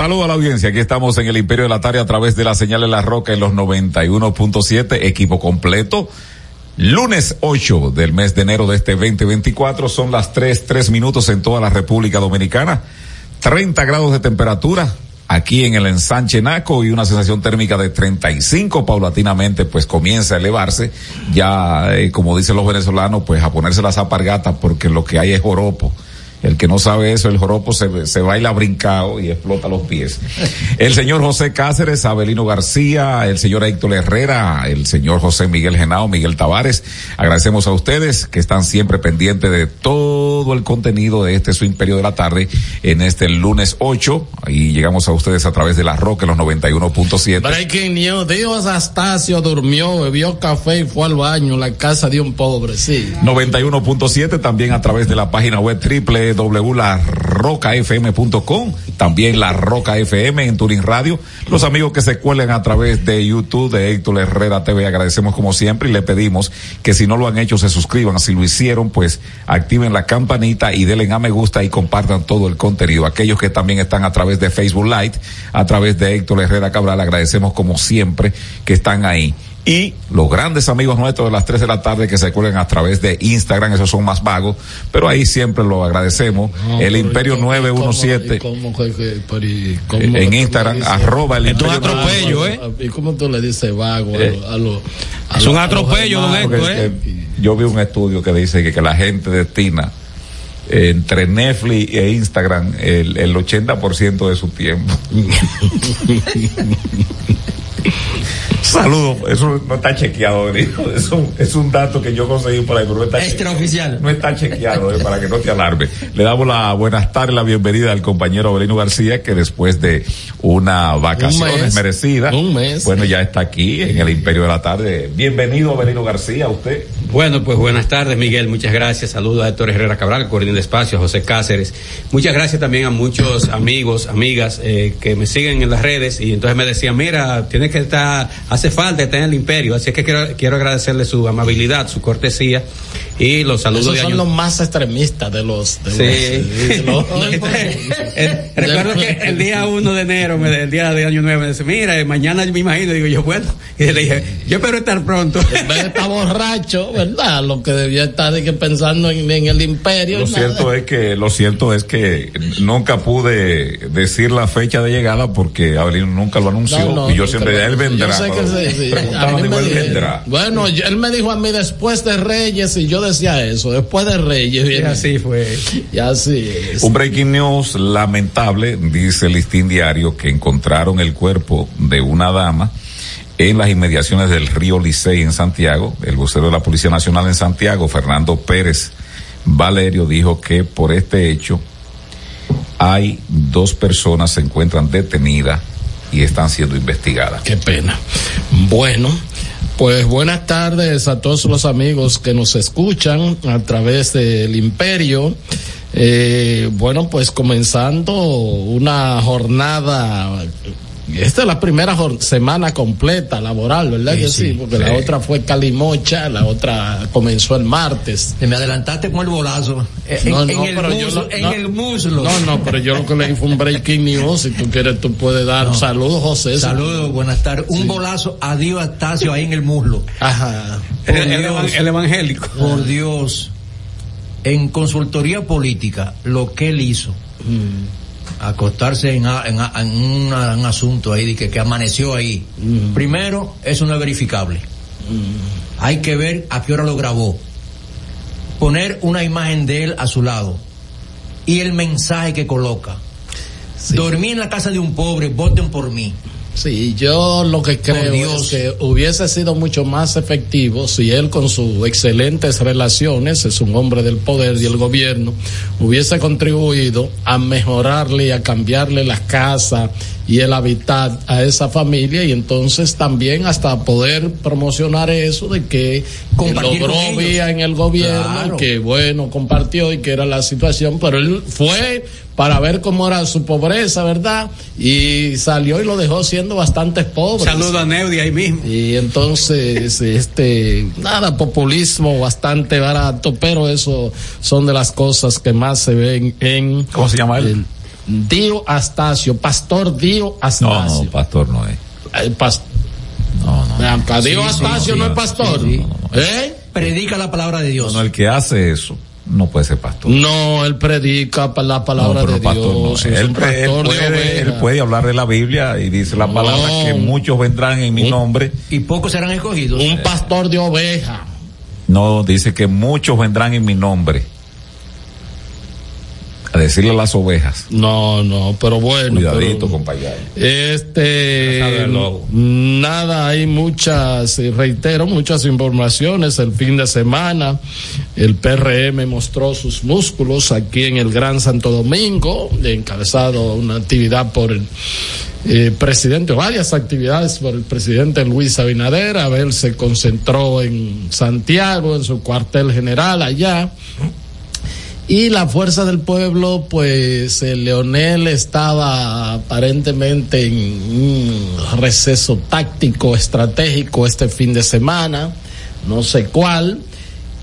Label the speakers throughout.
Speaker 1: Saludos a la audiencia. Aquí estamos en el Imperio de la Tarde a través de la señal de la Roca en los 91.7, equipo completo. Lunes 8 del mes de enero de este 2024 son las 3, 3 minutos en toda la República Dominicana. 30 grados de temperatura aquí en el ensanche Naco y una sensación térmica de 35 paulatinamente pues comienza a elevarse. Ya, eh, como dicen los venezolanos, pues a ponerse las apargatas porque lo que hay es joropo. El que no sabe eso, el joropo se, se baila brincado y explota los pies. El señor José Cáceres, Abelino García, el señor Héctor Herrera, el señor José Miguel Genao, Miguel Tavares. Agradecemos a ustedes que están siempre pendientes de todo el contenido de este su imperio de la tarde en este lunes 8. Y llegamos a ustedes a través de la Roca, los 91.7.
Speaker 2: Breaking news, Dios Astacio durmió, bebió café y fue al baño, la casa de un pobre, sí.
Speaker 1: 91.7 también a través de la página web triple www.larrocafm.com, también La Roca FM en Turing Radio. Los amigos que se cuelen a través de YouTube de Héctor Herrera TV, agradecemos como siempre y le pedimos que si no lo han hecho se suscriban. Si lo hicieron, pues activen la campanita y denle a me gusta y compartan todo el contenido. Aquellos que también están a través de Facebook Live, a través de Héctor Herrera Cabral, agradecemos como siempre que están ahí y los grandes amigos nuestros de las 3 de la tarde que se cuelgan a través de Instagram, esos son más vagos, pero ahí siempre lo agradecemos.
Speaker 2: No,
Speaker 1: el Imperio
Speaker 2: ¿y cómo-
Speaker 1: 917
Speaker 2: y cómo- cómo- que- pero ¿y cómo-
Speaker 1: en Instagram,
Speaker 2: dice?
Speaker 1: arroba el
Speaker 3: Esto es
Speaker 1: Imperio
Speaker 3: atropello, ¿eh?
Speaker 2: ¿Y cómo tú le dices vago a
Speaker 1: Eh.
Speaker 2: lo- a lo- a
Speaker 3: Es un
Speaker 2: los
Speaker 3: atropello, don? Héctor, ¿eh?
Speaker 1: yo vi un estudio que dice que, que la gente destina eh, entre Netflix e Instagram el, el 80% de su tiempo. Saludos, eso no está chequeado, digo. es un, es un dato que yo conseguí por ahí, pero no está chequeado.
Speaker 3: Extraoficial.
Speaker 1: No está chequeado, eh, para que no te alarme. Le damos la buenas tardes, la bienvenida al compañero Abelino García, que después de una vacaciones
Speaker 2: Un mes.
Speaker 1: merecida,
Speaker 2: Un mes.
Speaker 1: bueno, ya está aquí en el Imperio de la Tarde. Bienvenido, Abelino García, usted.
Speaker 4: Bueno, pues buenas tardes, Miguel. Muchas gracias. Saludos a Héctor Herrera Cabral, coordinador de espacio, a José Cáceres. Muchas gracias también a muchos amigos, amigas eh, que me siguen en las redes y entonces me decían, mira, tienes que estar, hace falta estar en el imperio. Así es que quiero, quiero agradecerle su amabilidad, su cortesía y los saludos
Speaker 2: Esos
Speaker 4: de
Speaker 2: son
Speaker 4: año.
Speaker 2: los más extremistas de los. De
Speaker 4: Sí.
Speaker 2: los- de los-
Speaker 4: Eh, Recuerdo que el día 1 de enero, me- el día de año nuevo, me dice, mira, mañana me imagino, digo yo, bueno, y le dije, yo espero estar pronto.
Speaker 2: En vez de estar borracho, ¿verdad? Lo que debía estar de que pensando en, en el imperio.
Speaker 1: Lo
Speaker 2: y nada.
Speaker 1: cierto es que, lo cierto es que nunca pude decir la fecha de llegada porque Abelino nunca lo anunció
Speaker 2: No, no,
Speaker 1: y yo siempre
Speaker 2: lo-
Speaker 1: él vendrá.
Speaker 2: Yo sé que
Speaker 1: pero
Speaker 2: sí, sí.
Speaker 1: preguntaba,
Speaker 2: A mí
Speaker 1: digo,
Speaker 2: me
Speaker 1: él vendrá.
Speaker 2: Bueno, yo- él me dijo a mí después de Reyes y yo decía eso, después de Reyes.
Speaker 4: Y así fue.
Speaker 2: Y así es.
Speaker 1: Un breaking news lamentable, dice el listín diario, que encontraron el cuerpo de una dama en las inmediaciones del río Licey en Santiago. El vocero de la Policía Nacional en Santiago, Fernando Pérez Valerio, dijo que por este hecho hay dos personas se encuentran detenidas y están siendo investigadas.
Speaker 2: Qué pena. Bueno, pues buenas tardes a todos los amigos que nos escuchan a través del Imperio. Eh, bueno, pues comenzando una jornada. Esta es la primera semana completa laboral, ¿verdad que sí? Porque la
Speaker 1: sí.
Speaker 2: otra fue Calimocha, la otra comenzó el martes.
Speaker 3: Te me adelantaste con el bolazo. Eh, En,
Speaker 2: No,
Speaker 3: en
Speaker 2: no,
Speaker 3: el,
Speaker 2: pero yo
Speaker 3: muslo,
Speaker 2: no-
Speaker 3: en
Speaker 2: no.
Speaker 3: el muslo.
Speaker 2: No, no, pero yo lo que leí fue un breaking news. Si tú quieres, tú puedes dar saludos, José.
Speaker 3: Saludos, buenas tardes. Un bolazo, adiós Astacio ahí en el muslo.
Speaker 2: Ajá.
Speaker 4: El,
Speaker 3: Por
Speaker 4: el
Speaker 3: Dios.
Speaker 4: evan- el evangélico.
Speaker 3: Por Dios. En consultoría política, lo que él hizo, acostarse en, a- en a- en una- un asunto ahí de que, que amaneció ahí. Primero, eso no es verificable. hay que ver a qué hora lo grabó. Poner una imagen de él a su lado y el mensaje que coloca. Dormí en la casa de un pobre, voten por mí.
Speaker 2: Sí, yo lo que creo es que hubiese sido mucho más efectivo si él con sus excelentes relaciones, es un hombre del poder y el gobierno, hubiese contribuido a mejorarle, a cambiarle las casas y el hábitat a esa familia y entonces también hasta poder promocionar eso de que logró vía en el gobierno, que bueno, compartió y que era la situación, pero él fue para ver cómo era su pobreza, ¿verdad? Y salió y lo dejó siendo bastante pobre.
Speaker 4: Saludo a Neudi ahí mismo.
Speaker 2: Y entonces, este, nada, populismo bastante barato, pero eso son de las cosas que más se ven en...
Speaker 1: ¿Cómo se llama él?
Speaker 2: Dio Astacio, Pastor Dio Astacio.
Speaker 1: No, no, pastor no es.
Speaker 2: El pastor. No, no. Dio Astacio no es pastor. ¿Eh?
Speaker 3: Predica la palabra de Dios.
Speaker 1: No, el que hace eso no puede ser pastor.
Speaker 2: No, él predica la palabra de Dios.
Speaker 1: Él, puede, él, puede, hablar de la Biblia y dice la palabra que muchos vendrán en mi nombre.
Speaker 3: Y pocos serán escogidos.
Speaker 2: Un pastor de oveja.
Speaker 1: No, dice que muchos vendrán en mi nombre a decirle a las ovejas.
Speaker 2: No, no, pero bueno.
Speaker 1: Cuidadito, compañero.
Speaker 2: Este, nada, hay muchas, reitero, muchas informaciones. El fin de semana, el PRM mostró sus músculos aquí en el Gran Santo Domingo, encabezado una actividad por el eh, presidente, varias actividades por el presidente Luis Abinader. Abel se concentró en Santiago, en su cuartel general allá y la fuerza del pueblo, pues el Leonel estaba aparentemente en un receso táctico, estratégico este fin de semana, no sé cuál.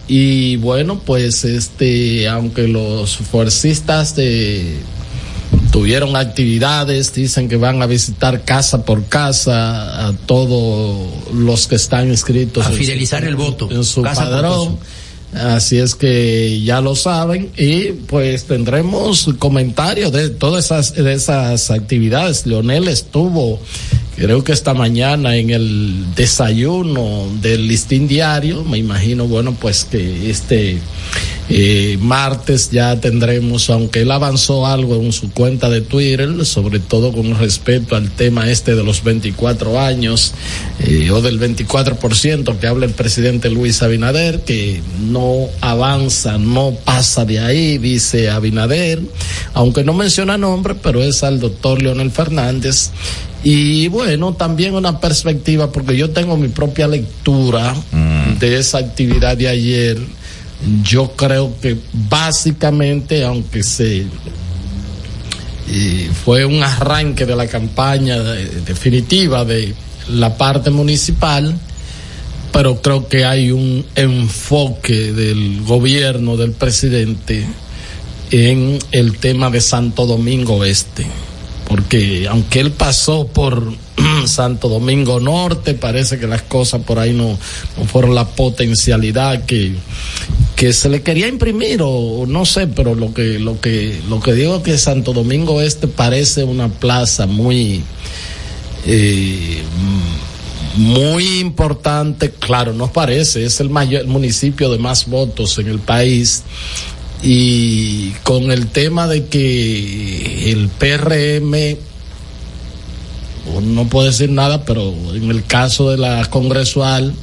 Speaker 2: Y bueno, pues este, aunque los fuerzistas de, tuvieron actividades, dicen que van a visitar casa por casa a todos los que están inscritos.
Speaker 3: A fidelizar el voto.
Speaker 2: En su padrón. Así es que ya lo saben y pues tendremos comentarios de todas esas, de esas actividades. Leonel estuvo, creo que esta mañana en el desayuno del listín diario, me imagino, bueno, pues que este eh, martes ya tendremos, aunque él avanzó algo en su cuenta de Twitter, sobre todo con respecto al tema este de los 24 años eh, o del 24% que habla el presidente Luis Abinader, que no avanza, no pasa de ahí, dice Abinader, aunque no menciona nombre, pero es al doctor Leonel Fernández. Y bueno, también una perspectiva, porque yo tengo mi propia lectura mm. de esa actividad de ayer yo creo que básicamente, aunque se fue un arranque de la campaña definitiva de la parte municipal, pero creo que hay un enfoque del gobierno, del presidente, en el tema de Santo Domingo Este. Porque aunque él pasó por Santo Domingo Norte, parece que las cosas por ahí no, no fueron la potencialidad que, que se le quería imprimir o no sé, pero lo que lo que lo que digo es que Santo Domingo Este parece una plaza muy eh, muy importante, claro, no parece, es el mayor el municipio de más votos en el país y con el tema de que el PRM no puedo decir nada, pero en el caso de la congresual,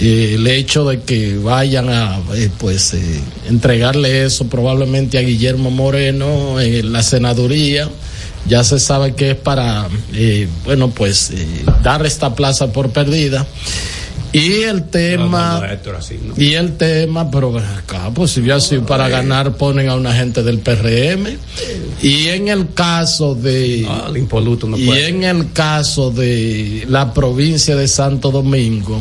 Speaker 2: eh, el hecho de que vayan a eh, pues eh, entregarle eso probablemente a Guillermo Moreno en la senaduría ya se sabe que es para bueno pues dar esta plaza por perdida y el tema. Y el tema, pero acá, pues si ya sido para ganar ponen a una gente del PRM. Y en el caso de. y en el caso de la provincia de Santo Domingo,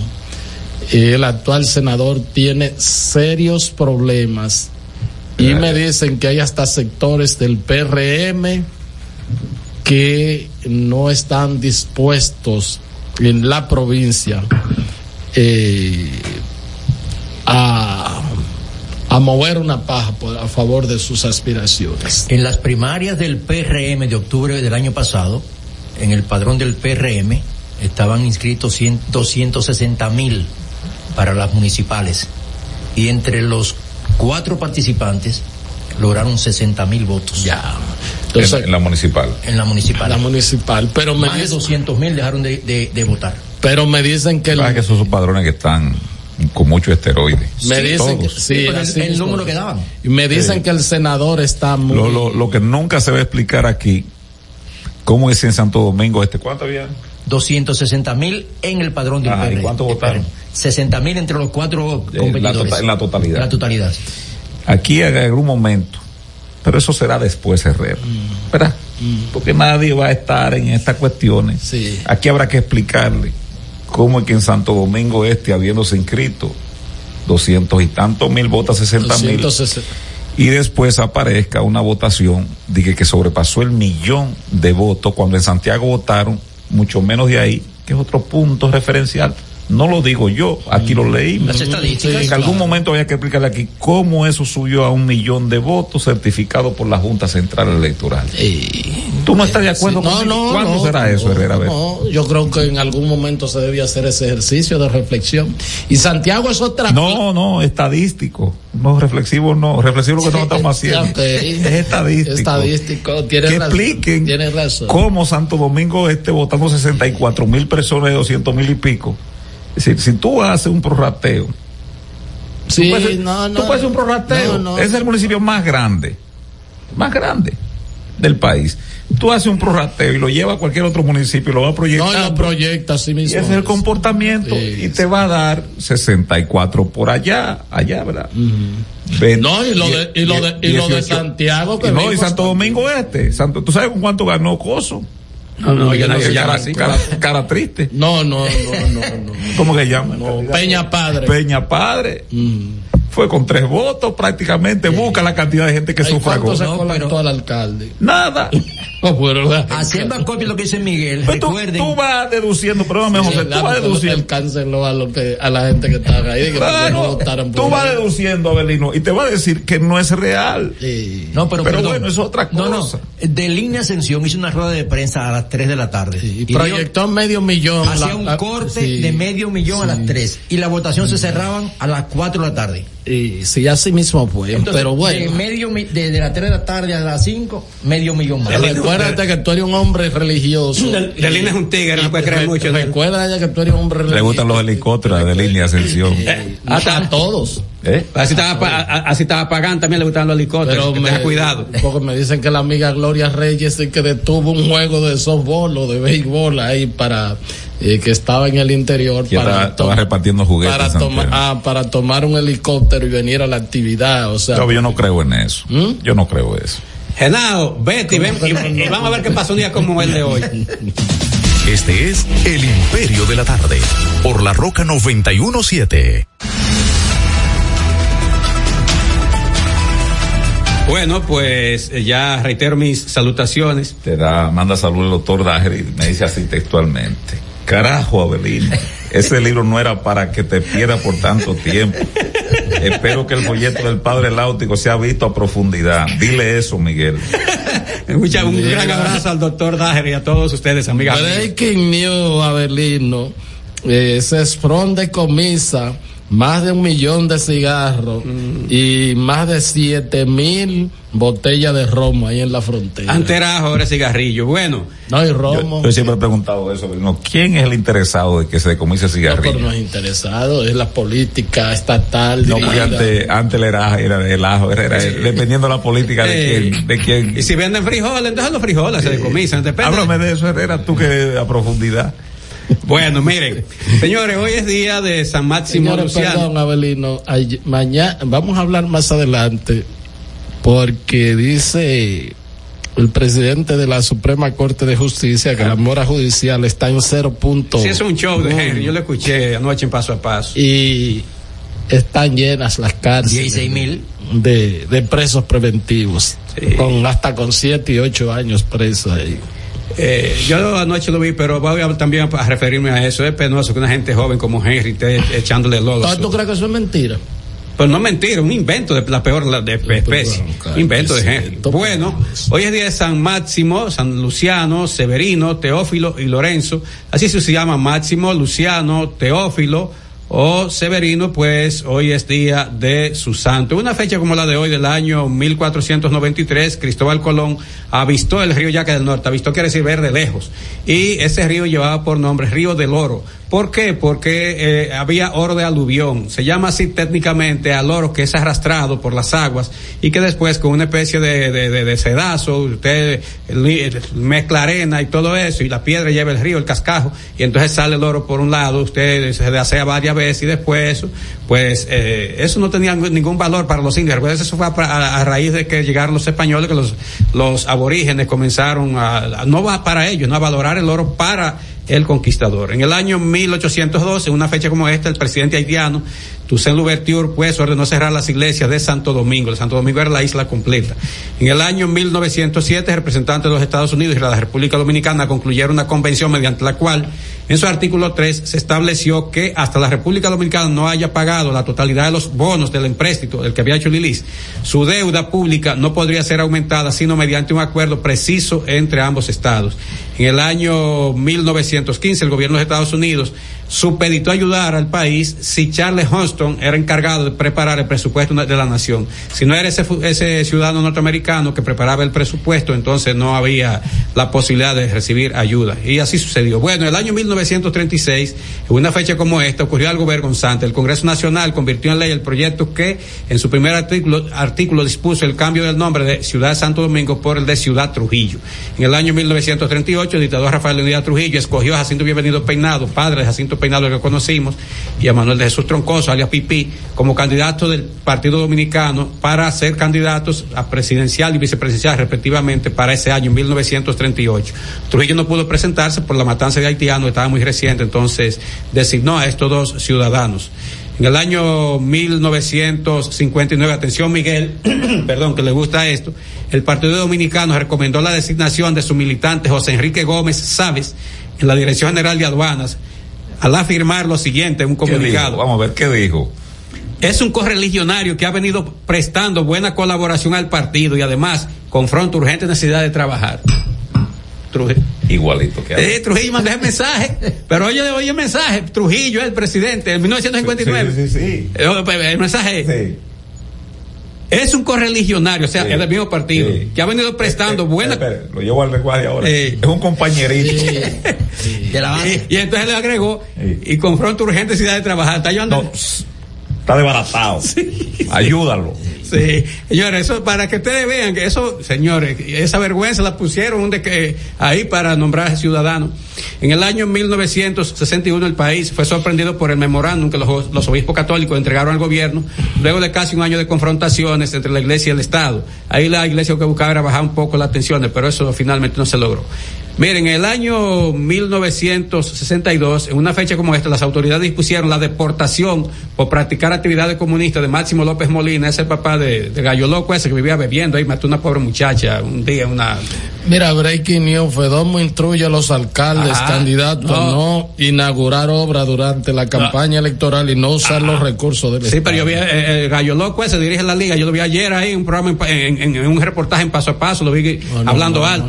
Speaker 2: el actual senador tiene serios problemas. Y me dicen que hay hasta sectores del PRM que no están dispuestos en la provincia eh, a, a mover una paja a favor de sus aspiraciones.
Speaker 3: En las primarias del PRM de octubre del año pasado, en el padrón del PRM, estaban inscritos 260 mil para las municipales. Y entre los cuatro participantes lograron 60 mil votos.
Speaker 2: Ya.
Speaker 1: Entonces, en, en, la municipal.
Speaker 3: En la municipal.
Speaker 2: La municipal, pero me
Speaker 3: Más de 200 mil dejaron de, de, de, votar.
Speaker 2: Pero me dicen que...
Speaker 1: El... que esos son padrones que están con mucho esteroide.
Speaker 2: Me dicen que, sí,
Speaker 3: pero el, el número que daban.
Speaker 2: Y me dicen sí. que el senador está muy...
Speaker 1: Lo, lo, lo, que nunca se va a explicar aquí, ¿cómo es en Santo Domingo este? ¿Cuánto había?
Speaker 3: 260 mil en el padrón de
Speaker 1: ah, ¿Y cuánto votaron?
Speaker 3: 60 mil entre los cuatro competidores.
Speaker 1: La tota, en la totalidad.
Speaker 3: La totalidad.
Speaker 1: Aquí en algún momento, pero eso será después, Herrera. Mm. ¿Verdad? Mm. Porque nadie va a estar en estas cuestiones.
Speaker 2: Sí.
Speaker 1: Aquí habrá que explicarle cómo es que en Santo Domingo Este, habiéndose inscrito doscientos y tantos mil votos, sesenta mil, y después aparezca una votación de que sobrepasó el millón de votos cuando en Santiago votaron mucho menos de ahí, que es otro punto referencial. No lo digo yo, aquí lo leí.
Speaker 3: Las estadísticas.
Speaker 1: En algún momento había que explicarle aquí cómo eso subió a un millón de votos certificado por la Junta Central Electoral. ¿Tú no estás de acuerdo
Speaker 2: sí, no,
Speaker 1: con
Speaker 2: no,
Speaker 1: ¿Cuándo
Speaker 2: no,
Speaker 1: será eso, Herrera?
Speaker 2: No, yo creo que en algún momento se debía hacer ese ejercicio de reflexión. Y Santiago es otra.
Speaker 1: No, no, estadístico. No, reflexivo no. Reflexivo lo que no estamos haciendo.
Speaker 2: Okay.
Speaker 1: Es estadístico.
Speaker 2: Estadístico. Tienes
Speaker 1: que
Speaker 2: razón.
Speaker 1: expliquen
Speaker 2: razón.
Speaker 1: cómo Santo Domingo este votando 64 mil personas de 200 mil y pico. Es decir, si tú haces un prorrateo,
Speaker 2: sí,
Speaker 1: tú, puedes,
Speaker 2: no, no,
Speaker 1: tú puedes hacer un prorrateo.
Speaker 2: No, no,
Speaker 1: es el municipio más grande, más grande del país. Tú haces un prorrateo y lo lleva a cualquier otro municipio y lo va a proyectar.
Speaker 2: No, lo proyecta así mismo.
Speaker 1: Y ese es el comportamiento sí, y te va a dar 64 por allá, allá, ¿verdad?
Speaker 2: Uh -huh. 20, no, y lo de, y lo de, y lo de Santiago.
Speaker 1: Que y no, y Santo Domingo Este. Santo, ¿Tú sabes con cuánto ganó Coso?
Speaker 4: No, no, ya no se
Speaker 1: cara,
Speaker 4: llama así.
Speaker 1: Cara, cara, triste.
Speaker 2: No, no, no, no, no.
Speaker 1: ¿Cómo que llama?
Speaker 2: No, Peña Padre.
Speaker 1: Peña Padre.
Speaker 2: Mm.
Speaker 1: Fue con tres votos prácticamente. Sí. Busca la cantidad de gente que sufragó.
Speaker 2: ¿Cuánto sacó no, pero... al alcalde?
Speaker 1: Nada.
Speaker 2: no, pero,
Speaker 3: Haciendo acopio lo que dice Miguel.
Speaker 1: Pero
Speaker 3: recuerden.
Speaker 1: Tú, tú, vas deduciendo, perdóname, José, tú vas deduciendo.
Speaker 2: El cáncer a, lo que, a la gente que está ahí. Que
Speaker 1: claro, no votaron por tú vas deduciendo, Abelino, y te va a decir que no es real.
Speaker 2: Sí.
Speaker 3: No, pero,
Speaker 1: pero
Speaker 3: perdón.
Speaker 1: bueno, es otra cosa.
Speaker 3: No, no. De línea Ascensión hizo una rueda de prensa a las 3 de la tarde.
Speaker 2: Sí, y proyectó dio, medio millón.
Speaker 3: Hacía un la, corte sí, de medio millón sí. a las 3 y la votación se cerraban a las 4 de la tarde.
Speaker 2: Y sí, así mismo fue.
Speaker 3: Entonces,
Speaker 2: pero bueno.
Speaker 3: De, medio, de, de las 3 de la tarde a las 5, medio millón más.
Speaker 2: Recuérdate que tú eres un hombre religioso.
Speaker 4: De, de línea es un tigre, no puede creer mucho.
Speaker 2: Recuerda que tú eres un hombre religioso.
Speaker 1: Le gustan los helicópteros de línea Ascensión.
Speaker 2: Hasta a todos.
Speaker 1: ¿Eh?
Speaker 4: Así estaba, así estaba pagando, también le gustaban los helicópteros.
Speaker 2: Pero
Speaker 4: me, cuidado.
Speaker 2: Porque me dicen que la amiga Gloria Reyes que detuvo un juego de softball o de béisbol ahí para eh, que estaba en el interior
Speaker 1: para estaba, estaba repartiendo juguetes
Speaker 2: para, toma, ah, para tomar un helicóptero y venir a la actividad o sea
Speaker 1: yo, yo no creo en eso ¿Mm? yo no creo eso
Speaker 4: Genao, Betty, ven y, y, vamos a ver qué pasó un día como el de hoy.
Speaker 5: Este es El Imperio de la Tarde, por la Roca 917.
Speaker 4: Bueno, pues ya reitero mis salutaciones.
Speaker 1: Te da, manda salud el doctor Dajer y me dice así textualmente. Carajo, Abelino, ese libro no era para que te pierdas por tanto tiempo. Espero que el folleto del padre Láutico sea visto a profundidad. Dile eso, Miguel.
Speaker 4: Mucha, un gran abrazo al doctor Dajer y a todos ustedes, amigas.
Speaker 2: Breaking news, Abelino. Eh, se de comisa más de un millón de cigarros mm. y más de siete mil botellas de romo ahí en la frontera.
Speaker 4: Antes era ahora cigarrillo. Bueno.
Speaker 2: No hay romo.
Speaker 1: Yo, yo, siempre he preguntado eso. ¿no? ¿Quién es el interesado de que se decomise cigarrillo?
Speaker 2: No, pero no es interesado, es la política estatal.
Speaker 1: No, porque antes, antes era, era el ajo, era, dependiendo de la política de, quién, de quién.
Speaker 4: Y si venden frijoles, entonces los frijoles sí. se decomisan. Depende.
Speaker 1: Háblame de eso, Herrera, tú que a profundidad.
Speaker 4: Bueno, miren, señores, hoy es día de San Máximo
Speaker 2: señores,
Speaker 4: Luciano.
Speaker 2: Perdón, Abelino, mañana vamos a hablar más adelante porque dice el presidente de la Suprema Corte de Justicia que la mora judicial está en cero punto.
Speaker 4: Sí, es un show de Henry, yo lo escuché anoche en paso a paso.
Speaker 2: Y están llenas las cárceles.
Speaker 3: 16 mil.
Speaker 2: De, de presos preventivos, sí. con hasta con siete y ocho años presos ahí.
Speaker 4: Eh, yo anoche lo vi, pero voy a, también a referirme a eso. Es penoso que una gente joven como Henry esté echándole lodo.
Speaker 2: ¿Tú crees que eso es mentira?
Speaker 4: Pues no mentira, un invento de la peor de especie. Claro, invento de Henry. Bueno, hoy es día de San Máximo, San Luciano, Severino, Teófilo y Lorenzo. Así se llama Máximo, Luciano, Teófilo, o Severino, pues hoy es día de su santo. Una fecha como la de hoy del año 1493, Cristóbal Colón avistó el río Yaque del Norte, avistó quiere decir ver de lejos, y ese río llevaba por nombre Río del Oro. ¿Por qué? Porque eh, había oro de aluvión. Se llama así técnicamente al oro que es arrastrado por las aguas y que después con una especie de, de, de, de sedazo, usted mezcla arena y todo eso y la piedra lleva el río, el cascajo, y entonces sale el oro por un lado, usted se desea varias veces y después eso, pues eh, eso no tenía ningún valor para los indios. Pues eso fue a, a, raíz de que llegaron los españoles, que los, los aborígenes comenzaron a no va para ellos, no a valorar el oro para el conquistador. En el año 1812, una fecha como esta, el presidente haitiano, Toussaint Louverture, pues ordenó cerrar las iglesias de Santo Domingo. El Santo Domingo era la isla completa. En el año 1907, representantes de los Estados Unidos y la República Dominicana concluyeron una convención mediante la cual, en su artículo 3, se estableció que hasta la República Dominicana no haya pagado la totalidad de los bonos del empréstito, el que había hecho Lilis, su deuda pública no podría ser aumentada sino mediante un acuerdo preciso entre ambos estados. En el año 1915, el gobierno de Estados Unidos supeditó ayudar al país si Charles Houston era encargado de preparar el presupuesto de la nación. Si no era ese, ese ciudadano norteamericano que preparaba el presupuesto, entonces no había la posibilidad de recibir ayuda. Y así sucedió. Bueno, en el año 1936, en una fecha como esta, ocurrió algo vergonzante. El Congreso Nacional convirtió en ley el proyecto que en su primer artículo, artículo dispuso el cambio del nombre de Ciudad Santo Domingo por el de Ciudad Trujillo. En el año 1938, el dictador Rafael Leonidas Trujillo escogió a Jacinto Bienvenido Peinado, padre de Jacinto Peinado que conocimos, y a Manuel de Jesús Troncoso, alias Pipí, como candidato del Partido Dominicano para ser candidatos a presidencial y vicepresidencial respectivamente para ese año 1938. Trujillo no pudo presentarse por la matanza de haitianos, estaba muy reciente, entonces designó a estos dos ciudadanos. En el año 1959, atención Miguel, perdón, que le gusta esto, el Partido Dominicano recomendó la designación de su militante José Enrique Gómez Sabes en la Dirección General de Aduanas al afirmar lo siguiente en un comunicado.
Speaker 1: Vamos a ver qué dijo.
Speaker 4: Es un correligionario que ha venido prestando buena colaboración al partido y además confronta urgente necesidad de trabajar.
Speaker 1: Trujillo. Igualito que
Speaker 4: eh, Trujillo mandó el mensaje, pero oye, oye el mensaje, Trujillo es el presidente en 1959.
Speaker 1: Sí, sí, sí.
Speaker 4: El mensaje
Speaker 1: sí.
Speaker 4: Es un correligionario, o sea, sí. es del mismo partido,
Speaker 1: Sí.
Speaker 4: que ha venido prestando
Speaker 1: Eh,
Speaker 4: buena...
Speaker 1: espere, lo llevo al lenguaje ahora.
Speaker 4: Eh.
Speaker 1: Es un compañerito.
Speaker 4: Y, y entonces le agregó,
Speaker 1: Sí.
Speaker 4: y confronta urgente necesidad de trabajar. Está ayudando.
Speaker 1: No, está desbaratado. Ayúdalo.
Speaker 4: Sí, señores, eso para que ustedes vean que eso, señores, esa vergüenza la pusieron de que ahí para nombrar ciudadanos. En el año 1961 el país fue sorprendido por el memorándum que los, los, obispos católicos entregaron al gobierno luego de casi un año de confrontaciones entre la iglesia y el Estado. Ahí la iglesia lo que buscaba era bajar un poco las tensiones, pero eso finalmente no se logró. Miren, en el año 1962, en una fecha como esta, las autoridades dispusieron la deportación por practicar actividades comunistas de Máximo López Molina, ese papá de, de Gallo Loco ese que vivía bebiendo ahí, mató a una pobre muchacha un día, una...
Speaker 2: Mira, Breaking News, Fedomo instruye a los alcaldes,
Speaker 4: Ajá.
Speaker 2: candidatos,
Speaker 4: No.
Speaker 2: no inaugurar obras durante la campaña electoral y no usar los recursos del
Speaker 4: Sí,
Speaker 2: Estado.
Speaker 4: pero yo vi eh, el Gallo Loco ese dirige la liga, yo lo vi ayer ahí un programa, en, en- en- un reportaje en paso a paso, lo vi
Speaker 2: No,
Speaker 4: hablando alto.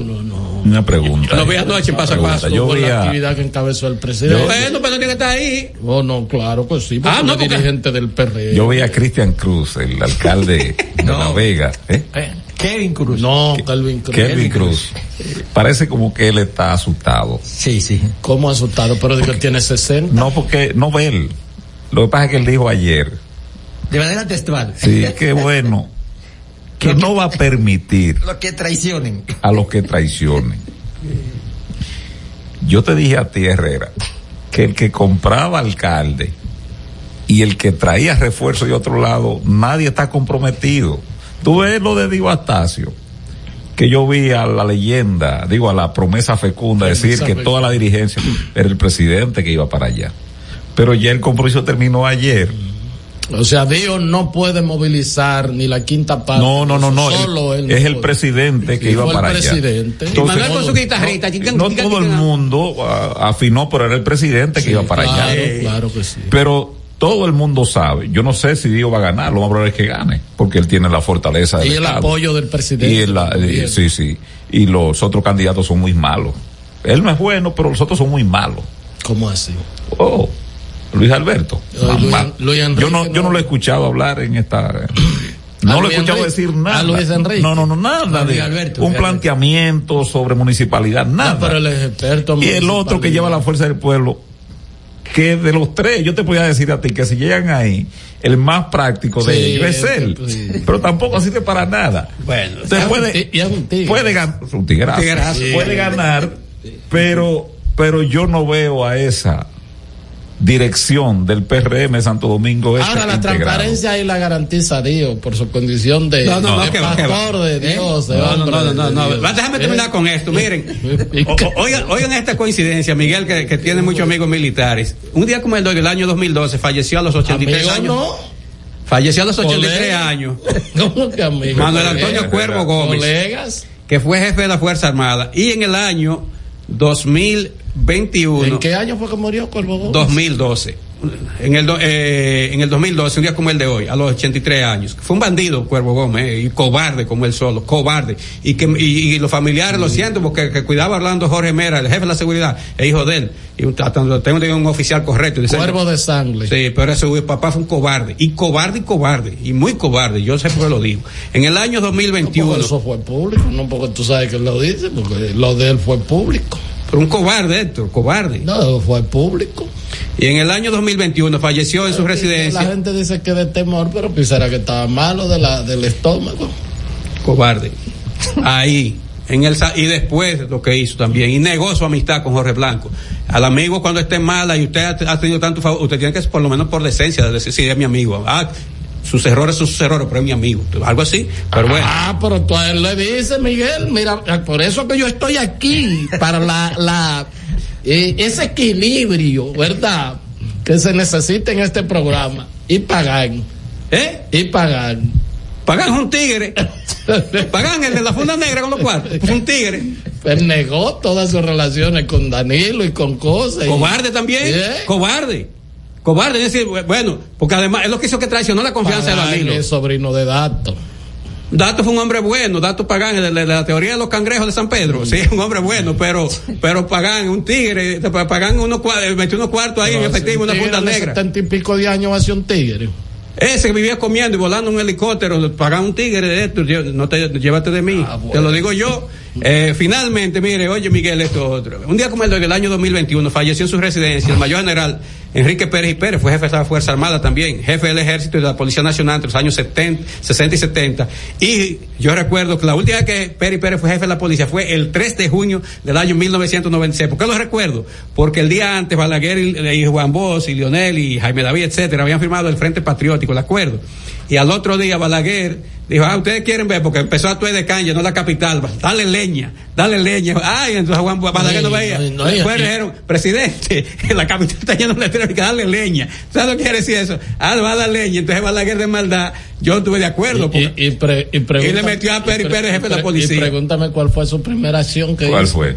Speaker 1: Una pregunta.
Speaker 4: Lo vi anoche en paso a
Speaker 1: Pregunta.
Speaker 4: paso.
Speaker 1: Yo
Speaker 2: Por
Speaker 1: vi
Speaker 2: la
Speaker 1: a-
Speaker 2: actividad que encabezó el presidente.
Speaker 4: Bueno, pero no tiene que estar ahí.
Speaker 2: Oh, no, claro que sí, porque
Speaker 4: Ah, no, porque-
Speaker 2: dirigente del PRD.
Speaker 1: Yo vi a Cristian Cruz, el alcalde de
Speaker 3: No.
Speaker 1: La Vega. ¿eh?
Speaker 3: Kevin Cruz.
Speaker 2: No, Calvin Cruz.
Speaker 1: Kelvin Cruz. Parece como que él está asustado.
Speaker 3: Sí, sí.
Speaker 2: ¿Cómo asustado? Pero digo, él tiene 60.
Speaker 1: No, porque no ve él. Lo que pasa es que él dijo ayer,
Speaker 3: De manera textual.
Speaker 1: sí, que bueno, que no va a permitir
Speaker 3: Los que traicionen.
Speaker 1: a los que traicionen. Yo te dije a ti, Herrera, que el que compraba alcalde y el que traía refuerzo de otro lado, nadie está comprometido. Tú ves lo de Diego Astacio, que yo vi a la leyenda, digo a la promesa fecunda, decir que toda la dirigencia era el presidente que iba para allá. Pero ya el compromiso terminó ayer.
Speaker 2: O sea, Dios no puede movilizar ni la quinta parte.
Speaker 1: No, no, no, no.
Speaker 2: Solo
Speaker 1: él-
Speaker 2: él.
Speaker 1: es
Speaker 2: no
Speaker 1: el
Speaker 2: puede.
Speaker 1: presidente que
Speaker 2: Sí,
Speaker 1: iba
Speaker 2: fue el
Speaker 1: para allá.
Speaker 2: presidente.
Speaker 1: Entonces,
Speaker 4: Manuel con su guitarrita.
Speaker 1: no todo el mundo ah, afinó, pero era el presidente que iba para
Speaker 2: claro,
Speaker 1: allá.
Speaker 2: Claro que sí.
Speaker 1: Pero todo el mundo sabe. Yo no sé si Dios va a ganar, lo más probable es que gane, porque él tiene la fortaleza del
Speaker 2: Y el
Speaker 1: Estado.
Speaker 2: apoyo del presidente.
Speaker 1: Y el- eh, sí, sí. Y los otros candidatos son muy malos. Él no es bueno, pero los otros son muy malos.
Speaker 2: ¿Cómo así?
Speaker 1: Oh. Luis Alberto.
Speaker 2: Luis-
Speaker 1: Mamá.
Speaker 2: Luis Enrique,
Speaker 1: yo no, yo no
Speaker 2: no.
Speaker 1: lo he escuchado hablar en esta. No
Speaker 2: A
Speaker 1: lo he escuchado
Speaker 2: Enrique.
Speaker 1: decir nada.
Speaker 2: A Luis Enrique.
Speaker 1: No, no, no, nada. De
Speaker 3: Alberto,
Speaker 1: un planteamiento sobre municipalidad, nada.
Speaker 2: No, pero es experto.
Speaker 1: y el otro que lleva la fuerza del pueblo, que de los tres, yo te podía decir a ti que si llegan ahí, el más práctico de
Speaker 2: Sí,
Speaker 1: ellos es él.
Speaker 2: sí.
Speaker 1: Pero tampoco sirve para nada.
Speaker 4: Bueno,
Speaker 1: Usted
Speaker 2: es un
Speaker 1: puede,
Speaker 2: y es un tigre.
Speaker 1: puede ganar, un puede ganar, pero, pero yo no veo a esa dirección del PRM Santo Domingo. Este
Speaker 2: Ahora la
Speaker 1: integrado.
Speaker 2: transparencia ahí la garantiza Dios por su condición de,
Speaker 4: No, no, no,
Speaker 2: de
Speaker 4: que va, que va.
Speaker 2: pastor de
Speaker 4: ¿Eh?
Speaker 2: Dios,
Speaker 4: No, no, no, no, Déjame terminar
Speaker 2: ¿Eh?
Speaker 4: con esto. Miren, O- o- oigan, oigan esta coincidencia, Miguel, que, que tiene muchos amigos militares. Un día como el de hoy, del año 2012, falleció a los 83
Speaker 2: Amigo,
Speaker 4: años.
Speaker 2: no.
Speaker 4: Falleció a los 83
Speaker 2: Colega.
Speaker 4: años.
Speaker 2: ¿Cómo que amigo?
Speaker 4: Manuel
Speaker 2: Colega.
Speaker 4: Antonio Cuervo Gómez,
Speaker 2: Colegas.
Speaker 4: que fue jefe de la Fuerza Armada. Y en el año 2021.
Speaker 2: ¿En qué año fue que murió Cuervo Gómez?
Speaker 4: 2012. En el, eh, en el 2012, un día como el de hoy, a los 83 años. Fue un bandido, Cuervo Gómez, eh, y cobarde como él solo, cobarde. Y que y, y los familiares lo siento porque que cuidaba a Orlando Jorge Mera, el jefe de la seguridad, es hijo de él. Y un, tengo un oficial correcto. Dice,
Speaker 2: Cuervo de sangre.
Speaker 4: Sí, pero su papá fue un cobarde. Y cobarde y cobarde. Y muy cobarde. Yo sé por qué lo digo. En el año
Speaker 2: No,
Speaker 4: 2021.
Speaker 2: porque eso fue público, no porque tú sabes que lo dice, porque lo de él fue público.
Speaker 4: Pero un cobarde, Héctor, cobarde.
Speaker 2: No, fue público.
Speaker 4: Y en el año 2021 falleció en su
Speaker 2: La
Speaker 4: residencia.
Speaker 2: gente dice que de temor, pero pensará que estaba malo de la, del estómago.
Speaker 4: cobarde. Ahí. En el, y después lo que hizo también, y negó su amistad con Jorge Blanco. Al amigo cuando esté mala y usted ha, ha tenido tanto favor, usted tiene que por lo menos por decencia de decir, sí, es mi amigo. Ah, sus errores son sus errores, pero es mi amigo. Algo así, pero bueno.
Speaker 2: Ah, pero tú a él le dices, Miguel, mira, por eso que yo estoy aquí, para la, la, eh, ese equilibrio, ¿verdad? Que se necesita en este programa. Y pagan,
Speaker 4: ¿Eh?
Speaker 2: y pagan.
Speaker 4: Pagan un tigre. Pagan el de la funda negra con los cuartos. Es un tigre.
Speaker 2: Él negó todas sus relaciones con Danilo y con cosas.
Speaker 4: Cobarde también.
Speaker 2: ¿Eh?
Speaker 4: Cobarde. Cobarde, es decir, bueno, porque además es lo que hizo que traicionó la confianza de
Speaker 2: Pagán
Speaker 4: Danilo.
Speaker 2: es sobrino de Dato.
Speaker 4: Dato fue un hombre bueno, Dato Pagán, de, de- de la teoría de los cangrejos de San Pedro, sí, un hombre bueno, pero, pero Pagán, un tigre, Pagán unos cua- metió unos cuartos ahí en efectivo,
Speaker 2: un
Speaker 4: una punta
Speaker 2: de
Speaker 4: negra.
Speaker 2: setenta y pico de años hace un tigre.
Speaker 4: Ese que vivía comiendo y volando un helicóptero, pagan un tigre de esto, yo- no te, llévate de mí,
Speaker 2: Ah, bueno.
Speaker 4: te lo digo yo. Eh, finalmente, mire, oye Miguel, esto otro. Un día como el del año 2021 falleció en su residencia el mayor general Enrique Pérez y Pérez, fue jefe de la Fuerza Armada también, jefe del Ejército y de la Policía Nacional entre los años 70, 60 y 70. Y yo recuerdo que la última vez que Pérez y Pérez fue jefe de la policía fue el 3 de junio del año 1996. ¿Por qué lo recuerdo? Porque el día antes Balaguer y, Juan Bosch y Lionel y Jaime David, etcétera, habían firmado el Frente Patriótico, el acuerdo. Y al otro día Balaguer dijo, ah, ustedes quieren ver, porque empezó a actuar de caña, no la capital, dale leña, dale leña. Ay, entonces Juan Balaguer no veía.
Speaker 2: no, no,
Speaker 4: Después dijeron, presidente, la capital está llena de letreros, que darle leña. ¿Sabes lo que quiere decir eso? Ah, va a dar leña. Entonces Balaguer de maldad, yo estuve de acuerdo. porque-
Speaker 2: Y, y, pre- y pregunta-
Speaker 4: Y le metió a
Speaker 2: pre-
Speaker 4: Pérez, jefe de la policía.
Speaker 2: Y pregúntame cuál fue su primera acción que
Speaker 1: ¿Cuál
Speaker 2: hizo.
Speaker 1: fue?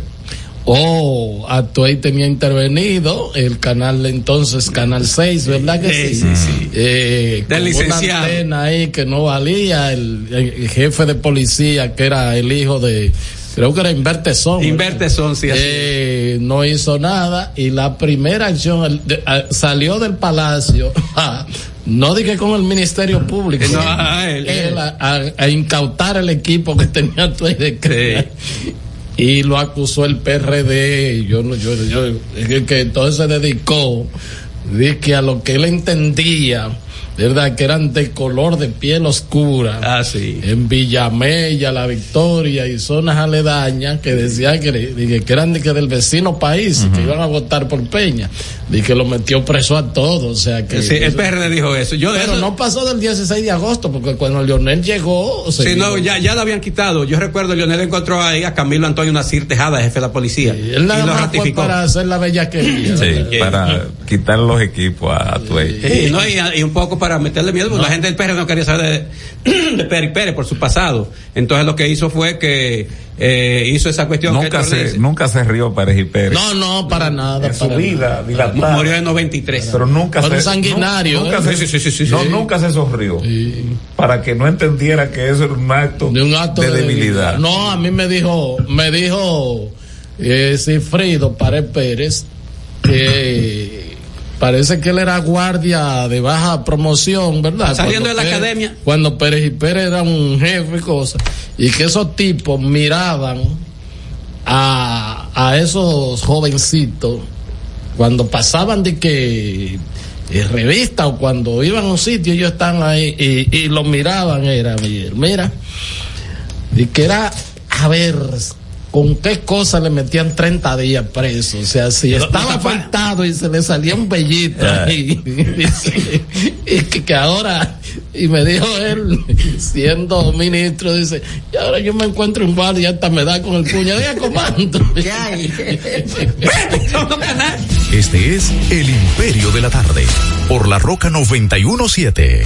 Speaker 2: Oh, Actuey tenía intervenido el canal entonces, Canal 6, ¿verdad que sí?
Speaker 4: Sí, sí, sí.
Speaker 2: Eh,
Speaker 4: Del
Speaker 2: con
Speaker 4: licenciado.
Speaker 2: Una antena ahí que no valía, el, el jefe de policía que era el hijo de, creo que era Invertesón.
Speaker 4: Invertesón, sí, así
Speaker 2: Eh, no hizo nada y la primera acción el- de- a- salió del palacio. No dije con el Ministerio Público.
Speaker 4: No, a él.
Speaker 2: Él a, a- a incautar el equipo que tenía Actuey de crear y lo acusó el PRD yo no yo, yo que, entonces se dedicó de que a lo que él entendía verdad que eran de color de piel oscura
Speaker 4: Ah, sí.
Speaker 2: en Villamella, La Victoria y zonas aledañas que decían que, de que eran de que del vecino país, que iban a votar por Peña, y que lo metió preso a todos, o sea que...
Speaker 4: Sí, el PRD dijo eso. Yo de
Speaker 2: pero
Speaker 4: eso-
Speaker 2: no pasó del 16 de agosto, porque cuando Leonel llegó... se
Speaker 4: Sí, no, ya, ya lo habían quitado. Yo recuerdo, Leonel encontró ahí a Camilo Antonio Nacir Tejada, jefe de la policía.
Speaker 2: Y él nada
Speaker 4: y lo
Speaker 2: más fue
Speaker 4: ratificó.
Speaker 2: para hacer la bellaquería.
Speaker 1: Sí,
Speaker 2: ¿verdad?
Speaker 1: para quitar los equipos a Tuey.
Speaker 4: Sí, no, y, y un poco para meterle miedo, porque la gente del PRD no quería saber de, de Pérez Pérez por su pasado. Entonces lo que hizo fue que eh, hizo esa cuestión
Speaker 1: Nunca se, nunca se rió Pérez y Pérez.
Speaker 2: No, no, para nada.
Speaker 1: en su
Speaker 2: para
Speaker 1: vida dilatada.
Speaker 4: Murió en 93.
Speaker 1: pero nunca se
Speaker 2: sanguinario,
Speaker 1: nu- nunca
Speaker 2: ¿eh?
Speaker 1: se,
Speaker 4: Sí, sí, sí, sí,
Speaker 1: no, nunca se sonrió para que no entendiera que eso era un acto,
Speaker 2: De un acto
Speaker 1: de, debilidad.
Speaker 2: No, a mí me dijo, me dijo eh, Cifrido Pared Pérez que parece que él era guardia de baja promoción, ¿verdad?
Speaker 4: Saliendo de la
Speaker 2: Pérez-
Speaker 4: academia.
Speaker 2: Cuando Pérez y Pérez era un jefe y cosas. Y que esos tipos miraban a, a esos jovencitos cuando pasaban de que eh, revista o cuando iban a un sitio ellos estaban ahí y, y los miraban era mira y que era a ver con qué cosa le metían 30 días preso o sea si estaba afectado y se le salía un bellito ahí. Dice, y que, que ahora y me dijo él siendo ministro dice y ahora yo me encuentro en guardia y hasta me da con el puño de comando
Speaker 5: Este es El Imperio de la Tarde, por la Roca 917.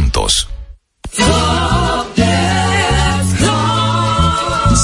Speaker 6: juntos.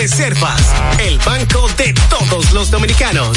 Speaker 7: Reservas, el banco de todos los dominicanos.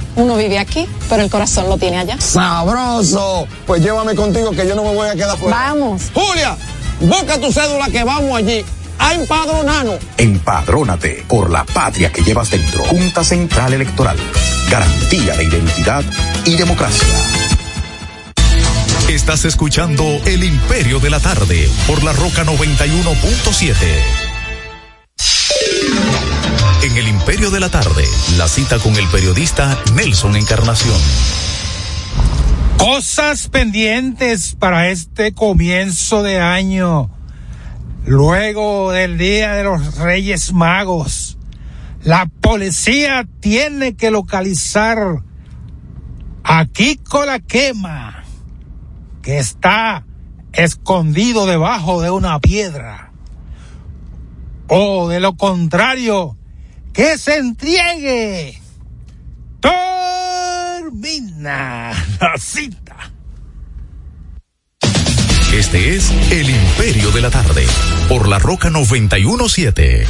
Speaker 8: uno vive aquí, pero el corazón lo tiene allá.
Speaker 9: ¡Sabroso! Pues llévame contigo que yo no me voy a quedar fuera.
Speaker 8: Vamos.
Speaker 9: Julia, busca tu cédula que vamos allí a empadronarnos.
Speaker 6: Empadrónate por la patria que llevas dentro. Junta Central Electoral.
Speaker 5: garantía de identidad y democracia. Estás escuchando El Imperio de la Tarde por la Roca 91.7. En El Imperio de la Tarde, la cita con el periodista Nelson Encarnación.
Speaker 10: Cosas pendientes para este comienzo de año. Luego del Día de los Reyes Magos, la policía tiene que localizar a Kiko la Quema, que está escondido debajo de una piedra. O de lo contrario, que se entregue. Termina la cita.
Speaker 5: Este es El Imperio de la Tarde por la Roca 917.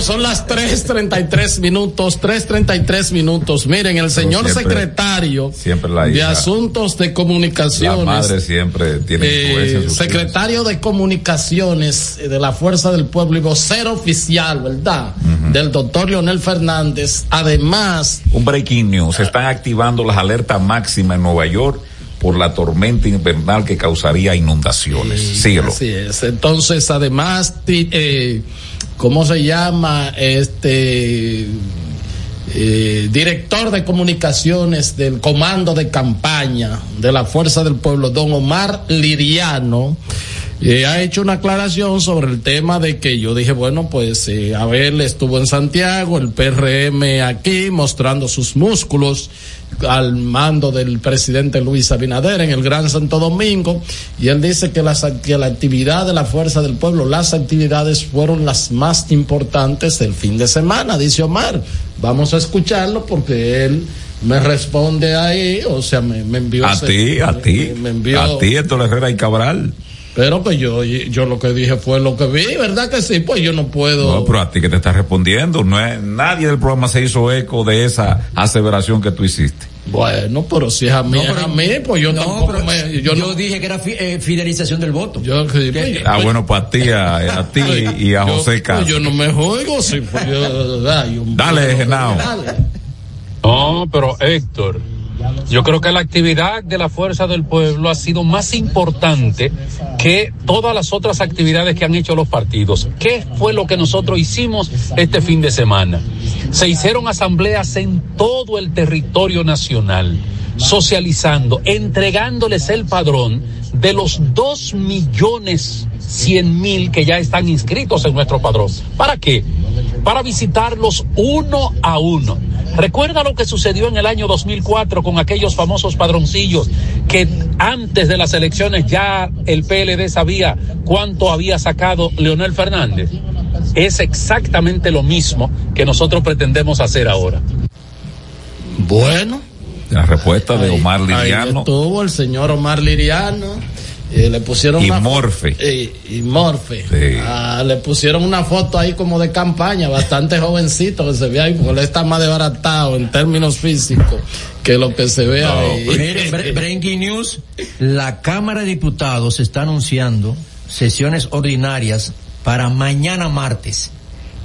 Speaker 2: Bueno, son las 3.33 minutos, 3.33 minutos. Miren, el señor
Speaker 1: siempre-
Speaker 2: secretario
Speaker 1: Siempre la
Speaker 2: de Asuntos de Comunicaciones.
Speaker 1: la madre siempre tiene
Speaker 2: eh, secretario de Comunicaciones eh, de la Fuerza del Pueblo y vocero oficial, ¿verdad? Del doctor Leonel Fernández. Además,
Speaker 1: Un breaking news. Se están activando las alertas máximas en Nueva York por la tormenta invernal que causaría inundaciones. Síguelo.
Speaker 2: Así es. Entonces, además, ti- eh, ¿cómo se llama? Este eh, director de comunicaciones del comando de campaña de la Fuerza del Pueblo, don Omar Liriano. Eh, ha hecho una aclaración sobre el tema de que yo dije, bueno, pues eh, Abel estuvo en Santiago, el PRM aquí mostrando sus músculos al mando del presidente Luis Abinader en el Gran Santo Domingo y él dice que, las, que la actividad de la Fuerza del Pueblo, las actividades fueron las más importantes del fin de semana, dice Omar. Vamos a escucharlo porque él me responde ahí, o sea, me, me envió...
Speaker 1: A ti, a
Speaker 2: me-
Speaker 1: ti,
Speaker 2: me envió-
Speaker 1: a ti, Héctor Herrera y Cabral.
Speaker 2: Pero pues yo, yo lo que dije fue lo que vi, ¿verdad que sí? Pues yo no puedo...
Speaker 1: No, pero a ti que te estás respondiendo. No es, nadie del programa se hizo eco de esa aseveración que tú hiciste.
Speaker 2: Bueno, pero si es a mí,
Speaker 3: No,
Speaker 2: es
Speaker 3: pero-
Speaker 2: a mí, pues yo
Speaker 3: No,
Speaker 2: tampoco
Speaker 3: pero
Speaker 2: me... Yo,
Speaker 3: yo,
Speaker 2: no,
Speaker 3: dije que era fi- eh, fidelización del voto.
Speaker 2: yo, que- pues,
Speaker 1: Ah, bueno, para ti, a, a ti y a
Speaker 2: yo-
Speaker 1: José
Speaker 2: pues,
Speaker 1: Castro.
Speaker 2: yo no me juego, sí, pues yo... ay, un-
Speaker 1: Dale, Genao.
Speaker 2: Dale.
Speaker 11: No, pero Héctor, yo creo que la actividad de la Fuerza del Pueblo ha sido más importante que todas las otras actividades que han hecho los partidos. ¿Qué fue lo que nosotros hicimos este fin de semana? Se hicieron asambleas en todo el territorio nacional, socializando, entregándoles el padrón de los dos millones cien mil que ya están inscritos en nuestro padrón. ¿Para qué? Para visitarlos uno a uno. Recuerda lo que sucedió en el año 2004 con aquellos famosos padroncillos que antes de las elecciones ya el PLD sabía cuánto había sacado Leonel Fernández. Es exactamente lo mismo que nosotros pretendemos hacer ahora.
Speaker 2: Bueno.
Speaker 1: La respuesta de Omar
Speaker 2: Ahí
Speaker 1: Liriano.
Speaker 2: estuvo el señor Omar Liriano. eh, le pusieron
Speaker 1: Y
Speaker 2: una
Speaker 1: Morfe.
Speaker 2: eh, y Morfe.
Speaker 1: Sí.
Speaker 2: Ah, le pusieron una foto ahí como de campaña, bastante jovencito que se ve ahí, porque él está más desbaratado en términos físicos que lo que se ve ahí.
Speaker 3: Miren, bre- breaking news, la Cámara de Diputados está anunciando sesiones ordinarias para mañana martes,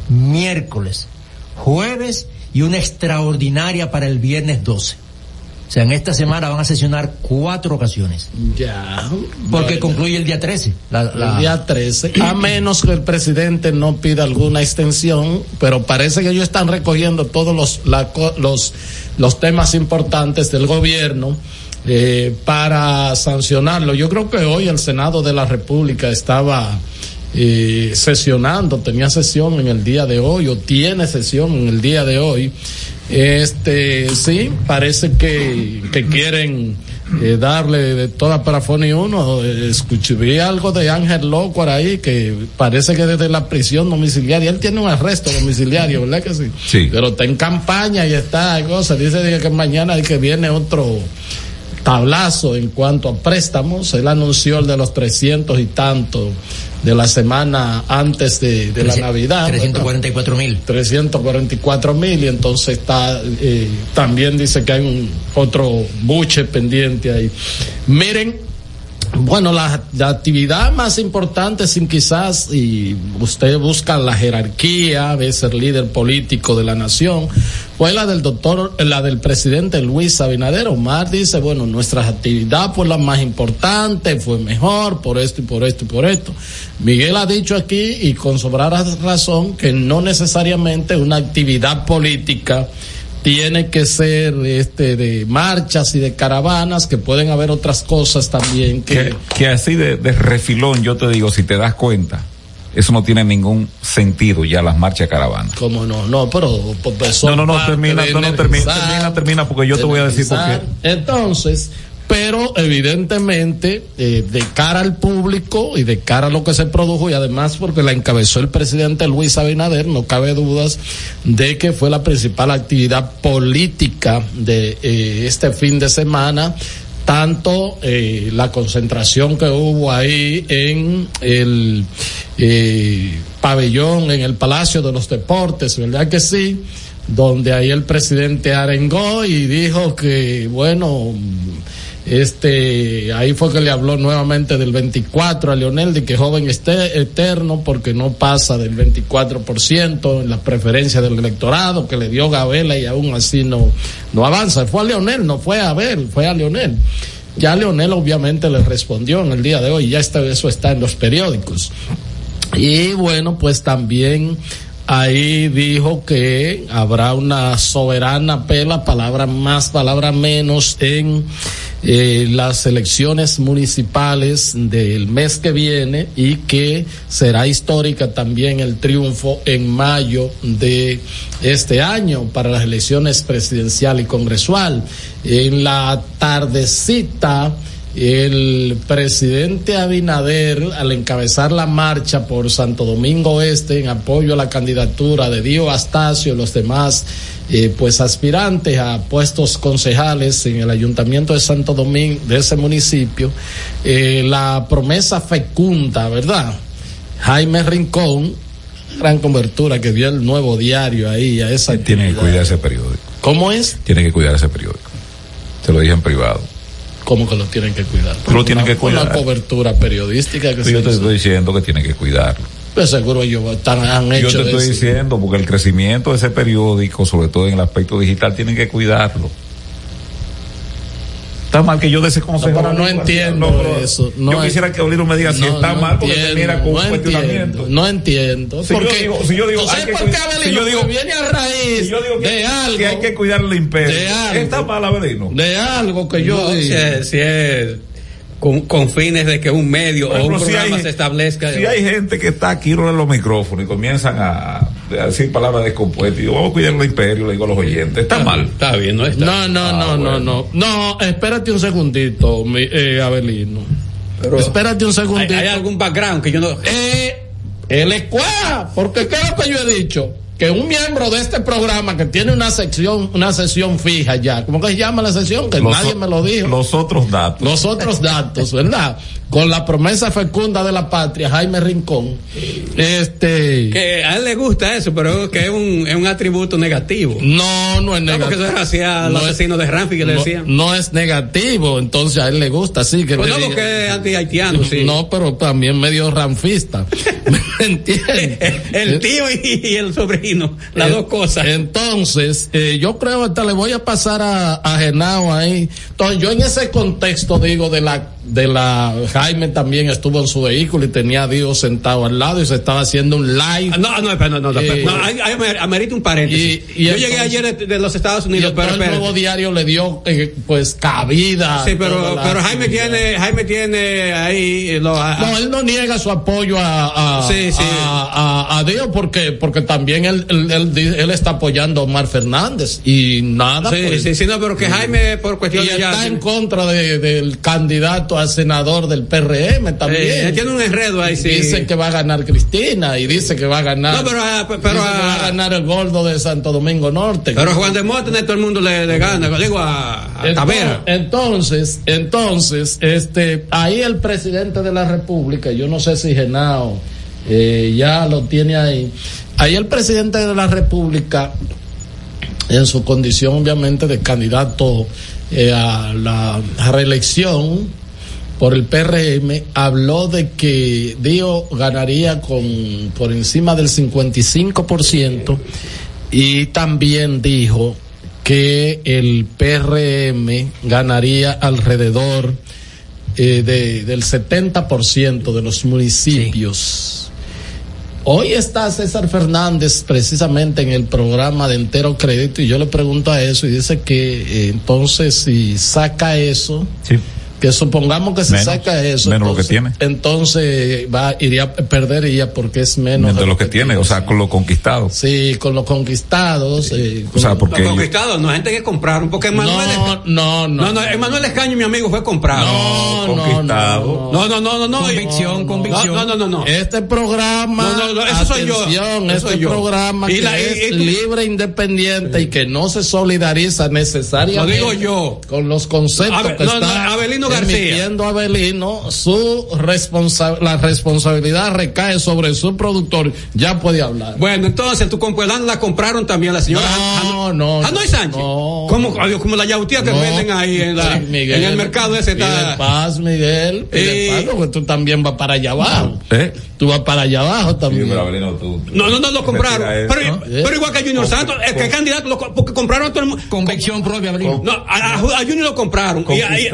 Speaker 3: miércoles, jueves y una extraordinaria para el viernes 12. O sea, en esta semana van a sesionar cuatro ocasiones.
Speaker 2: Ya.
Speaker 3: Porque
Speaker 2: Bueno.
Speaker 3: concluye el día 13. la- la-
Speaker 2: El día 13, a menos que el presidente no pida alguna extensión, pero parece que ellos están recogiendo todos los, la los, los temas importantes del gobierno eh, para sancionarlo. Yo creo que hoy el Senado de la República estaba eh, sesionando, tenía sesión en el día de hoy o tiene sesión en el día de hoy. Este, sí, parece que, que quieren eh, darle de toda parafone uno. Eh, Escuché algo de Ángel López ahí que parece que desde la prisión domiciliaria, él tiene un arresto domiciliario, ¿verdad que sí?
Speaker 1: Sí.
Speaker 2: Pero está en campaña y está, cosa, dice que mañana y que viene otro tablazo en cuanto a préstamos. Él anunció el de los 300 y tanto de la semana antes de, de la
Speaker 3: Trece-
Speaker 2: Navidad.
Speaker 3: 344 mil.
Speaker 2: 344 mil y entonces está eh, también dice que hay un otro buche pendiente ahí. Miren, Bueno, la, actividad más importante, sin quizás, y usted busca la jerarquía de ser líder político de la nación, fue la del doctor, la del presidente Luis Abinader. Omar dice, bueno, nuestra actividad fue la más importante, fue mejor, por esto y por esto y por esto. Miguel ha dicho aquí, y con sobrada razón, que no necesariamente una actividad política tiene que ser este de marchas y de caravanas, que pueden haber otras cosas también que...
Speaker 1: Que, que así de, de, refilón, yo te digo, si te das cuenta, eso no tiene ningún sentido ya las marchas caravanas.
Speaker 2: ¿Cómo no? No, pero...
Speaker 1: Pues, no, no, no, termina, no, no, termina, termina, termina, porque yo te voy a decir por qué.
Speaker 2: Entonces, pero evidentemente eh, de cara al público y de cara a lo que se produjo y además porque la encabezó el presidente Luis Abinader, no cabe dudas de que fue la principal actividad política de eh, este fin de semana tanto eh, la concentración que hubo ahí en el eh, pabellón, en el Palacio de los Deportes, ¿verdad que sí? Donde ahí el presidente arengó y dijo que, bueno, este, ahí fue que le habló nuevamente del 24 a Leonel, de que joven esté eterno porque no pasa del 24% en la preferencia del electorado que le dio Gabela y aún así no, no avanza. Fue a Leonel, no fue a Abel, fue a Leonel. Ya Leonel obviamente le respondió en el día de hoy, ya está, eso está en los periódicos. Y bueno, pues también ahí dijo que habrá una soberana pela, palabra más, palabra menos, en eh, las elecciones municipales del mes que viene y que será histórica también el triunfo en mayo de este año para las elecciones presidencial y congresual. En la tardecita, el presidente Abinader, al encabezar la marcha por Santo Domingo Este en apoyo a la candidatura de Dio Astacio y los demás eh, pues aspirantes a puestos concejales en el ayuntamiento de Santo Domingo, de ese municipio, eh, la promesa fecunda, ¿verdad? Jaime Rincón, gran cobertura que vio el nuevo diario ahí a esa
Speaker 1: Tiene que cuidar ese periódico.
Speaker 2: ¿Cómo es?
Speaker 1: Tiene que cuidar ese periódico. Te lo dije en privado.
Speaker 2: ¿Cómo que lo tienen que cuidar?
Speaker 1: Lo tienen que cuidar.
Speaker 2: Una cobertura periodística que
Speaker 1: Pero Yo te estoy diciendo que tienen que cuidarlo.
Speaker 2: Pues seguro ellos están, han hecho
Speaker 1: Yo te estoy
Speaker 2: eso.
Speaker 1: diciendo, porque el crecimiento de ese periódico, sobre todo en el aspecto digital, tienen que cuidarlo. Está mal que yo de ese consejo.
Speaker 2: No, pero no entiendo eso. No
Speaker 1: yo quisiera que Oliro me diga si está
Speaker 2: no
Speaker 1: mal porque
Speaker 2: entiendo,
Speaker 1: termina con
Speaker 2: no
Speaker 1: un cuestionamiento.
Speaker 2: no entiendo.
Speaker 1: Si
Speaker 2: porque,
Speaker 1: yo digo, si yo digo,
Speaker 2: ¿tú
Speaker 1: hay
Speaker 2: sabes
Speaker 1: que cuidar- si yo digo-
Speaker 2: viene a raíz
Speaker 1: Si yo digo que,
Speaker 2: de algo.
Speaker 1: que hay que cuidar el imperio.
Speaker 2: de algo.
Speaker 1: Está mal, Avelino.
Speaker 2: De algo que yo
Speaker 4: No, si es, si es con, con fines de que un medio o un
Speaker 1: si
Speaker 4: programa
Speaker 1: hay-
Speaker 4: se establezca.
Speaker 1: Si hay gente que está aquí en los micrófonos y comienzan a, a decir palabras descompuestas, y digo, vamos a cuidar el imperio, le digo a los oyentes, está mal.
Speaker 4: Está bien, no está.
Speaker 2: No, no, no, no, no. No, espérate un segundito, mi, eh, Abelino.
Speaker 4: Pero-
Speaker 2: espérate un
Speaker 4: ¿Hay,
Speaker 2: segundito.
Speaker 4: hay algún background que yo no.
Speaker 2: Eh, el escuela, porque ¿qué es lo que yo he dicho? Que un miembro de este programa que tiene una sección, una sesión fija ya, ¿cómo que se llama la sesión? Que
Speaker 1: Los
Speaker 2: nadie
Speaker 1: o-
Speaker 2: me lo dijo.
Speaker 1: Los otros datos.
Speaker 2: Los otros datos, ¿verdad? Con la promesa fecunda de la patria, Jaime Rincón. Este.
Speaker 4: Que a él le gusta eso, pero que es un, es un atributo negativo.
Speaker 2: No, no es
Speaker 4: No,
Speaker 2: negativo.
Speaker 4: porque eso es hacia
Speaker 2: No es-
Speaker 4: de Ramfi que le
Speaker 2: no,
Speaker 4: decían.
Speaker 2: no es negativo, entonces a él le gusta, sí. Que
Speaker 4: Pues no,
Speaker 2: diga-
Speaker 4: porque es anti-haitiano, sí.
Speaker 2: No, pero también medio ranfista. ¿Me entiendes?
Speaker 4: el tío y, y el sobrino, las
Speaker 2: Eh,
Speaker 4: dos cosas.
Speaker 2: Entonces, eh, yo creo hasta le voy a pasar a, a Genao ahí. Entonces, yo en ese contexto digo de la de la Jaime también estuvo en su vehículo y tenía a Dios sentado al lado y se estaba haciendo un live.
Speaker 4: Ah, No, no, espera, no, no, no.
Speaker 2: Eh,
Speaker 4: no, hay, hay, amer- amerita un paréntesis.
Speaker 2: Y- y
Speaker 4: Yo
Speaker 2: entonces-
Speaker 4: llegué ayer de, de los Estados
Speaker 2: Y
Speaker 4: Unidos, pero
Speaker 2: entonces el nuevo diario le dio eh, pues cabida.
Speaker 4: Sí, pero, pero Jaime
Speaker 2: actividad.
Speaker 4: tiene, Jaime tiene ahí eh, lo, a-
Speaker 2: No, él no niega su apoyo a, a,
Speaker 4: Sí, sí.
Speaker 2: a, a- Dios porque, porque también él, él, él él está apoyando a Omar Fernández y nada.
Speaker 4: Sí,
Speaker 2: pues,
Speaker 4: sí, sí, no, pero que Jaime, por cuestión
Speaker 2: y
Speaker 4: de ya.
Speaker 2: está en contra de- del candidato a senador del PRM también.
Speaker 4: Eh, tiene un enredo ahí, sí.
Speaker 2: Dice que va a ganar Cristina y dice que va a ganar.
Speaker 4: No, pero, ah, pero,
Speaker 2: dice que
Speaker 4: ah,
Speaker 2: va a ganar el gordo de Santo Domingo Norte.
Speaker 4: Pero Juan de Móstenes todo el mundo le, le gana, digo a, a Tavera.
Speaker 2: Entonces, entonces, este, ahí el presidente de la República, yo no sé si Genao eh, ya lo tiene ahí. Ahí el presidente de la República, en su condición obviamente de candidato eh, a la reelección, por el PRM habló de que Dio ganaría con por encima del 55% y también dijo que el PRM ganaría alrededor eh, de, del 70% de los municipios. Hoy está César Fernández precisamente en el programa de Entero Crédito y yo le pregunto a eso y dice que eh, entonces si saca eso, que supongamos que se
Speaker 1: Menos,
Speaker 2: saca eso,
Speaker 1: menos lo que
Speaker 2: entonces-
Speaker 1: tiene.
Speaker 2: entonces va iría perdería porque es menos
Speaker 1: de lo que tiene, o sea, con lo conquistado.
Speaker 2: Sí, con los conquistados. eh,
Speaker 1: O sea,
Speaker 2: con-
Speaker 1: porque
Speaker 4: Los conquistados, no, gente que compraron, porque Emanuel,
Speaker 2: no, no,
Speaker 4: no, no, Emanuel Escaño, mi amigo, fue comprado.
Speaker 2: No, conquistado.
Speaker 4: No, no, no, no, no.
Speaker 2: Convicción,
Speaker 4: no,
Speaker 2: convicción.
Speaker 4: No, no, no, no.
Speaker 2: Este programa,
Speaker 4: No, no, no, eso soy yo. Eso
Speaker 2: este
Speaker 4: soy yo.
Speaker 2: programa
Speaker 4: Y
Speaker 2: que
Speaker 4: la- y-
Speaker 2: es
Speaker 4: y tú-
Speaker 2: libre, independiente y que no se solidariza necesariamente.
Speaker 4: Lo digo yo.
Speaker 2: Con los conceptos
Speaker 4: Abe-
Speaker 2: que
Speaker 4: no, no,
Speaker 2: está
Speaker 4: Abelino García.
Speaker 2: emitiendo Abelino, su responsa la responsabilidad recae sobre su productor. Ya puede hablar.
Speaker 4: Bueno, entonces tu compuedan la compraron también la señora
Speaker 2: No, no.
Speaker 4: Hanoi Sánchez. Como, adiós, como la yautía que
Speaker 2: No.
Speaker 4: venden ahí en, la,
Speaker 2: Sí, Miguel.
Speaker 4: en el mercado ese
Speaker 2: Pide
Speaker 4: está.
Speaker 2: paz, Miguel. Pide
Speaker 4: Eh.
Speaker 2: paz, porque tú también vas para allá abajo. Tú vas para allá abajo también.
Speaker 4: No, no, no lo compraron. Pero, pero igual que a Junior Santos, es que candidato lo, porque compraron a todo el mundo.
Speaker 3: Convicción propia, Abril.
Speaker 4: No, a, a- a Junior lo compraron. Y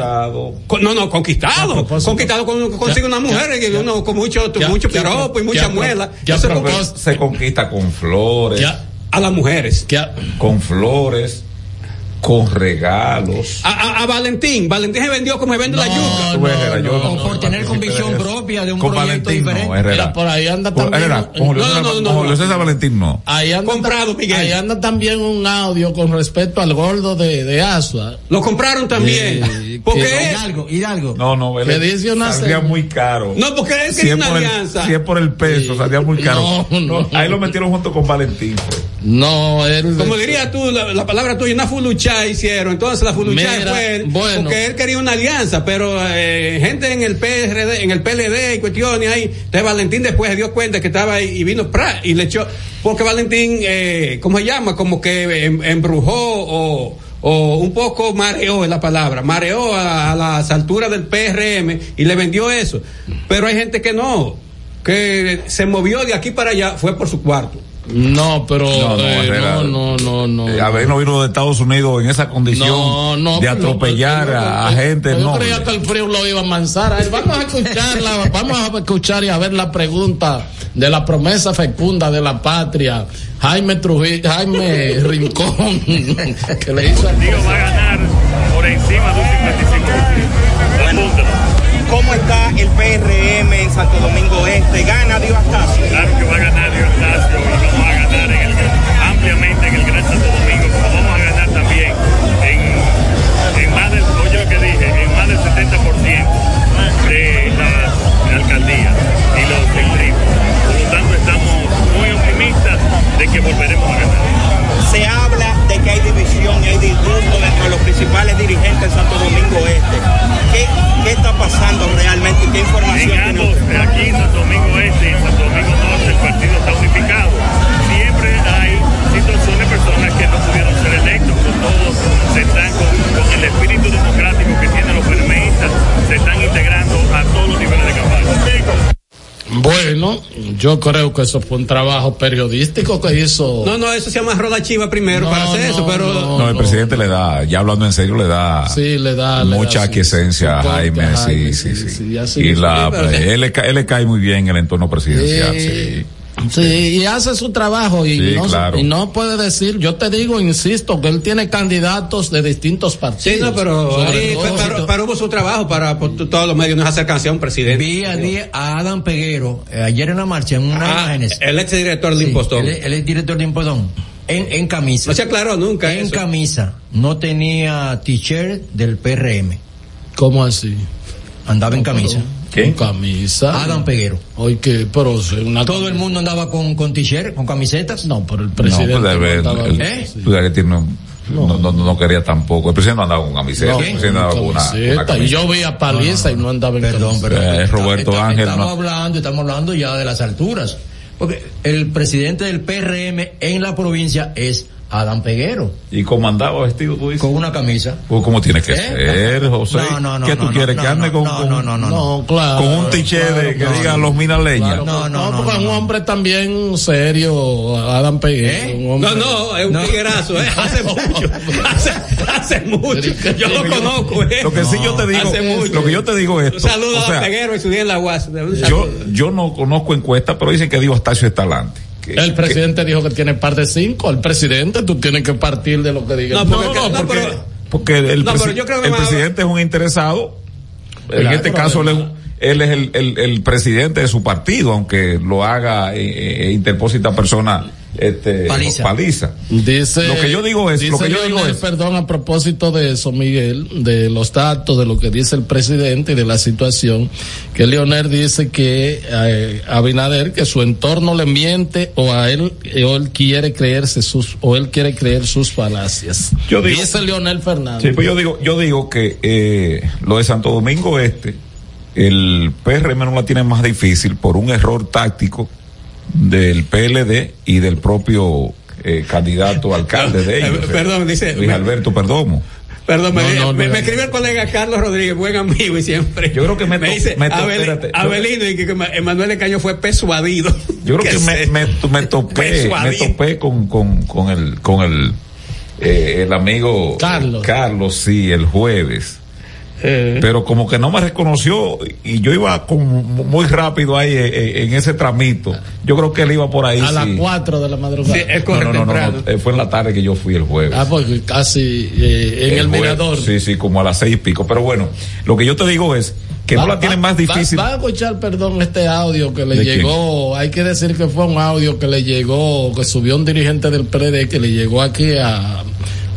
Speaker 4: con- no, no, conquistado. Conquistado con, consigue una mujer y uno con mucho, mucho piropo y mucha muela. Con-
Speaker 1: se conquista con flores.
Speaker 4: a las mujeres.
Speaker 1: Con flores, con regalos.
Speaker 4: A, a- a Valentín, Valentín se vendió como se vende la yuca.
Speaker 1: Tú ves, era yo no-
Speaker 3: por tener convicción propia de un
Speaker 1: Con
Speaker 3: proyecto
Speaker 1: Valentín
Speaker 3: diferente.
Speaker 1: no, Herrera.
Speaker 2: Mira, por ahí anda también.
Speaker 1: Herrera, con Julio Valentín no.
Speaker 2: Ahí anda,
Speaker 4: Comprado, Miguel.
Speaker 2: Ahí anda también un audio con respecto al gordo de, de Asua.
Speaker 4: Lo compraron también. Porque es-
Speaker 3: Hidalgo, Hidalgo.
Speaker 1: No, no, él
Speaker 2: Que dice una
Speaker 1: saldría
Speaker 2: seña.
Speaker 1: muy caro.
Speaker 4: No, porque él
Speaker 1: Si
Speaker 4: quería
Speaker 1: es
Speaker 4: una
Speaker 1: por el-
Speaker 4: alianza.
Speaker 1: Si es por el peso, salía muy caro.
Speaker 2: No, no.
Speaker 1: Ahí lo metieron junto con Valentín. fue.
Speaker 2: No, él.
Speaker 4: Como dirías tú, la, la palabra tuya, una hicieron. Entonces la fuluchá
Speaker 2: Mira,
Speaker 4: fue
Speaker 2: bueno.
Speaker 4: porque él quería una alianza, pero eh, gente en el PRD, en el PLD y cuestiones ahí. Entonces Valentín después se dio cuenta que estaba ahí y vino pra, y le echó, porque Valentín, eh, ¿cómo se llama? Como que em- embrujó o, o un poco mareó es la palabra, mareó a, a las alturas del PRM y le vendió eso. Pero hay gente que no, que se movió de aquí para allá, fue por su cuarto.
Speaker 2: No, pero
Speaker 1: No, no,
Speaker 2: eh,
Speaker 1: Herrera.
Speaker 2: no, no, no, no.
Speaker 1: Eh, haber no vino de Estados Unidos en esa condición
Speaker 2: No, no,
Speaker 1: de atropellar
Speaker 2: pero-
Speaker 1: a, a gente
Speaker 2: pero Yo
Speaker 1: no.
Speaker 2: creía que el frío lo iba a manzar. a él. Vamos a escucharla, vamos a escuchar y a ver la pregunta de la promesa fecunda de la patria. Jaime Trujillo, Jaime Rincón, que le hizo
Speaker 12: Digo, va a ganar por encima de un 55%.
Speaker 13: ¿Cómo está el PRM en Santo Domingo Este? ¿Gana Dios Astacio?
Speaker 12: Claro que va a ganar Dionisio y volveremos a ganar.
Speaker 13: Se habla de que hay división y hay disgusto dentro de los principales dirigentes de Santo Domingo Este. ¿Qué, qué está pasando realmente qué información
Speaker 12: En
Speaker 13: tiene
Speaker 12: ambos, aquí en Santo Domingo Este y en Santo Domingo Norte, el partido está unificado. Siempre hay situaciones, personas que no pudieron ser electos, pero todos se están con, con el espíritu democrático que tienen los PRMistas, se están integrando a todos los niveles de campaña.
Speaker 2: Bueno, yo creo que eso fue un trabajo periodístico que hizo.
Speaker 4: No, no, eso se llama roda chiva primero
Speaker 2: No,
Speaker 4: para hacer eso,
Speaker 2: no,
Speaker 4: pero
Speaker 1: No, el presidente le da, ya hablando en serio, le da
Speaker 2: Sí, le da. le
Speaker 1: mucha
Speaker 2: da su-
Speaker 1: aquiescencia a Jaime,
Speaker 2: a
Speaker 1: sí,
Speaker 2: Jaime,
Speaker 1: sí, sí.
Speaker 2: sí,
Speaker 1: y la,
Speaker 2: Sí, pero-
Speaker 1: él, le, él le cae muy bien el entorno presidencial,
Speaker 2: Sí.
Speaker 1: Sí.
Speaker 2: Y hace su trabajo y,
Speaker 1: Sí,
Speaker 2: no,
Speaker 1: claro.
Speaker 2: y no puede decir, yo te digo, insisto, que él tiene candidatos de distintos partidos.
Speaker 4: Sí, no, pero,
Speaker 2: todo,
Speaker 4: pero, pero hubo su trabajo para por todos los medios, no es acercarse a un presidente.
Speaker 3: Vi a, Adam Peguero eh, ayer en la marcha en unas
Speaker 4: Ah,
Speaker 3: imágenes.
Speaker 4: el ex director de
Speaker 3: Sí,
Speaker 4: Impostón.
Speaker 3: Él, él es director de Impostón. En, en camisa.
Speaker 4: No se aclaró nunca
Speaker 3: En
Speaker 4: eso.
Speaker 3: camisa. No tenía t-shirt del PRM.
Speaker 2: ¿Cómo así?
Speaker 3: Andaba en camisa.
Speaker 2: ¿Qué? camisa.
Speaker 3: Adam Peguero.
Speaker 2: Hoy que, pero una
Speaker 3: Todo el mundo andaba con, con t-shirt, con camisetas.
Speaker 2: No, pero el
Speaker 1: No,
Speaker 2: presidente.
Speaker 1: pues,
Speaker 2: no
Speaker 1: el-
Speaker 3: ¿Eh?
Speaker 1: no, no, no quería tampoco. El presidente no andaba con camiseta.
Speaker 2: No,
Speaker 1: el presidente andaba con una,
Speaker 2: camiseta. y yo vi a Paliza y no andaba en
Speaker 3: Perdón,
Speaker 2: camiseta.
Speaker 3: pero
Speaker 1: Eh, Roberto
Speaker 3: está-
Speaker 1: Ángel,
Speaker 3: Estamos
Speaker 1: no.
Speaker 3: hablando, estamos hablando ya de las alturas. Porque el presidente del PRM en la provincia es Adán Peguero.
Speaker 1: ¿Y cómo andaba vestido tú dices?
Speaker 3: Con una camisa.
Speaker 1: Pues como tiene que
Speaker 3: ¿Eh?
Speaker 1: ser, José.
Speaker 3: No, no, no,
Speaker 1: ¿Qué tú
Speaker 3: no,
Speaker 1: quieres?
Speaker 3: no,
Speaker 1: que ande
Speaker 3: no,
Speaker 1: con,
Speaker 3: no,
Speaker 1: con,
Speaker 3: no, no, no,
Speaker 2: No, claro.
Speaker 1: con un tiché de que
Speaker 2: claro,
Speaker 1: diga
Speaker 2: no.
Speaker 1: los minaleñas?
Speaker 2: Claro,
Speaker 3: No, no,
Speaker 2: no,
Speaker 3: no,
Speaker 2: porque es un
Speaker 3: no.
Speaker 2: hombre también serio, Adam Peguero. un hombre-
Speaker 4: No, no, es un tiguerazo, ¿eh? Hace mucho. Hace, hace mucho. Yo lo conozco, ¿eh?
Speaker 1: Lo que sí yo te digo,
Speaker 4: Hace mucho.
Speaker 1: lo que yo te digo es
Speaker 4: Un
Speaker 1: esto.
Speaker 4: saludo
Speaker 1: o sea,
Speaker 4: a Peguero y su día en la UAS.
Speaker 1: Yo, yo no conozco encuestas, pero dicen que Diego Astacio está adelante. Que-
Speaker 2: El presidente dijo que tiene par de cinco. El presidente, tú tienes que partir de lo que diga.
Speaker 4: No, porque- no,
Speaker 1: porque, porque el,
Speaker 4: No,
Speaker 1: presi-
Speaker 4: pero yo creo que
Speaker 1: el presidente es un interesado. En este caso, él es,
Speaker 2: además-
Speaker 1: un- él es el, el, el presidente de su partido, aunque lo haga eh, eh, interpósita persona este,
Speaker 3: Paliza.
Speaker 2: Dice,
Speaker 1: Lo que yo digo es- lo que yo digo
Speaker 2: Leonel,
Speaker 1: es-
Speaker 2: perdón, a propósito de eso, Miguel, de los datos, de lo que dice el presidente y de la situación, que Leonel dice que eh, Abinader, que su entorno le miente o a él, o él quiere creerse sus, o él quiere creer sus falacias.
Speaker 1: Yo digo-
Speaker 2: dice Leonel Fernández.
Speaker 1: Sí, pues yo digo, yo digo que eh, lo de Santo Domingo Este, el PRM no la tiene más difícil por un error táctico del PLD y del propio eh, candidato alcalde de ellos.
Speaker 4: Perdón, dice-
Speaker 1: Luis Alberto Perdomo.
Speaker 4: Perdón, me,
Speaker 1: No, no,
Speaker 4: me-
Speaker 1: no,
Speaker 4: me escribe el colega Carlos Rodríguez, buen amigo y siempre.
Speaker 1: Yo creo que me to-
Speaker 4: dice,
Speaker 1: me to-
Speaker 4: Abel-
Speaker 1: espérate, yo-
Speaker 4: Abelino y que, que Emanuel de Caño fue persuadido.
Speaker 1: Yo creo que me, me, me topé, me topé con, con, con el, con el, eh, el amigo
Speaker 2: Carlos.
Speaker 1: Carlos, sí, el jueves.
Speaker 4: Eh.
Speaker 1: Pero como que no me reconoció y yo iba como muy rápido ahí eh, eh, en ese tramito. Yo creo que él iba por ahí.
Speaker 2: a
Speaker 1: sí.
Speaker 2: las cuatro de la madrugada.
Speaker 4: Sí, es
Speaker 1: No, no, no, no, fue en la tarde que yo fui el jueves.
Speaker 2: Ah, porque casi eh, en el,
Speaker 1: jueves,
Speaker 2: mirador.
Speaker 1: Sí, sí, como a las seis y pico. Pero bueno, lo que yo te digo es que no
Speaker 2: Va-
Speaker 1: la tienen
Speaker 2: va-
Speaker 1: más difícil.
Speaker 2: Va, va a escuchar, perdón, este audio que le
Speaker 1: ¿De
Speaker 2: llegó. Hay que decir que fue un audio que le llegó, que subió un dirigente del PRD que le llegó aquí a,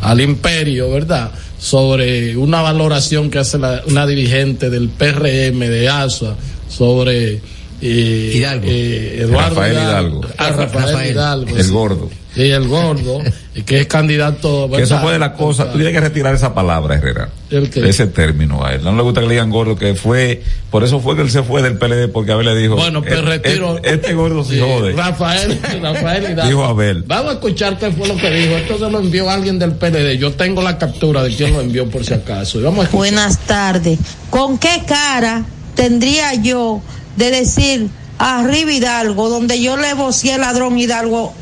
Speaker 2: al Imperio, ¿verdad? Sobre una valoración que hace la- una dirigente del PRM de ASA sobre eh,
Speaker 3: Hidalgo.
Speaker 2: eh, Eduardo
Speaker 1: Rafael Hidalgo.
Speaker 2: Ah, Rafael,
Speaker 3: Rafael.
Speaker 2: Hidalgo.
Speaker 1: el gordo.
Speaker 2: Sí, el gordo, que es candidato.
Speaker 1: Que eso fue de la cosa. Tú tienes que retirar esa palabra, Herrera.
Speaker 2: ¿El qué?
Speaker 1: Ese término a él. No le gusta que le digan gordo, que fue. Por eso fue que él se fue del PLD, porque Abel le dijo.
Speaker 2: Bueno, pues
Speaker 1: "Eh,
Speaker 2: retiro.
Speaker 1: eh, Este gordo se
Speaker 2: Sí,
Speaker 1: jode.
Speaker 2: Rafael, Rafael Hidalgo.
Speaker 1: Dijo Abel.
Speaker 2: Vamos a escuchar qué fue lo que dijo. Esto se lo envió alguien del PLD. Yo tengo la captura de quién lo envió por si acaso. Y vamos a.
Speaker 14: Buenas tardes. ¿Con qué cara tendría yo de decir arriba Hidalgo, donde yo le vocié al ladrón Hidalgo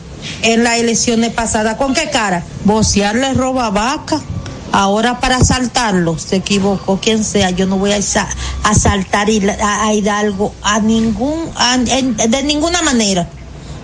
Speaker 14: en las elecciones pasadas? ¿Con qué cara? Vociarle roba vaca. Ahora para asaltarlo, se equivocó quien sea, yo no voy a sa- asaltar a, Hidalgo a ningún, a- en- de ninguna manera.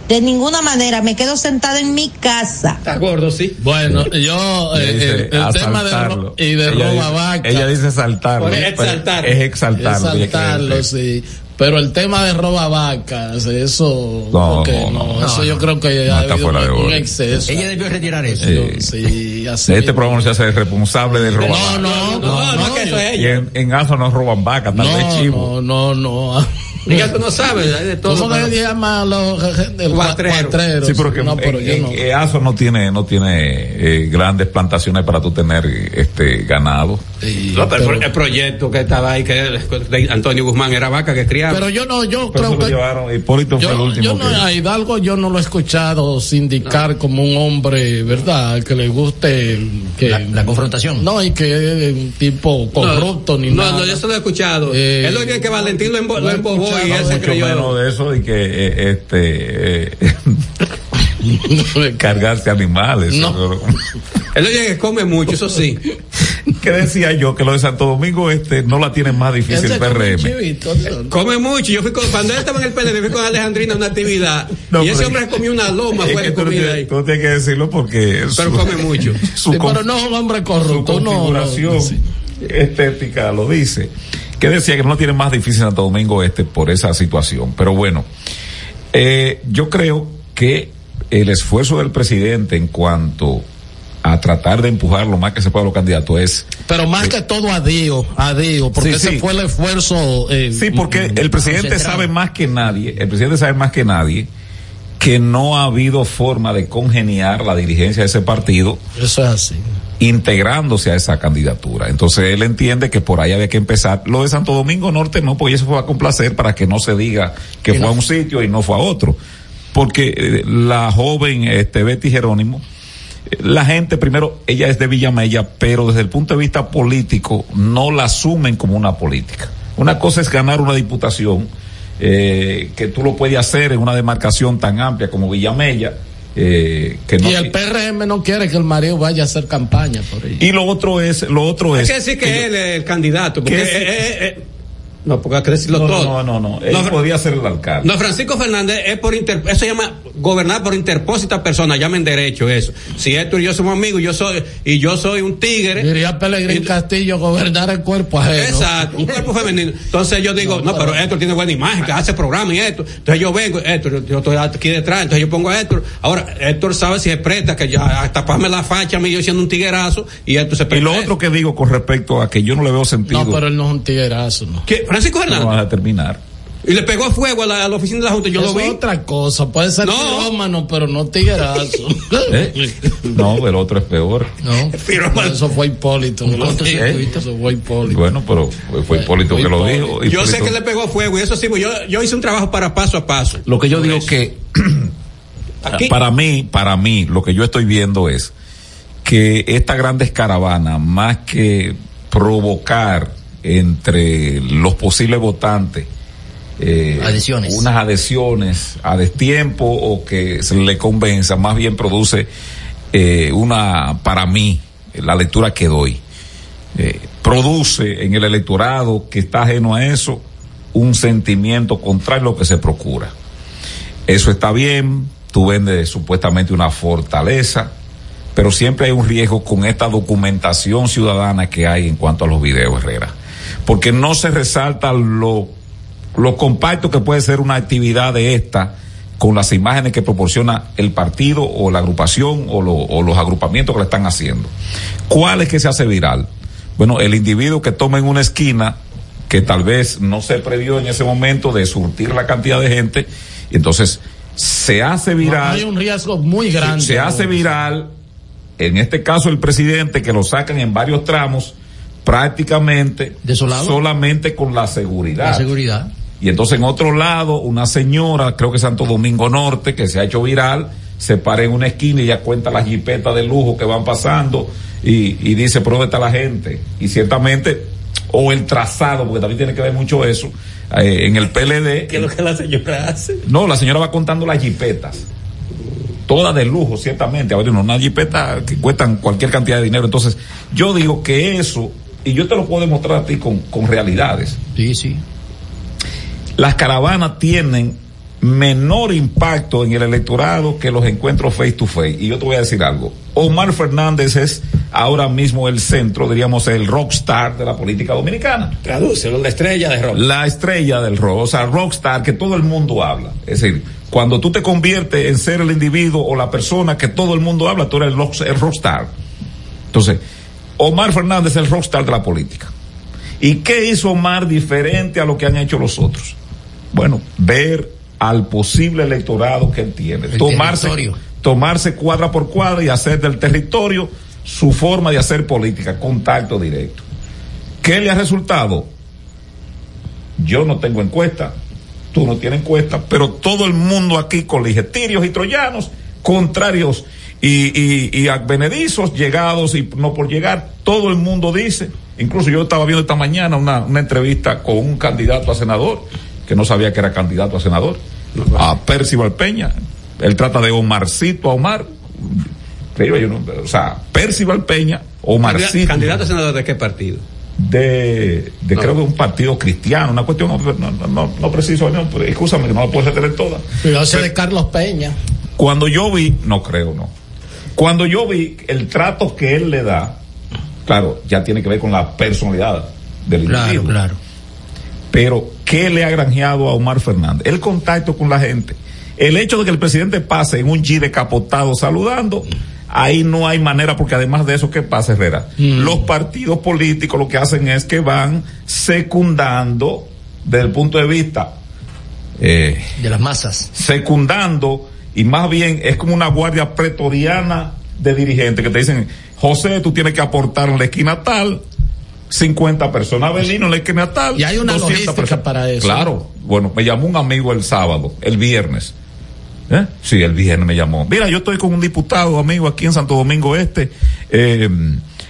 Speaker 14: De ninguna manera, me quedo sentada en mi casa.
Speaker 4: Está gordo, sí.
Speaker 2: Bueno, yo, eh,
Speaker 1: dice
Speaker 2: el, el tema de y de
Speaker 1: Ella
Speaker 2: roba
Speaker 1: dice-
Speaker 2: vaca.
Speaker 1: Ella dice saltarlo.
Speaker 4: Por exaltar.
Speaker 1: Es exaltarlo.
Speaker 2: Exaltarlo, sí. Pero el tema de roba vacas, eso,
Speaker 1: No, no,
Speaker 2: no,
Speaker 1: no,
Speaker 2: eso
Speaker 1: no,
Speaker 2: yo creo que
Speaker 1: no,
Speaker 2: ha
Speaker 1: está
Speaker 2: habido
Speaker 1: de
Speaker 2: un, un exceso.
Speaker 3: Ella debió retirar eso.
Speaker 1: Sí.
Speaker 2: Sí, así.
Speaker 1: Este programa no se hace responsable del robo.
Speaker 2: no, no, no,
Speaker 4: No, no, que eso es
Speaker 1: Y
Speaker 4: ella.
Speaker 1: en, en ASO no roban vacas, tal vez chivo.
Speaker 2: no, no, no.
Speaker 4: Tú no sabes hay de todo.
Speaker 2: ¿Cómo se llama los el
Speaker 4: Cuatrero.
Speaker 2: cuatrero?
Speaker 1: Sí, pero que
Speaker 2: no, pero
Speaker 1: en,
Speaker 2: yo
Speaker 1: en-
Speaker 2: no.
Speaker 1: ASO no tiene, no tiene eh, grandes plantaciones para tú tener este ganado.
Speaker 2: Sí,
Speaker 4: No, pero
Speaker 2: pero-
Speaker 4: el proyecto que estaba ahí, que de Antonio Guzmán era vaca que criaba.
Speaker 2: pero yo no, yo
Speaker 1: Pero
Speaker 2: creo que
Speaker 1: llevaron, Hipólito fue el
Speaker 2: yo,
Speaker 1: último
Speaker 2: yo no,
Speaker 1: que-
Speaker 2: a Hidalgo yo no lo he escuchado sindicar como un hombre, ¿verdad? Que le guste que
Speaker 3: La, la confrontación.
Speaker 2: no y que es un tipo corrupto ni
Speaker 4: no,
Speaker 2: nada.
Speaker 4: no, yo se lo he escuchado.
Speaker 2: Eh,
Speaker 4: es lo que, que Valentín lo, embo,
Speaker 2: lo
Speaker 4: embobó y
Speaker 2: escuchado
Speaker 4: él se
Speaker 1: mucho
Speaker 4: creyó.
Speaker 1: menos de eso y que eh, este eh, cargarse animales.
Speaker 2: No.
Speaker 4: Es lo que come mucho, eso sí.
Speaker 1: ¿Qué decía yo? Que lo de Santo Domingo este no la tiene más difícil
Speaker 2: Ese
Speaker 1: el PRM.
Speaker 2: chivito, ¿no?
Speaker 4: Come mucho. Yo fui con, cuando él estaba en el PLD, fui con Alejandrina a una actividad.
Speaker 1: No,
Speaker 4: y ese hombre comió una loma
Speaker 1: Es
Speaker 4: fue
Speaker 1: que
Speaker 4: de
Speaker 1: tú,
Speaker 4: ahí.
Speaker 1: tú no tienes que decirlo porque
Speaker 4: Pero
Speaker 1: su-
Speaker 4: come mucho.
Speaker 1: su
Speaker 2: Sí, pero no es un hombre
Speaker 1: su
Speaker 2: corrupto, no, no,
Speaker 1: configuración
Speaker 2: sí.
Speaker 1: estética lo dice. Que decía que no tiene más difícil Santo Domingo Este por esa situación. Pero bueno, eh, yo creo que el esfuerzo del presidente en cuanto a tratar de empujar lo más que se pueda a los candidatos es
Speaker 2: Pero más que todo a Dios, a Dios, porque
Speaker 1: Sí,
Speaker 2: ese
Speaker 1: sí.
Speaker 2: fue el esfuerzo. eh,
Speaker 1: Sí, porque el presidente sabe más que nadie, el presidente sabe más que nadie que no ha habido forma de congeniar la dirigencia de ese partido
Speaker 2: Eso es así.
Speaker 1: Integrándose a esa candidatura. Entonces él entiende que por ahí había que empezar. Lo de Santo Domingo Norte no, porque eso fue a complacer para que no se diga que fue a un sitio y no fue a otro. Porque eh, la joven este, Betty Jerónimo la gente, primero, ella es de Villamella, pero desde el punto de vista político no la asumen como una política. Una cosa es ganar una diputación, eh, que tú lo puedes hacer en una demarcación tan amplia como Villamella, eh, que no
Speaker 2: y el PRM no quiere que el marido vaya a hacer campaña por ella.
Speaker 1: y lo otro es, lo otro
Speaker 4: Hay
Speaker 1: es.
Speaker 4: que decir que él es el candidato. Porque,
Speaker 1: que
Speaker 4: eh,
Speaker 1: es-
Speaker 4: eh, eh, no, porque hay que decirlo
Speaker 1: no,
Speaker 4: todo.
Speaker 1: no, no, no, él
Speaker 4: No,
Speaker 1: podía ser el alcalde.
Speaker 4: No, Francisco Fernández es por inter, eso se llama gobernar por interpósita persona, llamen derecho eso. Si Héctor y yo somos amigos, yo soy, y yo soy un tigre.
Speaker 2: Diría Pelegrín Castillo gobernar el cuerpo ajeno.
Speaker 4: Exacto, un cuerpo femenino. Entonces yo digo, no, pero Héctor tiene buena imagen, que hace programa y esto. Entonces yo vengo, Héctor, yo, yo estoy aquí detrás, entonces yo pongo a Héctor. Ahora, Héctor sabe si es presta, que ya hasta taparme la facha, me yo siendo un tiguerazo, y Héctor se
Speaker 1: Y
Speaker 4: presta.
Speaker 1: lo otro que digo con respecto a que yo no le veo sentido.
Speaker 2: No, pero él no es un tiguerazo, ¿no?
Speaker 4: ¿Qué? Francisco
Speaker 1: No
Speaker 4: Fernández.
Speaker 1: vas a terminar.
Speaker 4: Y le pegó fuego a la, a la oficina de la Junta, yo
Speaker 2: Eso
Speaker 4: lo vi.
Speaker 2: es otra cosa. Puede ser
Speaker 4: No.
Speaker 2: pirómano, pero no tiguerazo.
Speaker 1: ¿Eh? No, el otro es peor.
Speaker 2: No, eso fue Hipólito. no
Speaker 1: ¿Eh?
Speaker 2: Eso fue Hipólito.
Speaker 1: Bueno, pero fue- Hipólito
Speaker 2: fue
Speaker 1: que lo
Speaker 2: Hipólito.
Speaker 1: dijo.
Speaker 4: Yo sé que le pegó fuego y eso sí, pues yo, yo hice un trabajo para paso a paso.
Speaker 1: Lo que yo
Speaker 4: Por
Speaker 1: digo
Speaker 4: eso.
Speaker 1: que
Speaker 4: Aquí-
Speaker 1: para mí, para mí, lo que yo estoy viendo es que estas grandes caravanas, más que provocar entre los posibles votantes eh,
Speaker 3: Adhesiones.
Speaker 1: unas adhesiones a destiempo o que se le convenza, más bien produce eh, una, para mí, la lectura que doy, eh, produce en el electorado que está ajeno a eso un sentimiento contrario a lo que se procura. Eso está bien, tú vendes supuestamente una fortaleza, pero siempre hay un riesgo con esta documentación ciudadana que hay en cuanto a los videos, Herrera. Porque no se resalta lo, lo compacto que puede ser una actividad de esta con las imágenes que proporciona el partido o la agrupación o, lo- o los agrupamientos que le están haciendo. ¿Cuál es que se hace viral? Bueno, el individuo que toma en una esquina que tal vez no se previó en ese momento de surtir la cantidad de gente, y entonces se hace viral.
Speaker 2: Hay un riesgo muy grande.
Speaker 1: Se hace viral, en este caso el presidente, que lo sacan en varios tramos, prácticamente
Speaker 3: Desolado.
Speaker 1: solamente con la seguridad.
Speaker 3: La seguridad.
Speaker 1: Y entonces en otro lado, una señora, creo que Santo Domingo Norte, que se ha hecho viral, se para en una esquina y ya cuenta las jipetas de lujo que van pasando y, y dice, ¿pero dónde está la gente? Y ciertamente, o el trazado, porque también tiene que ver mucho eso, eh, en el PLD.
Speaker 4: ¿Qué es lo que la señora hace?
Speaker 1: No, la señora va contando las jipetas. Todas de lujo, ciertamente. Ahora, no, una jipeta que cuestan cualquier cantidad de dinero. Entonces, yo digo que eso, y yo te lo puedo demostrar a ti con, con realidades.
Speaker 3: Sí, sí.
Speaker 1: Las caravanas tienen menor impacto en el electorado que los encuentros face to face. Y yo te voy a decir algo. Omar Fernández es ahora mismo el centro, diríamos, el rockstar de la política dominicana.
Speaker 4: Tradúcelo, la estrella de rock.
Speaker 1: La estrella del rock, o sea, rockstar que todo el mundo habla. Es decir, cuando tú te conviertes en ser el individuo o la persona que todo el mundo habla, tú eres el, rock- el rockstar. Entonces, Omar Fernández es el rockstar de la política. ¿Y qué hizo Omar diferente a lo que han hecho los otros? Bueno, ver al posible electorado que él tiene,
Speaker 3: El
Speaker 1: tomarse,
Speaker 3: territorio.
Speaker 1: tomarse cuadra por cuadra y hacer del territorio su forma de hacer política, contacto directo. ¿Qué le ha resultado? Yo no tengo encuesta, tú no tienes encuesta, pero todo el mundo aquí con ligetirios y troyanos, contrarios y, y, y advenedizos, llegados y no por llegar, todo el mundo dice, incluso yo estaba viendo esta mañana una, una entrevista con un candidato a senador, que no sabía que era candidato a senador, a Percival Peña, él trata de Omarcito a Omar, creo yo, no, o sea, Percival Peña, Omarcito
Speaker 4: ¿Candidato a senador de qué partido?
Speaker 1: de, de creo que un partido cristiano, una cuestión no, no, no, no preciso, no, pero escúchame que no la puedo retener toda.
Speaker 2: Cuidado ese de Carlos Peña.
Speaker 1: Cuando yo vi, no creo, no. Cuando yo vi el trato que él le da, claro, ya tiene que ver con la personalidad del
Speaker 3: Claro,
Speaker 1: individuo.
Speaker 3: claro.
Speaker 1: Pero, ¿qué le ha granjeado a Omar Fernández? El contacto con la gente. El hecho de que el presidente pase en un G decapotado saludando, ahí no hay manera, porque además de eso, ¿qué pasa, Herrera? Los partidos políticos lo que hacen es que van secundando, desde el punto de vista, eh,
Speaker 3: De las masas.
Speaker 1: secundando, y más bien es como una guardia pretoriana de dirigentes que te dicen, José, tú tienes que aportar en la esquina tal, 50 personas, Belino en la esquina tal.
Speaker 2: Y hay una
Speaker 1: 200
Speaker 2: logística
Speaker 1: personas.
Speaker 2: para eso.
Speaker 1: Claro. Bueno, me llamó un amigo el sábado, el viernes. ¿Eh? Sí, el viernes me llamó. Mira, yo estoy con un diputado amigo aquí en Santo Domingo Este, eh,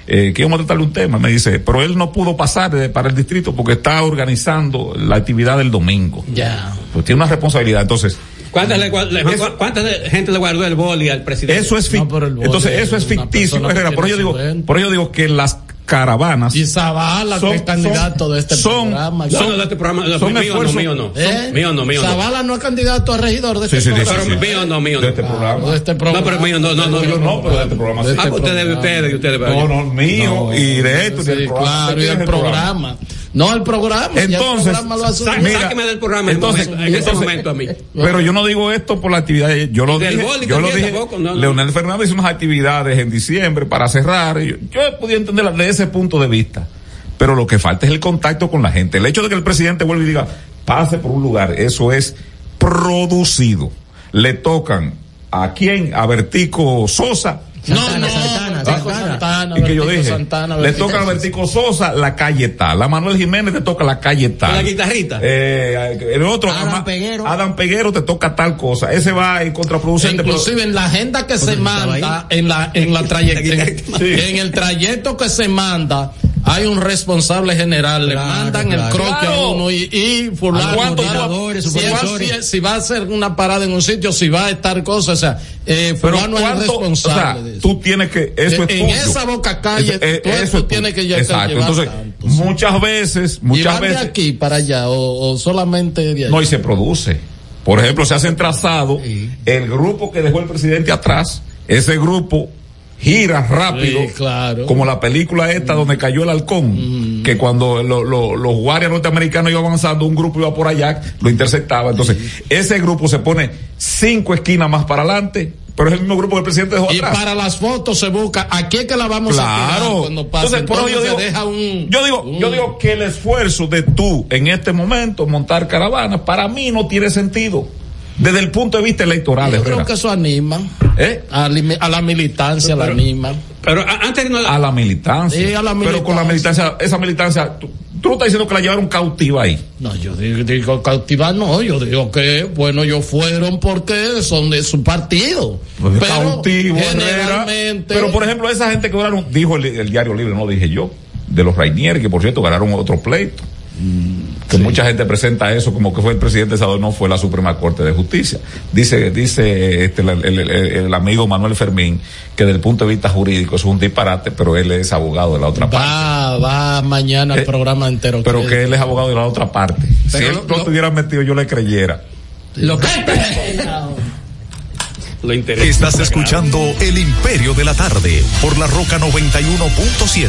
Speaker 1: eh, que vamos a tratarle un tema. Me dice, pero él no pudo pasar eh, para el distrito porque está organizando la actividad del domingo.
Speaker 2: Ya.
Speaker 1: Pues tiene una responsabilidad. Entonces,
Speaker 4: ¿Cuántas, le, le-
Speaker 1: Eso-
Speaker 4: ¿Cuánta de- gente le guardó el boli al presidente?
Speaker 1: eso es fic- entonces eso es ficticio, Herrera. Por ello digo, por ello digo que las caravanas
Speaker 2: Y Zavala, que es candidato de este
Speaker 1: son-
Speaker 2: programa.
Speaker 4: No, no, de este programa, no,
Speaker 1: son
Speaker 4: mío
Speaker 1: esfuerzos-
Speaker 4: no, mío no.
Speaker 2: ¿Eh?
Speaker 4: Mío no, mío no.
Speaker 2: Zavala no es candidato a regidor de este
Speaker 1: Sí, sí, sí,
Speaker 2: programa.
Speaker 1: sí.
Speaker 4: Mío no, mío no.
Speaker 1: de este programa.
Speaker 2: De este programa.
Speaker 4: No, pero mío no, no, no.
Speaker 1: Yo no, pero de este programa sí.
Speaker 2: De este
Speaker 4: Ah, ustedes,
Speaker 2: programa.
Speaker 4: ustedes, ustedes.
Speaker 1: No, no, mío
Speaker 2: No,
Speaker 1: y de esto y del.
Speaker 2: Claro, y programa. No, el programa. el
Speaker 1: Entonces,
Speaker 2: programa
Speaker 4: sáqueme del programa
Speaker 1: entonces-
Speaker 4: en, en ese
Speaker 1: entonces-
Speaker 4: momento a mí.
Speaker 1: Pero yo no digo esto por la actividad. Yo lo dije. Yo lo dije.
Speaker 4: tampoco, no, no.
Speaker 1: Leonel Fernández hizo unas actividades en diciembre para cerrar. Yo, yo podía entenderla de ese punto de vista. Pero lo que falta es el contacto con la gente. El hecho de que el presidente vuelva y diga, pase por un lugar, eso es producido. Le tocan a quién? A Bertico Sosa.
Speaker 2: No,
Speaker 3: Santana,
Speaker 2: no,
Speaker 3: Santana, Santana.
Speaker 2: Santana,
Speaker 1: y que yo
Speaker 2: Bertico
Speaker 1: dije,
Speaker 2: Santana,
Speaker 1: le toca a Bertico Sosa, la calle tal. A Manuel Jiménez te toca la calle tal.
Speaker 4: La guitarrita.
Speaker 1: Eh, el otro,
Speaker 3: Adam
Speaker 1: ama-
Speaker 3: Peguero.
Speaker 1: Adam Peguero te toca tal cosa. Ese va en contraproducente. pero-
Speaker 2: Inclusive en la agenda que se manda, en la, en la trayectoria,
Speaker 1: Sí.
Speaker 2: en el trayecto que se manda, hay un responsable general, le
Speaker 3: Claro,
Speaker 2: mandan el
Speaker 3: claro.
Speaker 2: croque a uno y, y fulano,
Speaker 1: ¿Cuánto
Speaker 2: fulano,
Speaker 3: coordinadores,
Speaker 2: si, si- si va a hacer una parada en un sitio, si va a estar cosas, o sea, eh,
Speaker 1: pero
Speaker 2: fulano es
Speaker 1: o
Speaker 2: responsable
Speaker 1: sea,
Speaker 2: de eso.
Speaker 1: tú tienes que, eso es
Speaker 2: en
Speaker 1: tuyo.
Speaker 2: esa boca calle,
Speaker 1: Eso- eh,
Speaker 2: tú,
Speaker 1: eso
Speaker 2: tú
Speaker 1: es
Speaker 2: tienes que ya
Speaker 1: Exacto.
Speaker 2: llevar
Speaker 1: Entonces,
Speaker 2: tanto, sí.
Speaker 1: muchas veces,
Speaker 2: ¿Y
Speaker 1: muchas
Speaker 2: de
Speaker 1: veces,
Speaker 2: aquí para allá o, o solamente de allá?
Speaker 1: no, y se produce. Por ejemplo, se hacen trazados, el grupo que dejó el presidente atrás, ese grupo gira rápido,
Speaker 2: Sí, claro.
Speaker 1: como la película esta donde cayó el halcón, que cuando lo- lo- los guardias norteamericanos iban avanzando, un grupo iba por allá, lo interceptaba. Entonces, ese grupo se pone cinco esquinas más para adelante, pero es el mismo grupo que el presidente dejó
Speaker 2: Y
Speaker 1: atrás.
Speaker 2: para las fotos se busca, aquí es que la vamos a tirar
Speaker 1: Claro.
Speaker 2: cuando pase.
Speaker 1: Entonces, por eso yo
Speaker 2: Entonces
Speaker 1: digo,
Speaker 2: deja un,
Speaker 1: yo digo,
Speaker 2: un-
Speaker 1: yo digo que el esfuerzo de tú en este momento montar caravanas para mí no tiene sentido desde el punto de vista electoral.
Speaker 2: Yo creo
Speaker 1: Herrera.
Speaker 2: que eso anima
Speaker 1: ¿Eh?
Speaker 2: a, li- a la militancia, la anima.
Speaker 4: Pero antes no
Speaker 1: A la militancia.
Speaker 2: Sí, a la
Speaker 1: Pero con la militancia, esa militancia, tú, tú no estás diciendo que la llevaron cautiva ahí.
Speaker 2: No, yo digo, digo cautivar, no, yo digo que, bueno, ellos fueron porque son de su partido.
Speaker 1: Pues
Speaker 2: pero
Speaker 1: cautivo, Herrera.
Speaker 2: generalmente,
Speaker 1: Pero por ejemplo, esa gente que ganaron, dijo el, el diario libre, no dije yo, de los Rainieri, que por cierto ganaron otro pleito. Que mucha gente presenta eso como que fue el presidente Sador, no fue la Suprema Corte de Justicia. Dice, dice este, el, el- el- el amigo Manuel Fermín que desde el punto de vista jurídico es un disparate, pero él es abogado de la otra parte.
Speaker 2: va, va mañana el
Speaker 1: Eh,
Speaker 2: programa entero.
Speaker 1: Pero que él es abogado de la otra parte. si él
Speaker 2: lo-
Speaker 1: no
Speaker 2: lo-
Speaker 1: estuviera metido, yo le creyera.
Speaker 2: Lo que
Speaker 4: Lo interesa.
Speaker 5: Estás escuchando El Imperio de la Tarde por la Roca 91.7.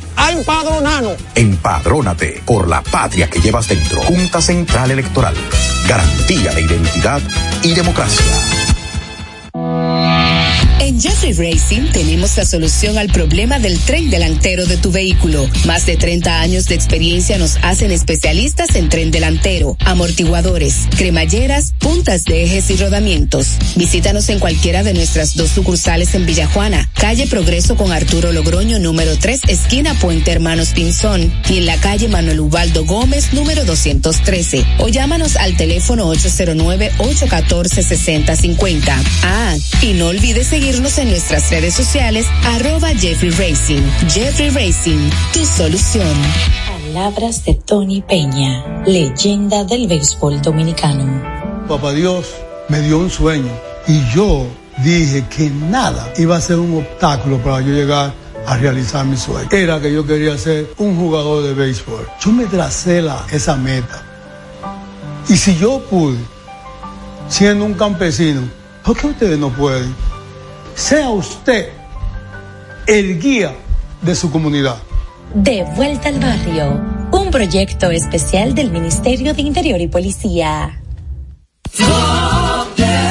Speaker 9: a empadronarnos.
Speaker 6: Empadrónate por la patria que llevas dentro. Junta Central Electoral. Garantía de identidad y democracia.
Speaker 15: En Jeffrey Racing tenemos la solución al problema del tren delantero de tu vehículo. Más de 30 años de experiencia nos hacen especialistas en tren delantero, amortiguadores, cremalleras, puntas de ejes y rodamientos. Visítanos en cualquiera de nuestras dos sucursales en Villajuana, calle Progreso con Arturo Logroño número 3, esquina Puente Hermanos Pinzón, y en la calle Manuel Ubaldo Gómez número 213. O llámanos al teléfono 809-814-6050. Ah, y no olvides seguirnos en nuestras redes sociales, arroba Jeffrey Racing. Jeffrey Racing, tu solución.
Speaker 16: Palabras de Tony Peña, leyenda del béisbol dominicano.
Speaker 17: Papá Dios me dio un sueño y yo dije que nada iba a ser un obstáculo para yo llegar a realizar mi sueño. Era que yo quería ser un jugador de béisbol. Yo me tracé la, esa meta. Y si yo pude, siendo un campesino, ¿por qué ustedes no pueden? Sea usted el guía de su comunidad.
Speaker 16: De vuelta al barrio, un proyecto especial del Ministerio de Interior y Policía. Drop dead.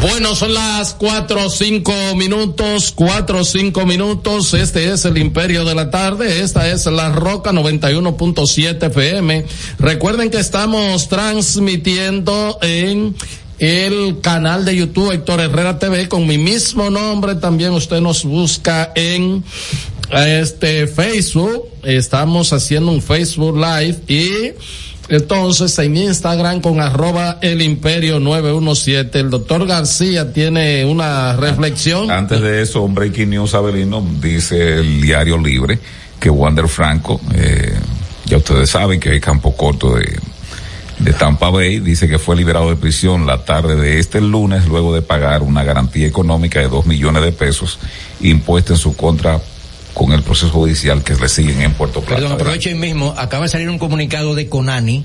Speaker 2: Bueno, son las cuatro cinco minutos, cuatro cinco minutos. Este es el Imperio de la Tarde. Esta es la Roca 91.7 FM. Recuerden que estamos transmitiendo en el canal de YouTube Héctor Herrera TV con mi mismo nombre. También usted nos busca en este Facebook. Estamos haciendo un Facebook Live y entonces, en Instagram con arroba el imperio 917, el doctor García tiene una reflexión.
Speaker 1: Antes de eso, un breaking news, Abelino, dice el diario Libre que Wander Franco, eh, ya ustedes saben que hay campo corto de, de Tampa Bay, dice que fue liberado de prisión la tarde de este lunes luego de pagar una garantía económica de dos millones de pesos impuesta en su contra con el proceso judicial que le siguen en Puerto Plata.
Speaker 3: Perdón, aprovecho ahí mismo, acaba de salir un comunicado de Conani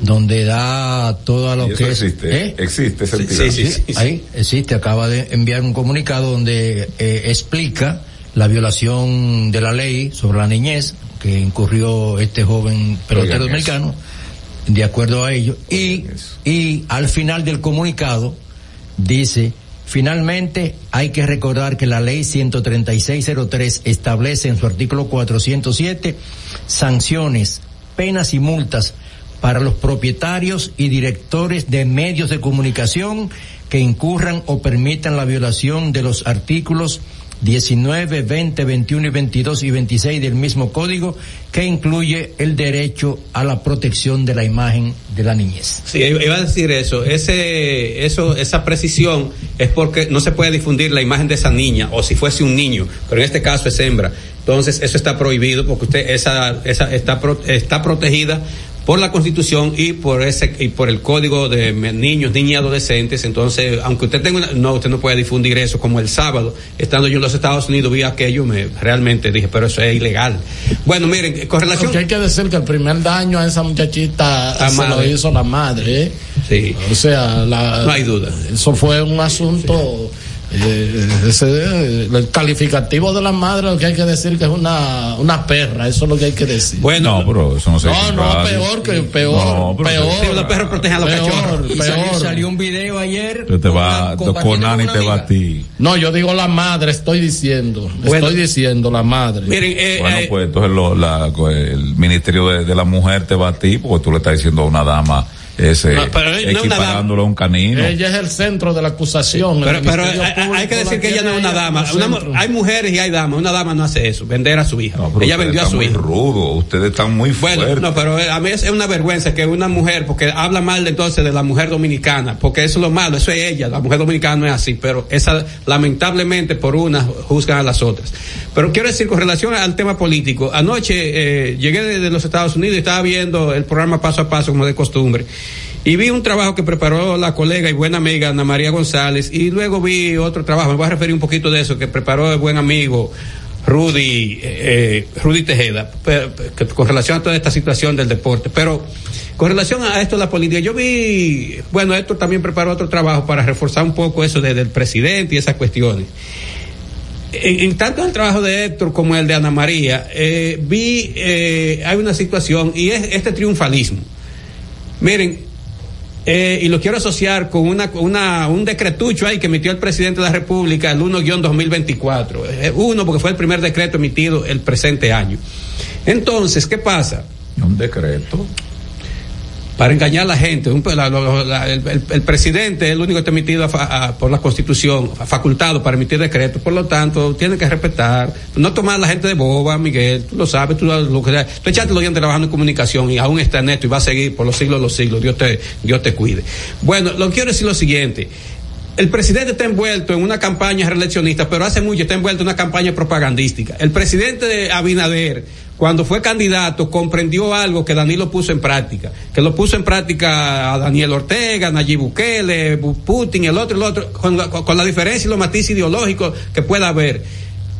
Speaker 3: donde da todo lo que
Speaker 1: existe,
Speaker 3: ¿Eh?
Speaker 1: existe esa
Speaker 3: Sí,
Speaker 1: entidad.
Speaker 3: sí, sí, ahí existe, acaba de enviar un comunicado donde eh, explica la violación de la ley sobre la niñez que incurrió este joven pelotero dominicano, de acuerdo a ello, y, y al final del comunicado dice, finalmente hay que recordar que la ley 13603 establece en su artículo 407 sanciones, penas y multas para los propietarios y directores de medios de comunicación que incurran o permitan la violación de los artículos 19, 20, 21 y 22 y 26 del mismo código que incluye el derecho a la protección de la imagen de la niñez.
Speaker 4: Sí, iba a decir eso. Ese, eso, esa precisión es porque no se puede difundir la imagen de esa niña o si fuese un niño, pero en este caso es hembra. Entonces eso está prohibido porque usted esa, esa está está protegida por la Constitución y por ese y por el Código de Niños, Niñas y Adolescentes. Entonces, aunque usted tenga una, no, usted no puede difundir eso como el sábado, estando yo en los Estados Unidos, vi aquello, me realmente dije, pero eso es ilegal. Bueno, miren, con relación
Speaker 2: Porque hay que decir que el primer daño a esa muchachita
Speaker 4: La
Speaker 2: se lo hizo la madre. ¿eh?
Speaker 4: Sí.
Speaker 2: O sea, la,
Speaker 4: No hay duda.
Speaker 2: Eso fue un asunto. Eh, ese, eh, el calificativo de la madre, lo que hay que decir que es una, una perra, eso es lo que hay que decir.
Speaker 4: Bueno,
Speaker 1: no, pero eso no se dice
Speaker 2: No, no,
Speaker 1: radio.
Speaker 2: peor que peor,
Speaker 1: No, pero-
Speaker 2: peor.
Speaker 4: Sí, los perros protegen a los
Speaker 2: Peor,
Speaker 4: cachorros.
Speaker 3: Y salió,
Speaker 2: peor.
Speaker 3: salió un video ayer.
Speaker 1: Pero te
Speaker 3: con
Speaker 1: va,
Speaker 3: compartiendo
Speaker 1: con Nani te va a ti.
Speaker 2: No, yo digo la madre, estoy diciendo.
Speaker 4: Bueno.
Speaker 2: estoy diciendo la madre.
Speaker 4: miren, eh,
Speaker 1: Bueno,
Speaker 4: eh,
Speaker 1: pues entonces lo- la- el Ministerio de, de la Mujer te va a ti porque tú le estás diciendo a una dama ese
Speaker 4: No, pero no es una
Speaker 1: equiparándolo a un canino.
Speaker 2: Ella es el centro de la acusación.
Speaker 4: Pero,
Speaker 2: Ministerio
Speaker 4: hay, que decir que ella no es una dama. Una hay mujeres y hay damas. Una dama no hace eso, vender a su hija.
Speaker 1: No,
Speaker 4: ella vendió a
Speaker 1: están
Speaker 4: su
Speaker 1: muy
Speaker 4: hija.
Speaker 1: rudos, ustedes están muy
Speaker 4: Bueno,
Speaker 1: fuertes.
Speaker 4: no, pero eh, a mí es una vergüenza que una mujer, porque habla mal entonces de la mujer dominicana, porque eso es lo malo, eso es ella, la mujer dominicana no es así, pero esa, lamentablemente por una juzgan a las otras. Pero quiero decir, con relación al tema político, anoche eh, llegué de, de los Estados Unidos y estaba viendo el programa paso a paso, como de costumbre. Y vi un trabajo que preparó la colega y buena amiga Ana María González, y luego vi otro trabajo, me voy a referir un poquito de eso, que preparó el buen amigo Rudy, eh, Rudy Tejeda, con relación a toda esta situación del deporte. Pero con relación a esto la política, yo vi, bueno, Héctor también preparó otro trabajo para reforzar un poco eso de- del presidente y esas cuestiones. En, en tanto el trabajo de Héctor como el de Ana María, eh, vi, eh, hay una situación y es este triunfalismo. Miren, eh, y lo quiero asociar con una, una, un decretucho ahí que emitió el presidente de la República, el 1-2024. Eh, uno, porque fue el primer decreto emitido el presente año. Entonces, ¿qué pasa?
Speaker 1: Un decreto.
Speaker 4: Para engañar a la gente. Un- la- el, presidente es el único que está emitido a a- por la Constitución, facultado para emitir decretos. Por lo tanto, tiene que respetar. No tomar a la gente de boba, Miguel. Tú lo sabes. Tú, lo que, tú echaste los días trabajando en comunicación y aún está en esto y va a seguir por los siglos de los siglos. Dios te, Dios te cuide. Bueno, lo quiero decir lo siguiente. El presidente está envuelto en una campaña reeleccionista, pero hace mucho está envuelto en una campaña propagandística. El presidente de Abinader, cuando fue candidato, comprendió algo que Danilo puso en práctica, que lo puso en práctica a Daniel Ortega, Nayib Bukele, Bu- Putin, el otro, el otro, con la, diferencia y los matices ideológicos que pueda haber.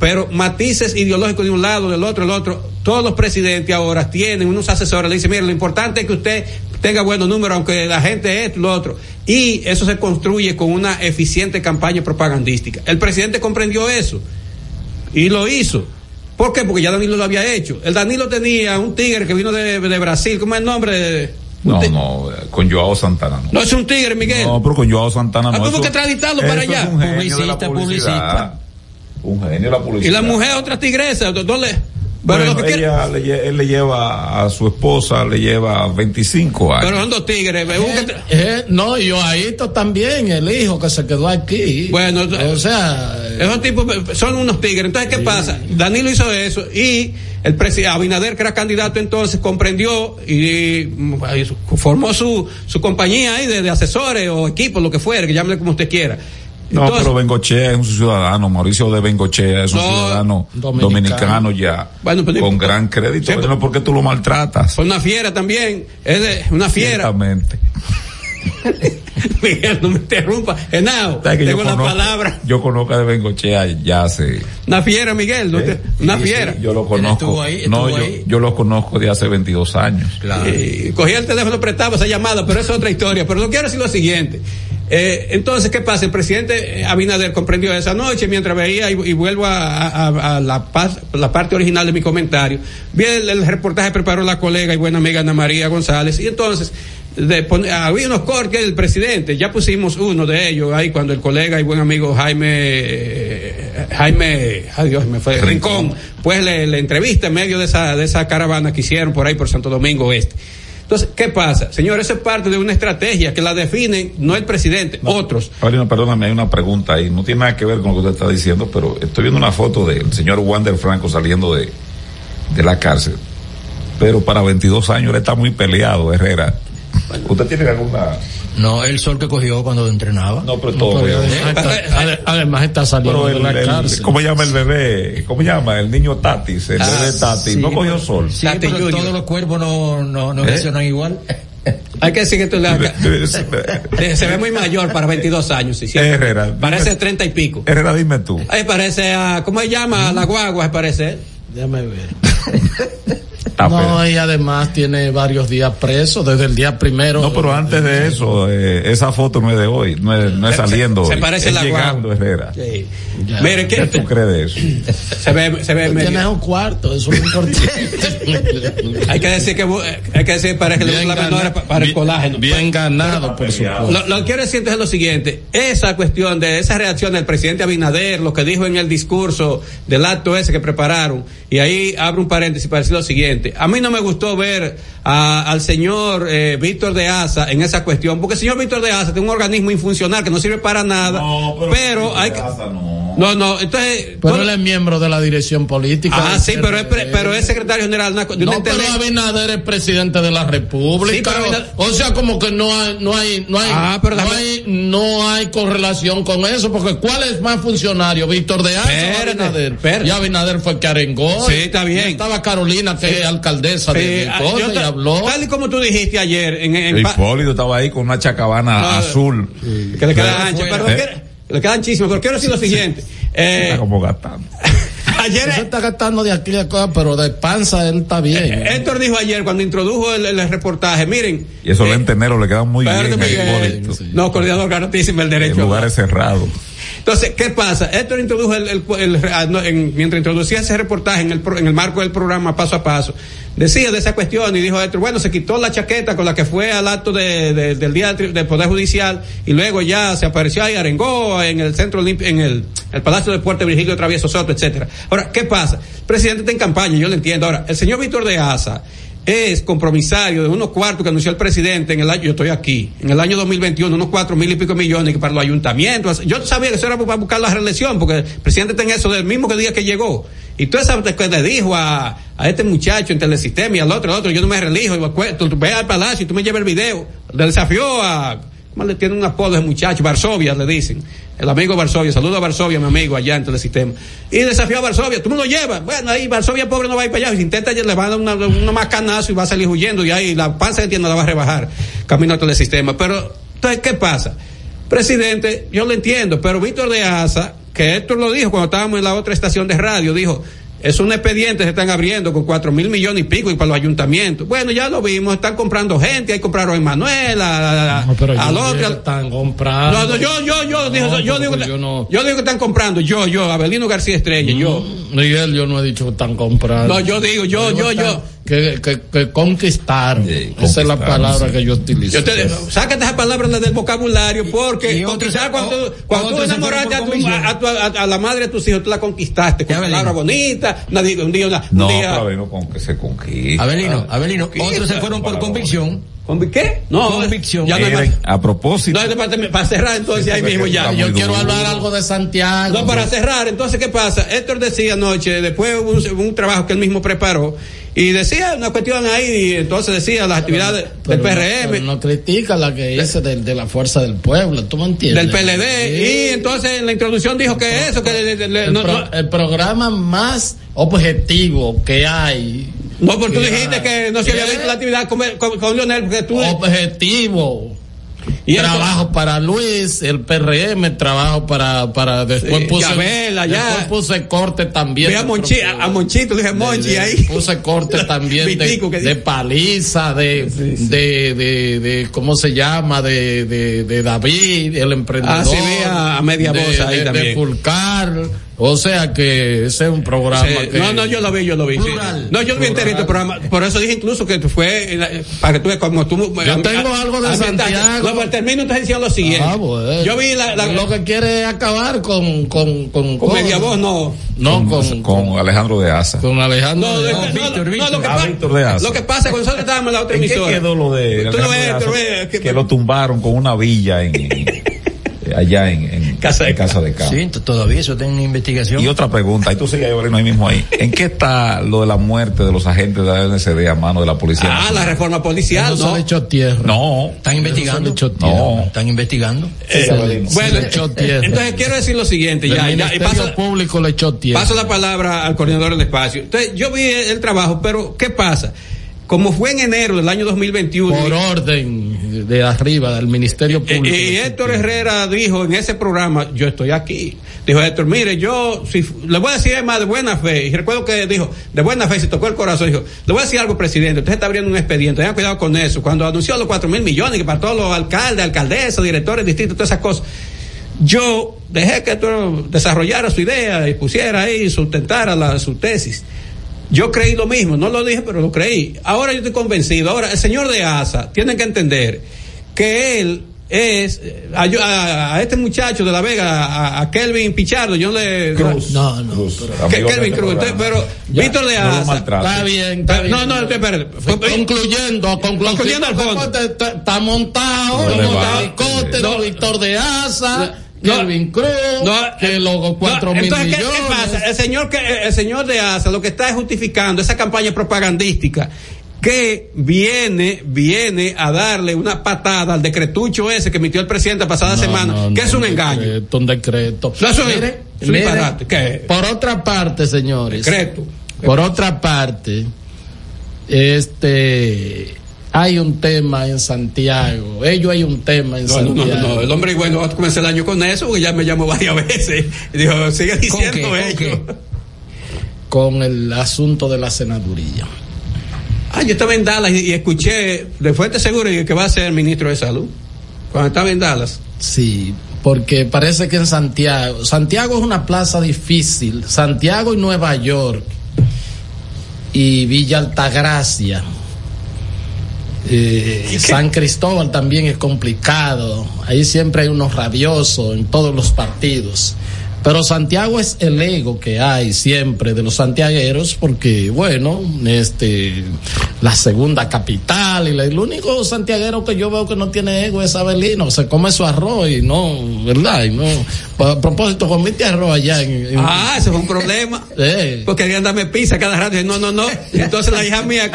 Speaker 4: Pero matices ideológicos de un lado, del otro, del otro. Todos los presidentes ahora tienen unos asesores, le dicen, mire, lo importante es que usted tenga buenos números, aunque la gente y lo otro. Y eso se construye con una eficiente campaña propagandística. El presidente comprendió eso y lo hizo. ¿Por qué? Porque ya Danilo lo había hecho. El Danilo tenía un tigre que vino de, de Brasil. ¿Cómo es el nombre?
Speaker 1: No, no, con Joao Santana no.
Speaker 4: No es un tigre, Miguel.
Speaker 1: No, pero con Joao Santana no.
Speaker 4: Ah, tuvo
Speaker 1: eso-
Speaker 4: que extraditarlo para allá.
Speaker 1: Es un genio de la
Speaker 4: Publicista, publicista.
Speaker 1: Un genio de la publicidad.
Speaker 4: Y la mujer, otra tigresa. ¿dó- ¿Dónde? Pero
Speaker 1: Bueno,
Speaker 4: lo que quiere-
Speaker 1: ella le él le lleva a su esposa, le lleva 25 años.
Speaker 4: Pero son dos tigres. busca-
Speaker 2: Eh, no, y Joaito también, el hijo que se quedó aquí.
Speaker 4: Bueno,
Speaker 2: o sea,
Speaker 4: Esos tipos son unos tigres. Entonces, ¿qué pasa? Danilo hizo eso y el presidente Abinader, que era candidato entonces, comprendió y mm, formó su, su compañía ahí de, de asesores o equipos, lo que fuera, que llámele como usted quiera.
Speaker 1: No,
Speaker 4: Entonces-
Speaker 1: pero Bengochea es un ciudadano, Mauricio de Bengochea es un
Speaker 4: No,
Speaker 1: ciudadano
Speaker 4: dominicano.
Speaker 1: dominicano, ya,
Speaker 4: Bueno, pero-
Speaker 1: con gran crédito.
Speaker 4: Sí,
Speaker 1: Bueno, ¿Por qué tú lo maltratas?
Speaker 4: Fue una fiera también, es de, una fiera.
Speaker 1: Ciertamente.
Speaker 4: Miguel, no me interrumpa. Henao,
Speaker 1: ¿Sabes que yo
Speaker 4: tengo la palabra.
Speaker 1: Yo conozco a de Bengochea ya hace.
Speaker 4: Una fiera, Miguel, no te- una
Speaker 1: Sí, sí,
Speaker 4: fiera.
Speaker 1: yo lo conozco. no, yo, yo lo conozco de hace 22 años.
Speaker 4: Y cogía el teléfono prestaba esa llamada, pero es otra historia. Pero no quiero decir lo siguiente. Eh, entonces, ¿qué pasa? El presidente eh, Abinader comprendió esa noche mientras veía, y, y vuelvo a, a- a la, paz- la parte original de mi comentario, vi el, el reportaje preparó la colega y buena amiga Ana María González, y entonces de pon- había unos cortes del presidente, ya pusimos uno de ellos ahí cuando el colega y buen amigo Jaime, eh, Jaime, ay Dios, me fue, Rincón, pues le, le entrevista en medio de esa, de esa caravana que hicieron por ahí por Santo Domingo Este. Entonces, ¿qué pasa? Señor, eso es parte de una estrategia que la definen no el presidente, otros.
Speaker 1: Paulino, perdóname, hay una pregunta ahí. No tiene nada que ver con lo que usted está diciendo, pero estoy viendo una foto del señor Wander Franco saliendo de, de la cárcel. Pero para 22 años él está muy peleado, Herrera. ¿Usted tiene alguna
Speaker 3: No, el sol que cogió cuando entrenaba.
Speaker 1: No, pero todo.
Speaker 2: Pero
Speaker 1: ¿eh?
Speaker 2: además, está, ade- además está saliendo de la
Speaker 1: el-
Speaker 2: cárcel.
Speaker 1: ¿Cómo llama el bebé? ¿Cómo llama? El niño Tatis, el
Speaker 3: Ah,
Speaker 1: bebé Tatis.
Speaker 3: sí,
Speaker 1: no cogió sol.
Speaker 3: Sí, pero todos los cuerpos no, no, no
Speaker 1: ¿Eh?
Speaker 3: reaccionan igual.
Speaker 4: Hay que decir que tú Eh, se ve muy mayor para 22 años. Sí, cierto.
Speaker 1: Herrera, dime-
Speaker 4: Parece 30 y pico.
Speaker 1: Herrera, dime tú.
Speaker 4: Ahí parece a, ¿cómo se llama? A la guagua, parece.
Speaker 2: Déjame ver. No, y además tiene varios días preso, desde el día primero.
Speaker 1: No, pero antes de eso, eh, esa foto no es de hoy, no es, no es saliendo
Speaker 4: se
Speaker 1: hoy.
Speaker 4: parece
Speaker 1: es
Speaker 4: la
Speaker 1: llegando. Herrera.
Speaker 4: Sí. Mire,
Speaker 1: ¿Qué
Speaker 4: ¿qué?
Speaker 1: tú crees de eso?
Speaker 4: Se ve, se ve medio-
Speaker 2: Tienes un cuarto, eso es importante.
Speaker 4: Hay que decir que, eh, hay que decir para que le la menor para el
Speaker 2: bien-
Speaker 4: colágeno.
Speaker 2: Bien ganado, por supuesto.
Speaker 4: Lo, lo que quiero decir entonces es lo siguiente, esa cuestión de esa reacción del presidente Abinader, lo que dijo en el discurso del acto ese que prepararon, y ahí abro un paréntesis para decir lo siguiente, a mí no me gustó ver a- al señor eh, Víctor de Asa en esa cuestión, porque el señor Víctor de Asa tiene un organismo infuncional que no sirve para nada, pero, hay que... No, no, entonces...
Speaker 2: Pero él es miembro de la dirección política.
Speaker 4: Ah, sí, pero es, pre- pero es secretario general
Speaker 2: No, pero Abinader es presidente de la República.
Speaker 4: Sí, pero Abinader-
Speaker 2: o, sea, como que no hay, no hay, no hay,
Speaker 4: Ah, pero
Speaker 2: no hay, no hay correlación con eso, porque ¿cuál es más funcionario, Víctor de
Speaker 4: Espérate,
Speaker 2: Abinader?
Speaker 4: espérate.
Speaker 2: Y Abinader fue que arengó.
Speaker 4: Sí, está bien.
Speaker 2: y Estaba Carolina, que
Speaker 4: Sí.
Speaker 2: es alcaldesa
Speaker 4: Sí,
Speaker 2: de
Speaker 4: ah,
Speaker 2: Cosa,
Speaker 4: yo
Speaker 2: y habló.
Speaker 4: Tal y como tú dijiste ayer en, en
Speaker 1: Hipólito estaba ahí con una chacabana
Speaker 4: No,
Speaker 1: azul.
Speaker 4: que le queda ancha, pero
Speaker 1: ¿Eh?
Speaker 4: Le queda anchísimo, pero quiero decir lo siguiente. Eh,
Speaker 1: Está como gastando.
Speaker 4: ayer
Speaker 2: Él está gastando de aquí de cosas, pero de panza él está bien.
Speaker 4: eh, Héctor dijo ayer cuando introdujo el, el reportaje, miren,
Speaker 1: Y esos lentes negros le quedan muy bien
Speaker 4: Miguel. No, coordinador garantísimo el
Speaker 1: En
Speaker 4: derecho. a
Speaker 1: lugares cerrados.
Speaker 4: Entonces, ¿qué pasa? Héctor introdujo el, ah, mientras introducía ese reportaje en el, en el marco del programa paso a paso, decía de esa cuestión y dijo Héctor, bueno, se quitó la chaqueta con la que fue al acto de- de- del día del Poder Judicial y luego ya se apareció ahí, arengó en el centro en el, el Palacio de Puerto Virgilio Travieso Soto, etcétera. Ahora, ¿qué pasa? El presidente está en campaña, yo lo entiendo. Ahora, el señor Víctor de Asa, es compromisario de unos cuartos que anunció el presidente en el año, yo estoy aquí, en el año 2021, unos cuatro mil y pico millones para los ayuntamientos. Yo sabía que eso era para buscar la reelección, porque el presidente tenía eso del mismo que día que llegó. Y tú sabes que le dijo a, a este muchacho en Telesistema y al otro, al otro, yo no me relijo, ve al palacio y tú me llevas el video. Le desafió a, ¿cómo le tiene un apodo ese muchacho? Varsovia le dicen. El amigo Varsovia, saludo a Varsovia, mi amigo allá en Telesistema. Y desafió a Varsovia, tú me lo llevas. Bueno, ahí Varsovia pobre no va a ir para allá. Si intenta, le va a dar una, una más canazo y va a salir huyendo y ahí la panza que tiene la va a rebajar camino a Telesistema. Pero, entonces, ¿qué pasa? Presidente, yo lo entiendo, pero Víctor de Asa, que Héctor lo dijo cuando estábamos en la otra estación de radio, dijo, es un expediente, se están abriendo con cuatro mil millones y pico y para los ayuntamientos. Bueno, ya lo vimos, están comprando gente, ahí compraron a Emanuel, a, a-
Speaker 2: No, pero dije
Speaker 4: otro.
Speaker 2: que están comprando.
Speaker 4: No, no, yo, yo, yo, digo, yo, digo,
Speaker 2: pero
Speaker 4: que-
Speaker 2: yo
Speaker 4: digo que están comprando, yo, yo, Abelino García Estrella, yo.
Speaker 2: Miguel, yo no he dicho que están comprando.
Speaker 4: No, yo digo, yo, yo, yo.
Speaker 2: Que, que, que conquistaron. Esa es la palabra
Speaker 1: sí.
Speaker 2: que yo utilizo.
Speaker 4: Yo te, sácate esas palabras del vocabulario porque conquistar cuando, cuando tú enamoraste a, tu- a, tu- a- a la madre de tus hijos, tú la conquistaste con
Speaker 3: Abelino.
Speaker 4: palabras bonitas, una, di- un día,
Speaker 1: No,
Speaker 4: un día,
Speaker 1: no con que se conquista.
Speaker 3: Abelino, Abelino, otros se fueron por convicción.
Speaker 4: ¿Con qué? No,
Speaker 3: Convicción.
Speaker 4: ya no hay más.
Speaker 1: A propósito.
Speaker 4: No, para, para cerrar entonces ahí mismo ya.
Speaker 2: Yo
Speaker 1: muy
Speaker 2: quiero
Speaker 1: duro.
Speaker 2: hablar algo de Santiago.
Speaker 4: No, para cerrar, entonces, ¿qué pasa? Héctor decía anoche, después hubo un, un trabajo que él mismo preparó, y decía una cuestión ahí, y entonces decía las actividades
Speaker 2: Pero
Speaker 4: del PRM,
Speaker 2: pero no critica la que hice de, de la fuerza del pueblo, ¿tú me entiendes?
Speaker 4: del PLD, y entonces en la introducción dijo que eso, que le- le- le-
Speaker 2: el,
Speaker 4: no,
Speaker 2: pro-
Speaker 4: no-
Speaker 2: el programa más objetivo que hay.
Speaker 4: No, porque tú dijiste que no se había visto la actividad con, con, con Leonel, porque tú...
Speaker 2: Objetivo.
Speaker 4: Y
Speaker 2: trabajo para Luis, el PRM, trabajo para, para después
Speaker 4: Sí,
Speaker 2: puse,
Speaker 4: Yabela, ya.
Speaker 2: después puse corte también.
Speaker 4: Vi a, Monchi, a, a Monchito, dije Monchi
Speaker 2: de-
Speaker 4: ahí.
Speaker 2: Puse corte también de,
Speaker 4: Vitico, que
Speaker 2: de
Speaker 4: dice.
Speaker 2: paliza, de, de, de, de, ¿cómo se llama? De, de, de David, el emprendedor.
Speaker 4: Ah, sí, a- a media
Speaker 2: de-
Speaker 4: voz ahí
Speaker 2: de-
Speaker 4: también.
Speaker 2: De Fulcar. O sea que ese es un programa
Speaker 4: Sí,
Speaker 2: que.
Speaker 4: no, no, yo lo vi, yo lo vi. sí. No, yo lo vi enterito el programa. Por eso dije incluso que fue, para que tú veas como tú.
Speaker 2: Yo tengo algo de Santiago.
Speaker 4: No, pero termino entonces diciendo lo siguiente.
Speaker 2: Ah, bueno.
Speaker 4: Yo vi la, la-
Speaker 2: lo que quiere es acabar con, con, con,
Speaker 4: con media voz, no.
Speaker 2: No, con,
Speaker 1: Con Alejandro de Asa.
Speaker 2: con Alejandro.
Speaker 4: No,
Speaker 2: de-
Speaker 4: no, no,
Speaker 3: Víctor,
Speaker 4: no,
Speaker 3: Víctor.
Speaker 4: lo que
Speaker 1: Ah,
Speaker 4: pa-
Speaker 1: Víctor de Asa.
Speaker 4: Lo que pasa cuando nosotros estábamos en la otra
Speaker 1: ¿En qué quedó lo de
Speaker 4: Tú lo
Speaker 1: Alejandro
Speaker 4: ves,
Speaker 1: de
Speaker 4: tú lo
Speaker 1: Asa?
Speaker 4: ves, que-
Speaker 1: que lo tumbaron con una villa en, en- allá en-
Speaker 4: casa de
Speaker 1: casa de campo.
Speaker 3: Sí, todavía eso está en investigación.
Speaker 1: Y otra pregunta, y tú sigues ahí mismo ahí. ¿En qué está lo de la muerte de los agentes de la NCD a mano de la policía?
Speaker 4: Ah, la reforma policial,
Speaker 2: Eso se
Speaker 4: ¿no?
Speaker 2: le echó tierra.
Speaker 1: No.
Speaker 3: Están investigando.
Speaker 2: Eso se le echó tierra.
Speaker 1: No.
Speaker 3: Están investigando.
Speaker 4: Eh,
Speaker 2: Se
Speaker 4: bueno,
Speaker 2: le echó tierra.
Speaker 4: entonces quiero decir lo siguiente,
Speaker 2: El
Speaker 4: ya, ya, y
Speaker 2: Ministerio
Speaker 4: paso,
Speaker 2: Público le echó tierra.
Speaker 4: paso la palabra al coordinador del espacio. Entonces, yo vi el trabajo, pero ¿qué pasa? Como fue en enero del año 2021.
Speaker 2: Por orden de arriba del Ministerio
Speaker 4: Eh,
Speaker 2: Público.
Speaker 4: Y Héctor Herrera dijo en ese programa, yo estoy aquí. Dijo Héctor, mire, yo si, le voy a decir más de buena fe. Y recuerdo que dijo, de buena fe, se tocó el corazón. Dijo, le voy a decir algo, presidente. Usted está abriendo un expediente, tengan cuidado con eso. Cuando anunció los cuatro mil millones, que para todos los alcaldes, alcaldesas, directores, distritos, todas esas cosas. Yo dejé que Héctor desarrollara su idea y pusiera ahí, sustentara la, su tesis. Yo creí lo mismo, no lo dije, pero lo creí. Ahora yo estoy convencido. Ahora, el señor de ASA tiene que entender que él es eh, a, a- a este muchacho de La Vega, a, a Kelvin Pichardo, yo le
Speaker 2: Cruz. No, no.
Speaker 1: Amigo de
Speaker 4: Kelvin Cruz, entonces, pero
Speaker 2: Ya,
Speaker 4: Víctor de
Speaker 1: no
Speaker 4: Asa.
Speaker 1: maltrate.
Speaker 2: Está bien, está bien.
Speaker 4: No, no, espérate.
Speaker 2: Concluyendo, concluyendo,
Speaker 4: Concluyendo al fondo.
Speaker 2: Está, montado,
Speaker 1: No
Speaker 2: montado
Speaker 4: No.
Speaker 2: Víctor de Asa,
Speaker 4: No.
Speaker 2: Kelvin Cruz,
Speaker 4: No,
Speaker 2: que luego cuatro
Speaker 4: No,
Speaker 2: mil
Speaker 4: entonces, ¿qué,
Speaker 2: millones.
Speaker 4: qué pasa? El señor que el señor de ASA lo que está es justificando esa campaña propagandística que viene viene a darle una patada al decretucho ese que emitió el presidente la pasada
Speaker 2: No,
Speaker 4: semana,
Speaker 2: no,
Speaker 4: que
Speaker 2: no,
Speaker 4: es un engaño.
Speaker 2: decreto, un decreto. Mire,
Speaker 4: es un
Speaker 2: mire.
Speaker 4: ¿Qué?
Speaker 2: Por otra parte, señores.
Speaker 4: Decreto.
Speaker 2: Por otra parte, este hay un tema en Santiago. Ellos hay un tema en
Speaker 4: No, no,
Speaker 2: Santiago.
Speaker 4: no, no, el hombre bueno va a comenzar el año con eso, porque ya me llamó varias veces. Y dijo, sigue diciendo
Speaker 3: ¿Con.
Speaker 2: Con el asunto de la senaduría.
Speaker 4: Ah, yo estaba en Dallas y, y escuché de fuente segura que va a ser ministro de salud. Cuando estaba en Dallas.
Speaker 2: Sí, porque parece que en Santiago, Santiago es una plaza difícil, Santiago y Nueva York y Villa Altagracia. Eh, San Cristóbal también es complicado, ahí siempre hay unos rabiosos en todos los partidos. Pero Santiago es el ego que hay siempre de los santiagueros, porque bueno, este, la segunda capital y la- el único santiaguero que yo veo que no tiene ego es Abelino, se come su arroz y no, ¿verdad? Y no, a propósito, comiste arroz allá en, en-
Speaker 4: Ah, eso fue un problema. Porque querían darme pizza cada rato. Y no, no, no. Y entonces la hija mía,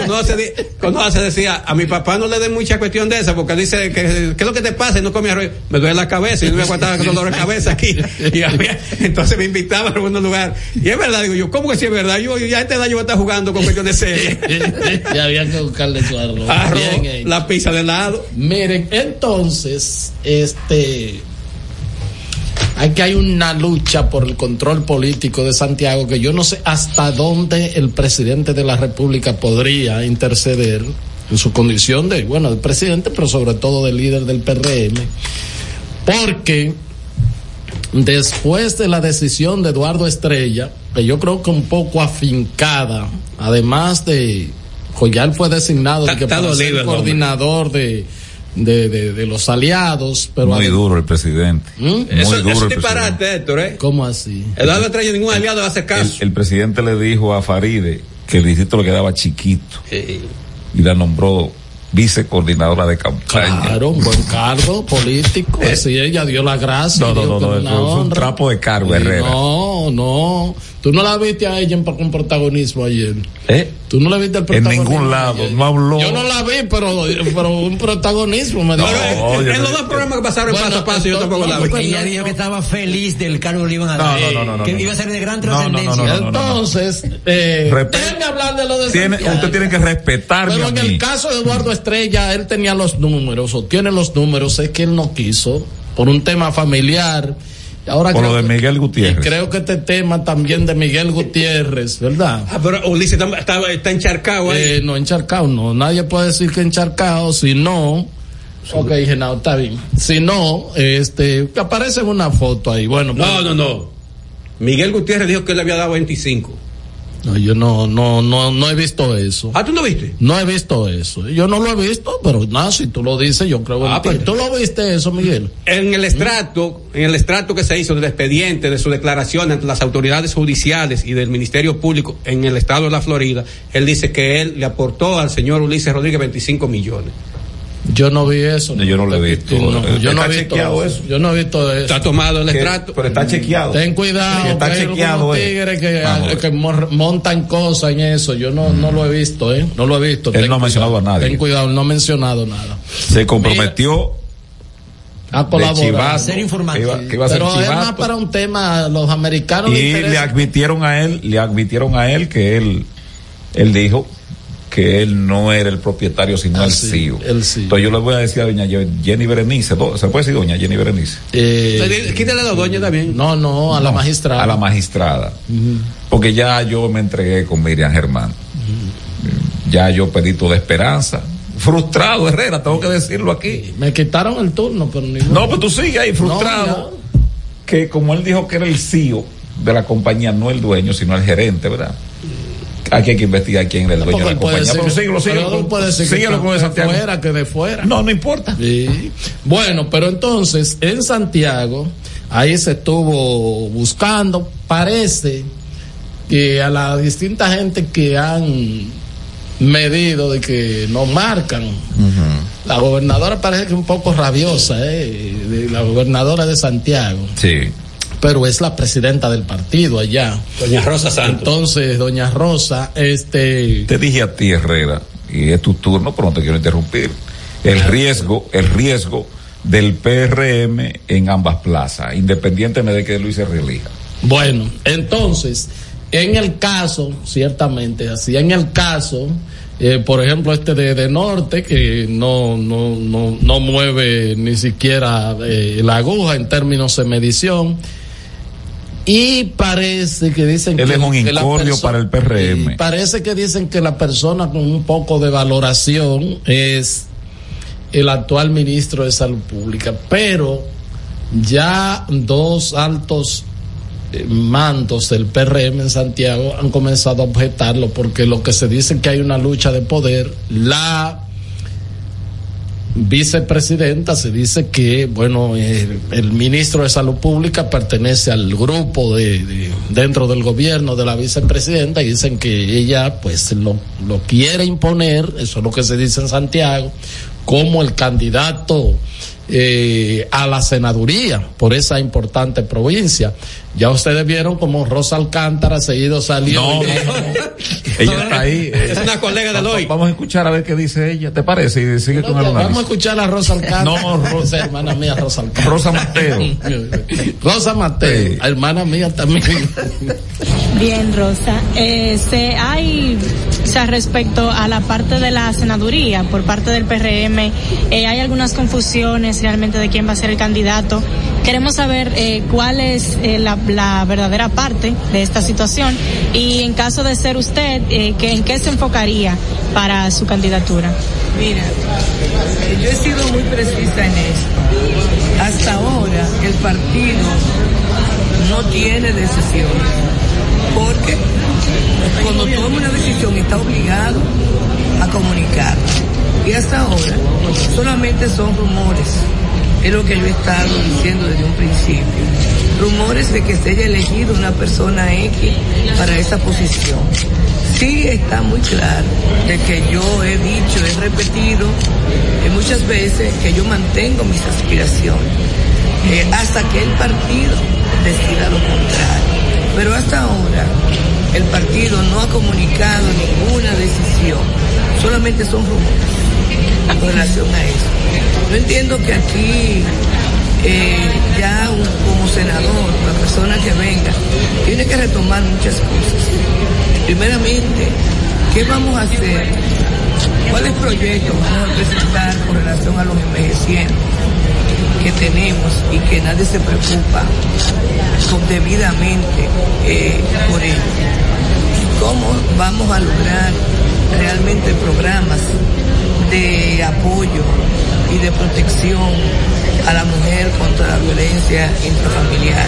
Speaker 4: cuando se decía, a mi papá no le dé mucha cuestión de esa, porque dice, que, ¿qué es lo que te pasa? Y no come arroz. Me duele la cabeza y no me aguantaba con dolor de cabeza aquí. Y había- entonces me invitaban a algunos lugares. Y es verdad, digo yo, ¿cómo que sí es verdad? Yo, yo ya a esta edad yo voy a estar jugando con cuestiones serias.
Speaker 2: ya había que buscarle su arroz.
Speaker 4: La pizza de lado.
Speaker 2: Miren, entonces, este, aquí hay una lucha por el control político de Santiago que yo no sé hasta dónde el presidente de la República podría interceder en su condición de, bueno, de presidente, pero sobre todo de líder del PRM, porque después de la decisión de Eduardo Estrella, que yo creo que un poco afincada, además de, Joyal fue designado de que para ser
Speaker 4: el
Speaker 2: coordinador de, de, de, de los aliados, pero
Speaker 1: Muy duro el presidente.
Speaker 2: ¿Mm?
Speaker 1: Muy
Speaker 4: Eso,
Speaker 1: duro
Speaker 4: eso
Speaker 1: el
Speaker 4: es disparate, Héctor, ¿eh?
Speaker 2: ¿Cómo así?
Speaker 4: Eduardo Estrella, ningún aliado le hace
Speaker 1: El,
Speaker 4: caso.
Speaker 1: el presidente le dijo a Faride que el distrito le quedaba chiquito
Speaker 4: Eh,
Speaker 1: y la nombró vicecoordinadora de campaña.
Speaker 2: Claro, un buen cargo político. Así ella dio la gracia.
Speaker 1: No, no, no, no, un trapo de cargo, Herrera.
Speaker 2: No, no. Tú no la viste a ella en- con protagonismo ayer.
Speaker 1: ¿Eh?
Speaker 2: Tú no la viste al
Speaker 1: En
Speaker 2: protagonismo.
Speaker 1: ningún lado,
Speaker 2: ayer?
Speaker 1: no habló.
Speaker 2: Yo no la vi, pero, pero un protagonismo me
Speaker 1: No,
Speaker 4: en- en los dos programas que pasaron
Speaker 2: Bueno,
Speaker 4: paso a paso, yo tampoco la vi.
Speaker 3: Ella dijo que estaba feliz del cargo que le iban a
Speaker 1: No,
Speaker 3: dar.
Speaker 1: no, no, no, no,
Speaker 3: que
Speaker 1: no.
Speaker 3: iba a ser de gran
Speaker 1: No, no, no,
Speaker 3: trascendencia.
Speaker 1: no, no, no.
Speaker 2: Entonces, eh, déjeme hablar de lo de
Speaker 1: Tiene- usted tiene que respetarme
Speaker 2: Pero en
Speaker 1: mí.
Speaker 2: el caso de Eduardo Estrella, él tenía los números, o tiene los números, es que él no quiso, por un tema familiar. Ahora
Speaker 1: Por lo de
Speaker 2: que-
Speaker 1: Miguel Gutiérrez.
Speaker 2: y creo que este tema también de Miguel Gutiérrez, ¿verdad?
Speaker 4: Ah, pero Ulises está, está, está encharcado ahí.
Speaker 2: Eh, no, encharcado no. Nadie puede decir que encharcado, si no. Ok, Genao, está bien. Si no, este, aparece en una foto ahí. Bueno,
Speaker 4: no,
Speaker 2: pues-
Speaker 4: no, no. Miguel Gutiérrez dijo que él le había dado 25.
Speaker 2: No, yo no, no, no, no he visto eso.
Speaker 4: Ah, ¿tú no viste?
Speaker 2: No he visto eso. Yo no lo he visto, pero nada, si tú lo dices, yo creo
Speaker 4: Ah,
Speaker 2: ti.
Speaker 4: pues-
Speaker 2: ¿Tú lo viste eso, Miguel?
Speaker 4: En el extracto, en el extracto que se hizo del expediente, de su declaración ante las autoridades judiciales y del Ministerio Público en el estado de la Florida, él dice que él le aportó al señor Ulises Rodríguez 25 millones.
Speaker 2: Yo no vi eso.
Speaker 1: Yo no lo he visto.
Speaker 2: No, yo no
Speaker 1: ¿Está
Speaker 2: he visto eso.
Speaker 1: eso?
Speaker 2: Yo no he visto eso.
Speaker 4: Está tomado el
Speaker 1: Que-
Speaker 4: extracto.
Speaker 1: Pero está chequeado.
Speaker 2: Ten cuidado,
Speaker 1: Que está
Speaker 2: que hay
Speaker 1: chequeado,
Speaker 2: algunos
Speaker 1: eh.
Speaker 2: tigres que,
Speaker 1: a
Speaker 2: que montan cosas en eso. Yo no, no lo he visto, ¿eh? No lo he visto.
Speaker 1: Él
Speaker 2: Ten
Speaker 1: no ha mencionado a nadie.
Speaker 2: Ten cuidado, no ha mencionado nada.
Speaker 1: Se comprometió
Speaker 2: A
Speaker 1: de
Speaker 2: colaborar.
Speaker 1: chivato, que iba, que iba a ser
Speaker 2: Pero es más para un tema, los americanos
Speaker 1: y le
Speaker 2: interesa-
Speaker 1: admitieron a él, le admitieron a él que él, él dijo que él no era el propietario sino el CEO. Entonces yo le voy a decir a doña Jenny Berenice, ¿se puede decir doña Jenny Berenice?
Speaker 2: Eh,
Speaker 4: Quítale la doña también.
Speaker 2: No, no, a la
Speaker 1: No,
Speaker 2: magistrada.
Speaker 1: A la magistrada. Porque ya yo me entregué con Miriam Germán. Ya yo pedí toda esperanza. Frustrado, Herrera, tengo que decirlo aquí.
Speaker 2: Me quitaron el turno, pero ni
Speaker 1: No, pues tú sigues ahí frustrado. que como él dijo que era el CEO de la compañía, no el dueño, sino el gerente, ¿verdad? Aquí hay que investigar quién era el dueño de la compañía.
Speaker 2: ser-
Speaker 1: Pero síguelo,
Speaker 2: pero
Speaker 1: síguelo.
Speaker 2: puede
Speaker 1: síguelo con
Speaker 2: de
Speaker 1: Santiago.
Speaker 2: fuera, que de fuera.
Speaker 1: No, no importa.
Speaker 2: Sí. Bueno, pero entonces en Santiago, ahí se estuvo buscando, parece que a la distinta gente que han medido de que no marcan, la gobernadora parece que un poco rabiosa, ¿eh? de la gobernadora de Santiago,
Speaker 1: Sí.
Speaker 2: Pero es la presidenta del partido allá.
Speaker 4: Doña Rosa Santos.
Speaker 2: Entonces, doña Rosa, este...
Speaker 1: Te dije a ti, Herrera, y es tu turno, pero no te quiero interrumpir. El riesgo, el riesgo del PRM en ambas plazas, independientemente de que Luis se reelija.
Speaker 2: Bueno, entonces, en el caso, ciertamente, así, en el caso, eh, por ejemplo, este de, de Norte, que no, no, no, no mueve ni siquiera eh, la aguja en términos de medición, y parece que dicen
Speaker 1: Él
Speaker 2: que,
Speaker 1: es un incordio para el PRM.
Speaker 2: Parece que dicen que la persona con un poco de valoración es el actual ministro de Salud Pública, pero ya dos altos eh, mandos del PRM en Santiago han comenzado a objetarlo porque lo que se dice es que hay una lucha de poder, la vicepresidenta se dice que, bueno, el, el ministro de Salud Pública pertenece al grupo de, de- dentro del gobierno de la vicepresidenta y dicen que ella pues lo, lo quiere imponer, eso es lo que se dice en Santiago, como el candidato eh, a la senaduría por esa importante provincia. Ya ustedes vieron como Rosa Alcántara seguido salió.
Speaker 1: No,
Speaker 2: dijo,
Speaker 1: Ella está ahí.
Speaker 4: Es una colega de hoy.
Speaker 1: Vamos a escuchar a ver qué dice ella. ¿Te parece? Y sigue con el
Speaker 2: Vamos a
Speaker 1: análisis.
Speaker 2: escuchar a Rosa Alcántara.
Speaker 1: No,
Speaker 2: Rosa, hermana mía, Rosa Alcántara.
Speaker 1: Rosa Mateo.
Speaker 2: Rosa Mateo, hermana mía también.
Speaker 18: Bien, Rosa. Eh, se hay, o sea, respecto a la parte de la senaduría por parte del PRM, eh, hay algunas confusiones de quién va a ser el candidato. Queremos saber eh, cuál es eh, la, verdadera parte de esta situación y en caso de ser usted, eh, ¿en qué se enfocaría para su candidatura?
Speaker 19: Mira, yo he sido muy precisa en esto. Hasta ahora el partido no tiene decisión. Porque cuando toma una decisión está obligado a comunicar. Y hasta ahora solamente son rumores. Es lo que yo he estado diciendo desde un principio. Rumores de que se haya elegido una persona X para esa posición. Sí está muy claro de que yo he dicho, he repetido eh, muchas veces que yo mantengo mis aspiraciones eh, hasta que el partido decida lo contrario. Pero hasta ahora el partido no ha comunicado ninguna decisión, solamente son rumores en relación a eso. Yo entiendo que aquí eh, ya como senador, la persona que venga, tiene que retomar muchas cosas. Primeramente, ¿qué vamos a hacer? ¿Cuáles proyectos vamos a presentar con relación a los envejecientes que tenemos y que nadie se preocupa con- debidamente eh, por ello? ¿Cómo vamos a lograr realmente programas de apoyo y de protección a la mujer contra la violencia intrafamiliar?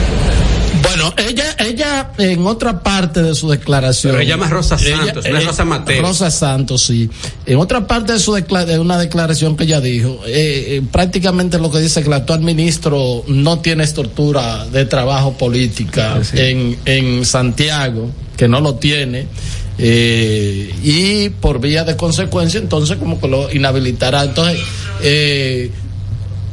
Speaker 2: Bueno, ella, ella en otra parte de su declaración.
Speaker 4: Pero ella llama Rosa
Speaker 2: Ella-
Speaker 4: Santos, no es
Speaker 2: eh,
Speaker 4: Rosa Mateo.
Speaker 2: Rosa Santos, sí. En otra parte de su de una declaración que ella dijo, eh, eh, prácticamente lo que dice que el actual ministro no tiene estructura de trabajo política en, en Santiago, que no lo tiene. Eh, y por vía de consecuencia entonces como que lo inhabilitará entonces eh,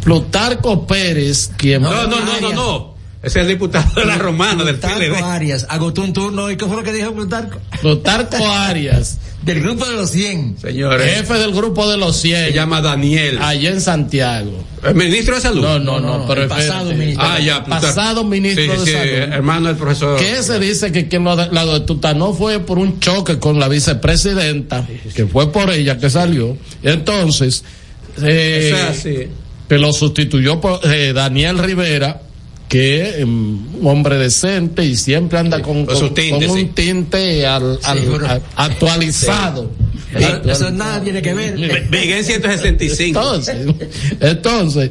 Speaker 2: Plutarco Pérez, quien
Speaker 4: No, no, no, no, no. Ese es el diputado de la Romana, del
Speaker 3: Plutarco
Speaker 4: PLD.
Speaker 3: Arias agotó un turno y ¿qué fue lo que dijo Plutarco?
Speaker 2: Plutarco Arias,
Speaker 3: Del grupo de los 100.
Speaker 4: Señores,
Speaker 2: jefe del grupo de los 100,
Speaker 4: se llama Daniel.
Speaker 2: allá en Santiago.
Speaker 4: ¿El ministro de Salud?
Speaker 2: No, no, no, pero
Speaker 3: el pasado ministro.
Speaker 4: Ah, ya. Plutarco.
Speaker 2: pasado ministro
Speaker 4: Sí,
Speaker 2: de
Speaker 4: sí,
Speaker 2: Salud.
Speaker 4: hermano del profesor.
Speaker 2: que se dice que quien lo, la detutanó fue por un choque con la vicepresidenta, que fue por ella que salió. Entonces, eh,
Speaker 4: Eso es así.
Speaker 2: que lo sustituyó por eh, Daniel Rivera, que un hombre decente y siempre anda con,
Speaker 4: con su
Speaker 2: con-
Speaker 4: tinte,
Speaker 2: con
Speaker 4: sí.
Speaker 2: un tinte al, al-
Speaker 3: pero-
Speaker 2: a- actualizado.
Speaker 3: Eso, eso nada tiene que ver.
Speaker 4: Miguel 165.
Speaker 2: Entonces, entonces,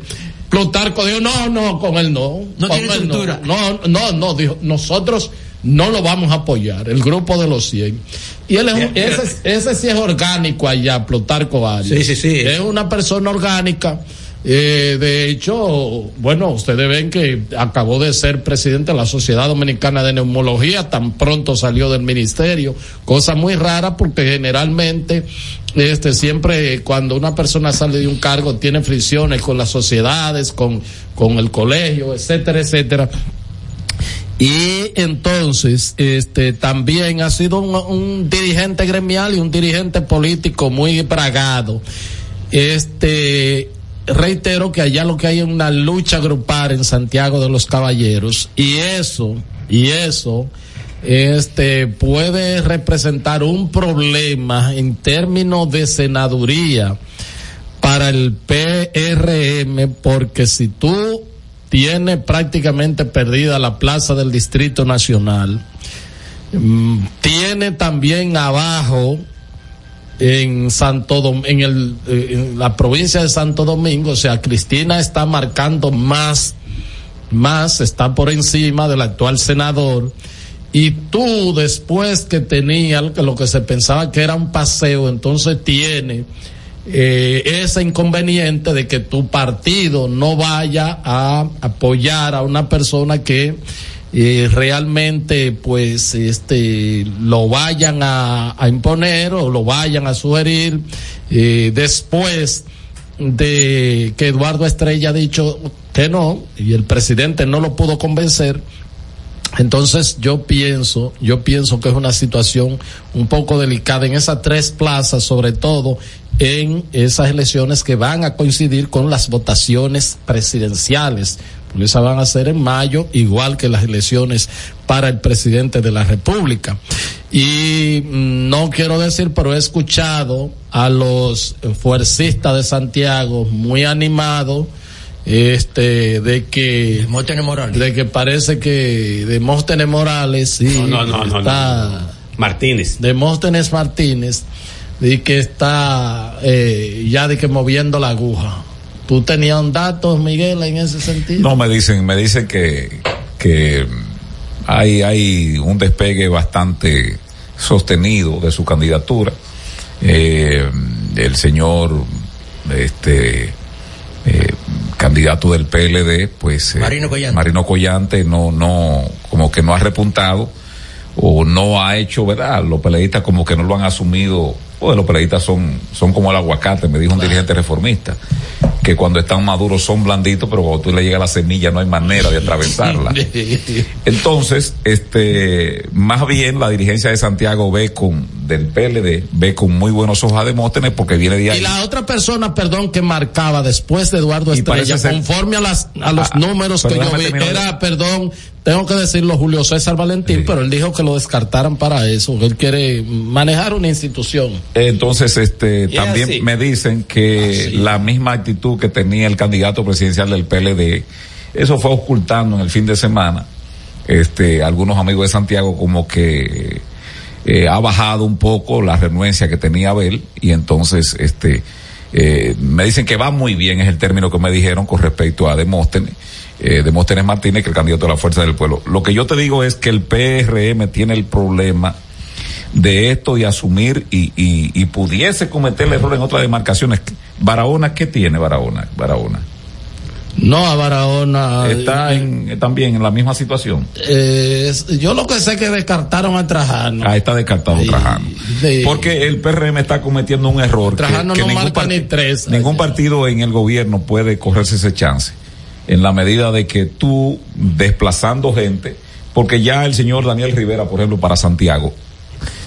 Speaker 2: Plutarco dijo, no, no, con él no.
Speaker 3: No
Speaker 2: con
Speaker 3: tiene
Speaker 2: él
Speaker 3: estructura.
Speaker 2: No, no, no, dijo, nosotros no lo vamos a apoyar, el grupo de los 100. Y él es, un- ese, ese sí es orgánico allá, Plutarco Arias.
Speaker 4: Sí, sí, sí.
Speaker 2: Es una persona orgánica. Eh, de hecho, bueno, ustedes ven que acabó de ser presidente de la Sociedad Dominicana de Neumología, tan pronto salió del ministerio, cosa muy rara porque generalmente, este, siempre cuando una persona sale de un cargo tiene fricciones con las sociedades, con, con el colegio, etcétera, etcétera. Y entonces, este, también ha sido un, un dirigente gremial y un dirigente político muy bragado. Este, reitero que allá lo que hay es una lucha grupal en Santiago de los Caballeros y eso, y eso, este, puede representar un problema en términos de senaduría para el PRM porque si tú tienes prácticamente perdida la plaza del Distrito Nacional, mm, tiene también abajo en Santo Dom- en el eh, en la provincia de Santo Domingo, o sea, Cristina está marcando más más está por encima del actual senador. Y tú después que tenía lo que- lo que se pensaba que era un paseo, entonces tiene eh, ese inconveniente de que tu partido no vaya a apoyar a una persona que eh, realmente pues este lo vayan a, imponer o lo vayan a sugerir eh, después de que Eduardo Estrella ha dicho que no y el presidente no lo pudo convencer entonces yo pienso, yo pienso que es una situación un poco delicada en esas tres plazas, sobre todo en esas elecciones que van a coincidir con las votaciones presidenciales. Esas van a ser en mayo, igual que las elecciones para el presidente de la República. Y mm, no quiero decir, pero he escuchado a los fuercistas de Santiago muy animados este de que
Speaker 3: Demóstenes Morales.
Speaker 2: de que parece que Demóstenes Morales sí
Speaker 4: No, no, no, no,
Speaker 2: está
Speaker 4: no, no. Martínez.
Speaker 2: Demóstenes Martínez de que está eh, ya de que moviendo la aguja tú tenías un dato Miguel en ese sentido
Speaker 1: No, me dicen, me dicen que, que hay, hay un despegue bastante sostenido de su candidatura. Eh, el señor, este, eh, candidato del PLD, pues, eh,
Speaker 3: Marino Collante.
Speaker 1: Marino Collante no, no, como que no ha repuntado o no ha hecho, ¿verdad? Los peleadistas como que no lo han asumido, pues los peleadistas son, son como el aguacate, me dijo un dirigente reformista, que cuando están maduros son blanditos, pero cuando tú le llega la semilla no hay manera de atravesarla. Entonces, este, más bien la dirigencia de Santiago ve con, del PLD, ve con muy buenos ojos a Demóstenes porque viene de ahí.
Speaker 2: y la otra persona perdón que marcaba después de Eduardo Estrella
Speaker 1: ser-
Speaker 2: conforme a las a los
Speaker 1: Ah,
Speaker 2: números
Speaker 1: pero
Speaker 2: que yo vi era perdón tengo que decirlo Julio César Valentín pero él dijo que lo descartaran para eso que él quiere manejar una institución
Speaker 1: Entonces, este, también
Speaker 2: así.
Speaker 1: me dicen que la misma actitud que tenía el candidato presidencial del PLD, eso fue ocultando en el fin de semana. Este, algunos amigos de Santiago como que eh, ha bajado un poco la renuencia que tenía Abel y entonces, este, eh, me dicen que va muy bien, es el término que me dijeron con respecto a Demóstenes. Eh, Demóstenes Martínez, que el candidato de la Fuerza del Pueblo. Lo que yo te digo es que el PRM tiene el problema de esto y asumir y, y, y pudiese cometer el error en otras demarcaciones. Barahona, ¿qué tiene Barahona? Barahona.
Speaker 2: No, a Barahona.
Speaker 1: Está en, también en la misma situación.
Speaker 2: Eh, yo lo que sé es que descartaron a Trajano.
Speaker 1: Ah, está descartado Trajano. Porque el PRM está cometiendo un error.
Speaker 2: Trajano
Speaker 1: que,
Speaker 2: no
Speaker 1: ningún,
Speaker 2: marca ni tres.
Speaker 1: ningún partido en el gobierno puede correrse ese chance. En la medida de que tú, desplazando gente, porque ya el señor Daniel Rivera, por ejemplo, para Santiago,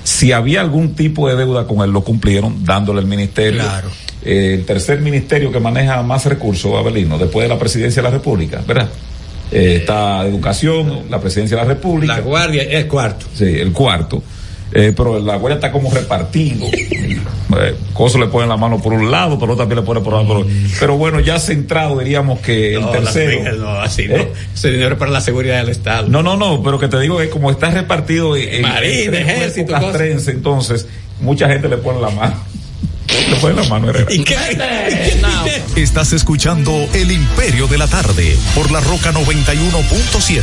Speaker 1: si había algún tipo de deuda con él, lo cumplieron dándole el ministerio.
Speaker 3: Claro.
Speaker 1: Eh, el tercer ministerio que maneja más recursos, Abelino, después de la presidencia de la República, ¿verdad? Eh, está educación, la presidencia de la República.
Speaker 4: La guardia es cuarto.
Speaker 1: Sí, el cuarto. Eh, pero la guardia está como repartido. Eh, Coso le pone la mano por un lado, pero también le pone por otro. Pero bueno, ya centrado, diríamos que el
Speaker 4: No,
Speaker 1: tercero.
Speaker 4: las- no, así no.
Speaker 1: ¿Eh?
Speaker 4: Ese dinero es para la seguridad del Estado.
Speaker 1: No, no, no, pero que te digo que como está repartido en,
Speaker 4: Marina,
Speaker 1: en
Speaker 4: ejército, cosas.
Speaker 1: entonces mucha gente le pone la mano. Le pone la mano, Herrera.
Speaker 5: Estás escuchando El Imperio de la Tarde por la Roca 91.7.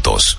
Speaker 6: juntos.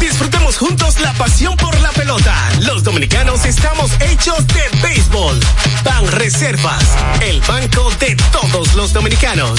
Speaker 20: Disfrutemos juntos la pasión por la pelota. Los dominicanos estamos hechos de béisbol. Reservas, el banco de todos los dominicanos.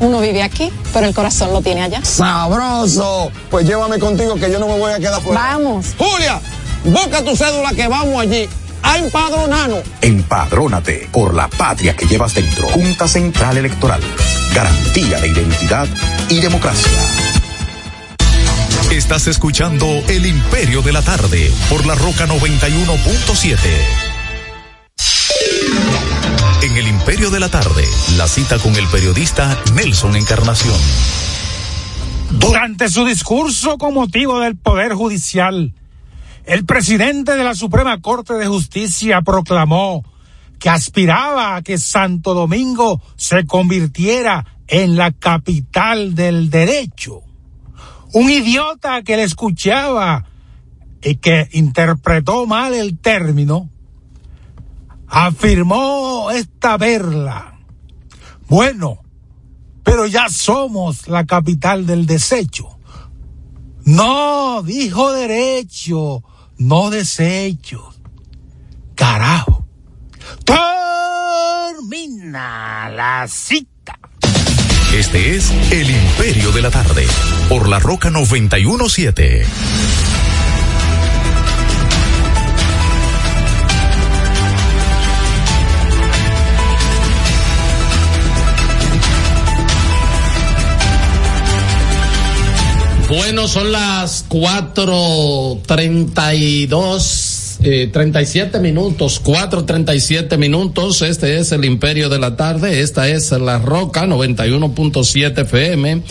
Speaker 8: uno vive aquí, pero el corazón lo tiene allá.
Speaker 9: ¡Sabroso! Pues llévame contigo que yo no me voy a quedar fuera.
Speaker 8: Vamos.
Speaker 9: ¡Julia! Busca tu cédula que vamos allí. a empadronarnos.
Speaker 21: Empadrónate por la patria que llevas dentro. Junta Central Electoral. Garantía de identidad y democracia.
Speaker 5: Estás escuchando El Imperio de la Tarde por la Roca 91.7. De la Tarde, la cita con el periodista Nelson Encarnación.
Speaker 22: Durante su discurso con motivo del Poder Judicial, el presidente de la Suprema Corte de Justicia proclamó que aspiraba a que Santo Domingo se convirtiera en la capital del derecho. Un idiota que le escuchaba y que interpretó mal el término, afirmó esta verla. Bueno, pero ya somos la capital del desecho. No, dijo derecho, no desecho. Carajo. Termina la cita.
Speaker 5: Este es El Imperio de la Tarde por la Roca 917.
Speaker 2: Bueno, son las cuatro treinta y dos, eh, treinta y siete minutos, cuatro treinta y siete minutos. Este es el Imperio de la Tarde. Esta es la Roca 91.7 FM.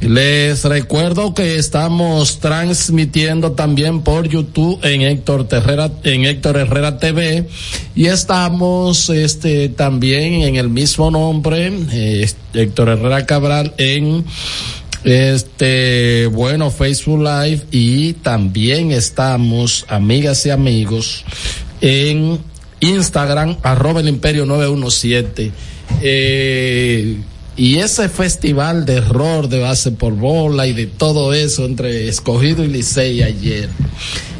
Speaker 2: Les recuerdo que estamos transmitiendo también por YouTube en Héctor Herrera, en Héctor Herrera TV y estamos este también en el mismo nombre, eh, Héctor Herrera Cabral en este, bueno, Facebook Live y también estamos, amigas y amigos, en Instagram, arroba el imperio 917. Eh, y ese festival de error de base por bola y de todo eso entre escogido y Licey ayer.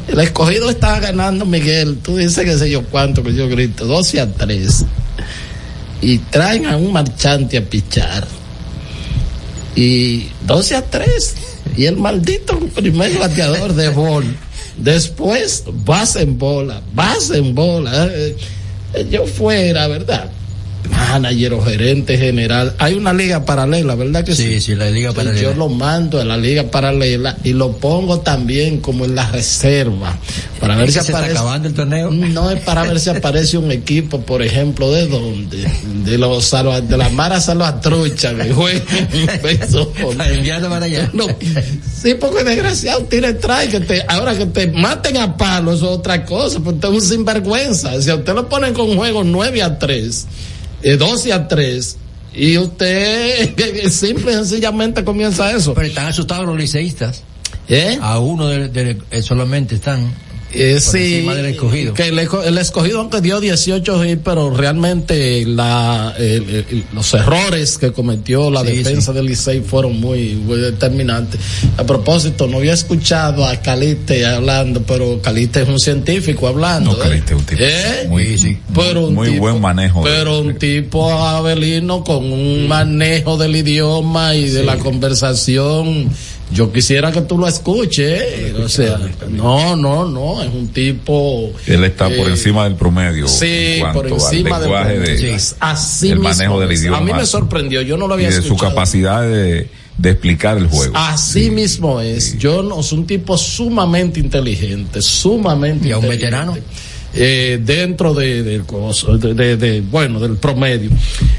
Speaker 2: El escogido estaba ganando, Miguel. Tú dices que sé yo cuánto que yo grito, 12 a 3. Y traen a un marchante a pichar y 12 a 3. Y el maldito primer bateador de bol. Después, vas en bola, vas en bola. Yo fuera, ¿verdad? Manager o gerente general. Hay una liga paralela, ¿verdad que sí?
Speaker 3: Sí, sí, la liga paralela.
Speaker 2: Yo lo mando a la liga paralela y lo pongo también como en la reserva para ver si
Speaker 3: se
Speaker 2: aparece.
Speaker 3: está acabando el torneo?
Speaker 2: No es para ver si aparece un equipo, por ejemplo, de dónde, de los de la Mara Salvatrucha, que juega
Speaker 3: enviarlo para allá.
Speaker 2: No, sí, porque desgraciado tiene trae que te, ahora que te maten a palo, eso es otra cosa, porque usted es un sinvergüenza. Si a usted lo ponen con juego 9 a 3, eh, 12 a 3, y usted simple y sencillamente comienza eso.
Speaker 3: Pero están asustados los liceístas.
Speaker 2: ¿Eh?
Speaker 3: A uno de, de- solamente están.
Speaker 2: Eh, sí,
Speaker 3: encima del escogido.
Speaker 2: que el, esco- el escogido aunque dio 18 hits, pero realmente la, el- el- los errores que cometió la
Speaker 3: Sí,
Speaker 2: defensa
Speaker 3: sí.
Speaker 2: del Licey fueron muy, muy determinantes. A propósito, no había escuchado a Caliste hablando, pero Caliste es un científico hablando.
Speaker 1: No, Caliste es un tipo
Speaker 2: ¿Eh?
Speaker 1: muy,
Speaker 2: Pero un
Speaker 1: muy
Speaker 2: tipo-
Speaker 1: buen manejo. de-
Speaker 2: Pero un tipo abelino con un manejo del idioma y de la conversación. Yo quisiera que tú lo escuches. ¿eh? O sea, no, no, no, es un tipo.
Speaker 1: Él está por
Speaker 2: eh,
Speaker 1: encima del promedio.
Speaker 2: Sí,
Speaker 1: en
Speaker 2: por encima
Speaker 1: al
Speaker 2: del
Speaker 1: lenguaje
Speaker 2: promedio.
Speaker 1: de,
Speaker 2: Sí, así
Speaker 1: el
Speaker 2: mismo
Speaker 1: manejo del idioma.
Speaker 2: A mí me sorprendió, yo no lo había
Speaker 1: y de su
Speaker 2: escuchado.
Speaker 1: capacidad de, de explicar el juego.
Speaker 2: Así mismo es. Yo no, es un tipo sumamente inteligente, sumamente
Speaker 3: Y a un veterano.
Speaker 2: Eh, dentro de, bueno, del promedio.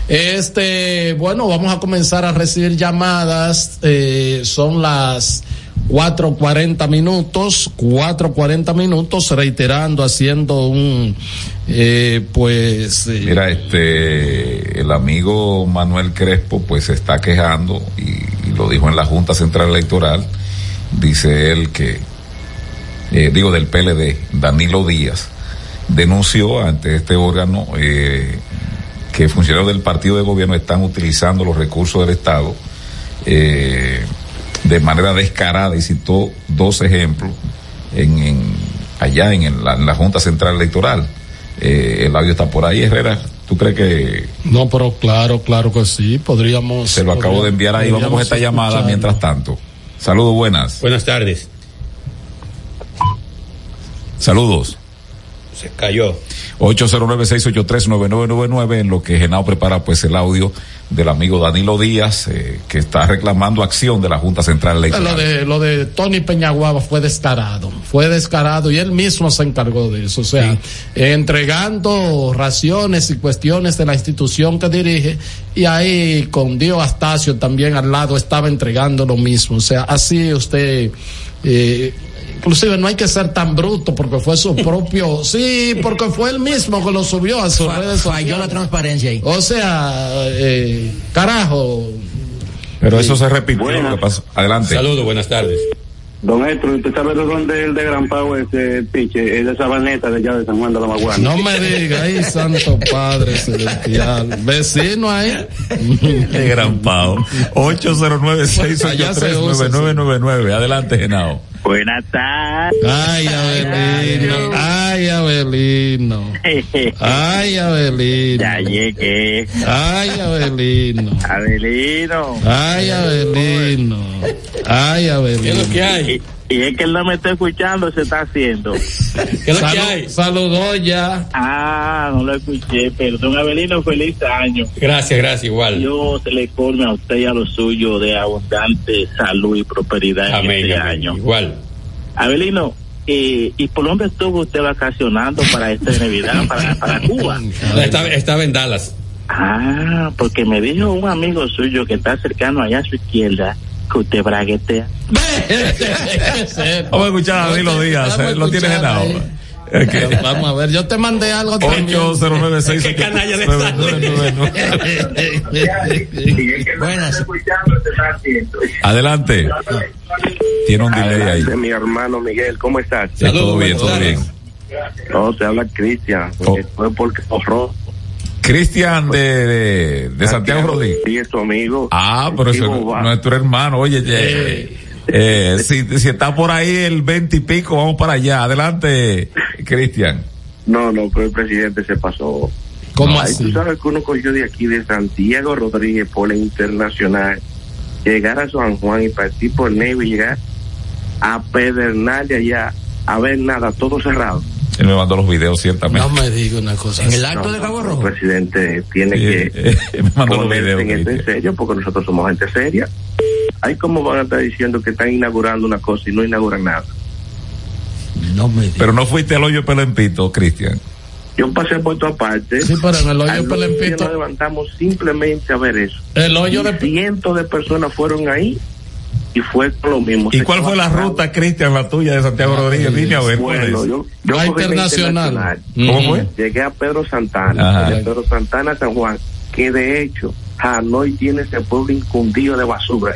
Speaker 2: Este, bueno, vamos a comenzar a recibir llamadas. Eh, son las 4.40 minutos, 4.40 minutos, reiterando, haciendo un, eh, pues,
Speaker 1: Mira, este, el amigo Manuel Crespo, pues se está quejando y, lo dijo en la Junta Central Electoral. Dice él que, digo del PLD, Danilo Díaz, denunció ante este órgano eh, que funcionarios del partido de gobierno están utilizando los recursos del Estado eh, de manera descarada y citó dos ejemplos en, en- allá en, la, en la Junta Central Electoral. Eh, el audio está por ahí, Herrera. ¿Tú crees que
Speaker 2: no, pero claro, claro que sí, podríamos.
Speaker 1: se lo acabo de enviar ahí? Vamos con esta llamada mientras tanto. Saludos, buenas.
Speaker 4: Buenas tardes.
Speaker 1: Saludos.
Speaker 4: Se cayó.
Speaker 1: 809-683-9999 en lo que Genao prepara pues el audio del amigo Danilo Díaz eh, que está reclamando acción de la Junta Central Electoral.
Speaker 2: Lo de, lo de Tony Peñaguaba fue descarado, fue descarado y él mismo se encargó de eso, o sea, sí. entregando raciones y cuestiones de la institución que dirige y ahí con Dio Astacio también al lado estaba entregando lo mismo, o sea, así usted... Eh, inclusive no hay que ser tan bruto porque fue su propio, sí, porque fue él mismo que lo subió a sus redes sociales.
Speaker 3: Falló la transparencia ahí.
Speaker 2: O sea, eh, carajo.
Speaker 1: Pero eso se repitió lo que pasó. Adelante.
Speaker 4: Saludos, buenas tardes.
Speaker 23: Don Héctor, ¿usted sabe de dónde es el de Gran Pau ese piche? Es de Sabaneta, de allá de San Juan de la Maguana.
Speaker 2: No me diga, ay, santo padre celestial. Vecino ahí.
Speaker 1: de Gran Pau. 809-683-9999. Adelante, Genao.
Speaker 24: Buenas tardes.
Speaker 2: Ay, Abelino. Ay, Abelino. Ay, Abelino.
Speaker 24: Ya llegué.
Speaker 2: Ay, Abelino.
Speaker 24: Abelino.
Speaker 2: Ay, Abelino. Ay, Abelino.
Speaker 4: ¿Qué es lo que hay?
Speaker 24: Y, es que él no me está escuchando, se está haciendo.
Speaker 4: ¿Qué es lo que hay?
Speaker 2: Saludó ya.
Speaker 24: Ah, no lo escuché, perdón, Abelino, feliz año.
Speaker 4: Gracias, gracias, igual.
Speaker 24: Dios le colme a usted y a lo suyo de abundante salud y prosperidad
Speaker 4: amén,
Speaker 24: en este
Speaker 4: amén.
Speaker 24: año.
Speaker 4: Igual.
Speaker 24: Abelino, eh, ¿y por dónde estuvo usted vacacionando para esta Navidad, para, para Cuba?
Speaker 4: Estaba, estaba en Dallas.
Speaker 24: Ah, porque me dijo un amigo suyo que está cercano allá a su izquierda que usted braguetea.
Speaker 1: Vamos a escuchar a Danilo Díaz, eh, lo tienes en la obra.
Speaker 2: Okay. Vamos a ver, yo te mandé algo
Speaker 1: 8096
Speaker 4: Qué canalla de
Speaker 24: Buenas.
Speaker 1: Adelante. Tiene un delay ahí.
Speaker 23: Mi hermano Miguel, ¿cómo estás?
Speaker 1: Sí, todo bien, todo bien.
Speaker 23: No, te habla Cristian,
Speaker 1: Oh.
Speaker 23: fue porque ahorró.
Speaker 1: Cristian de, de, de Santiago Rodríguez.
Speaker 23: Sí, es tu amigo.
Speaker 1: Ah, pero eso es nuestro hermano. Oye, eh, eh, si, si está por ahí el 20 y pico, vamos para allá. Adelante, Cristian.
Speaker 23: No, no, pero el presidente se pasó.
Speaker 2: ¿Cómo
Speaker 23: Ay,
Speaker 2: así?
Speaker 23: Tú sabes que uno cogió de aquí de Santiago Rodríguez por la internacional, llegar a San Juan y partir por Neve y llegar a Pedernal de allá, a ver nada, todo cerrado.
Speaker 1: Él me mandó los videos, ciertamente.
Speaker 2: No me diga una cosa.
Speaker 3: En el acto de Cabo
Speaker 23: El
Speaker 3: Rojo.
Speaker 23: presidente tiene
Speaker 1: Sí,
Speaker 23: que
Speaker 1: eh, me mandó los videos.
Speaker 23: en esto en serio, porque nosotros somos gente seria. Ay, cómo van a estar diciendo que están inaugurando una cosa y no inauguran nada.
Speaker 2: No me diga.
Speaker 1: Pero no fuiste al hoyo pelempito, Cristian.
Speaker 23: Yo pasé por tu parte.
Speaker 2: Sí, pero en el hoyo
Speaker 23: Al
Speaker 2: pelempito-
Speaker 23: Nos levantamos simplemente a ver eso.
Speaker 2: El hoyo
Speaker 23: Y
Speaker 2: de
Speaker 23: cientos de personas fueron ahí y fue con lo mismo.
Speaker 1: ¿Y cuál fue la ruta, Cristian, la tuya de Santiago Rodríguez? Dime a ver, ¿cuál
Speaker 23: Bueno,
Speaker 1: es?
Speaker 23: yo, yo
Speaker 2: La internacional.
Speaker 1: ¿Cómo fue?
Speaker 23: Llegué a Pedro Santana, de Pedro Santana a San Juan, que de hecho Hanoi tiene ese pueblo incundido de basura.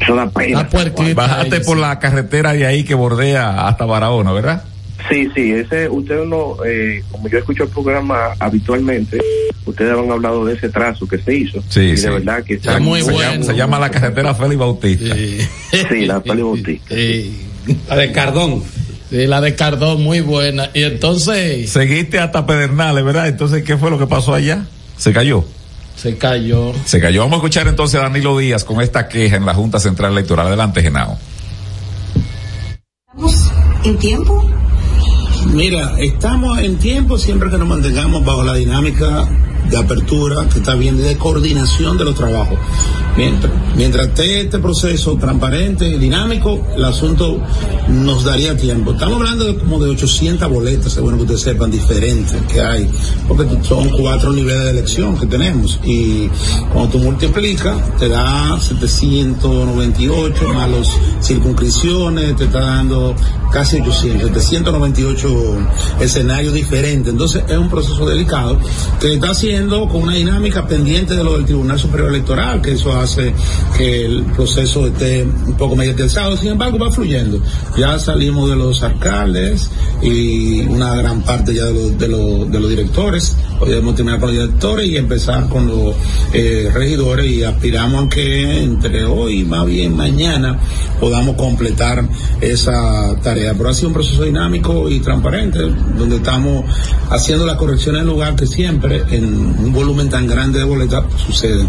Speaker 23: Eso da pena.
Speaker 2: Ah.
Speaker 1: Bajaste por
Speaker 2: sí.
Speaker 1: la carretera de ahí que bordea hasta Barahona, ¿verdad?
Speaker 23: Sí, sí, ese, ustedes no, eh, como yo escucho el programa habitualmente, ustedes han hablado de ese trazo que se hizo.
Speaker 1: Sí,
Speaker 23: y
Speaker 1: sí.
Speaker 23: de verdad que está
Speaker 2: Es muy
Speaker 1: se,
Speaker 2: bueno.
Speaker 1: llama, se llama la carretera Félix Bautista.
Speaker 2: Sí.
Speaker 23: Sí, la Félix Bautista.
Speaker 2: Sí.
Speaker 4: La de Cardón.
Speaker 2: Sí, la de Cardón, muy buena. Y entonces
Speaker 1: Seguiste hasta Pedernales, ¿verdad? Entonces, ¿qué fue lo que pasó allá? Se cayó.
Speaker 2: se cayó.
Speaker 1: Se cayó. Vamos a escuchar entonces a Danilo Díaz con esta queja en la Junta Central Electoral. Adelante, Genao.
Speaker 25: ¿Estamos en tiempo?
Speaker 26: Mira, estamos en tiempo siempre que nos mantengamos bajo la dinámica de apertura que está bien de coordinación de los trabajos. Mientras, mientras esté este proceso transparente y dinámico, el asunto nos daría tiempo. Estamos hablando de como de 800 boletas, es que ustedes sepan, diferentes que hay, porque son cuatro niveles de elección que tenemos. Y cuando tú multiplicas, te da 798 más los circunscripciones, te está dando casi 800, 798 escenarios diferentes. Entonces es un proceso delicado que está haciendo con una dinámica pendiente de lo del Tribunal Superior Electoral, que eso hace que el proceso esté un poco mediatizado. Sin embargo, va fluyendo. Ya salimos de los alcaldes y una gran parte ya de los, de los, de los directores. Hoy debemos terminar con los directores y empezar con los eh, regidores y aspiramos a que entre hoy, más bien mañana, podamos completar esa tarea. Pero ha sido un proceso dinámico y transparente, donde estamos haciendo las correcciones en lugar que siempre, en un volumen tan grande de boletas, sucede.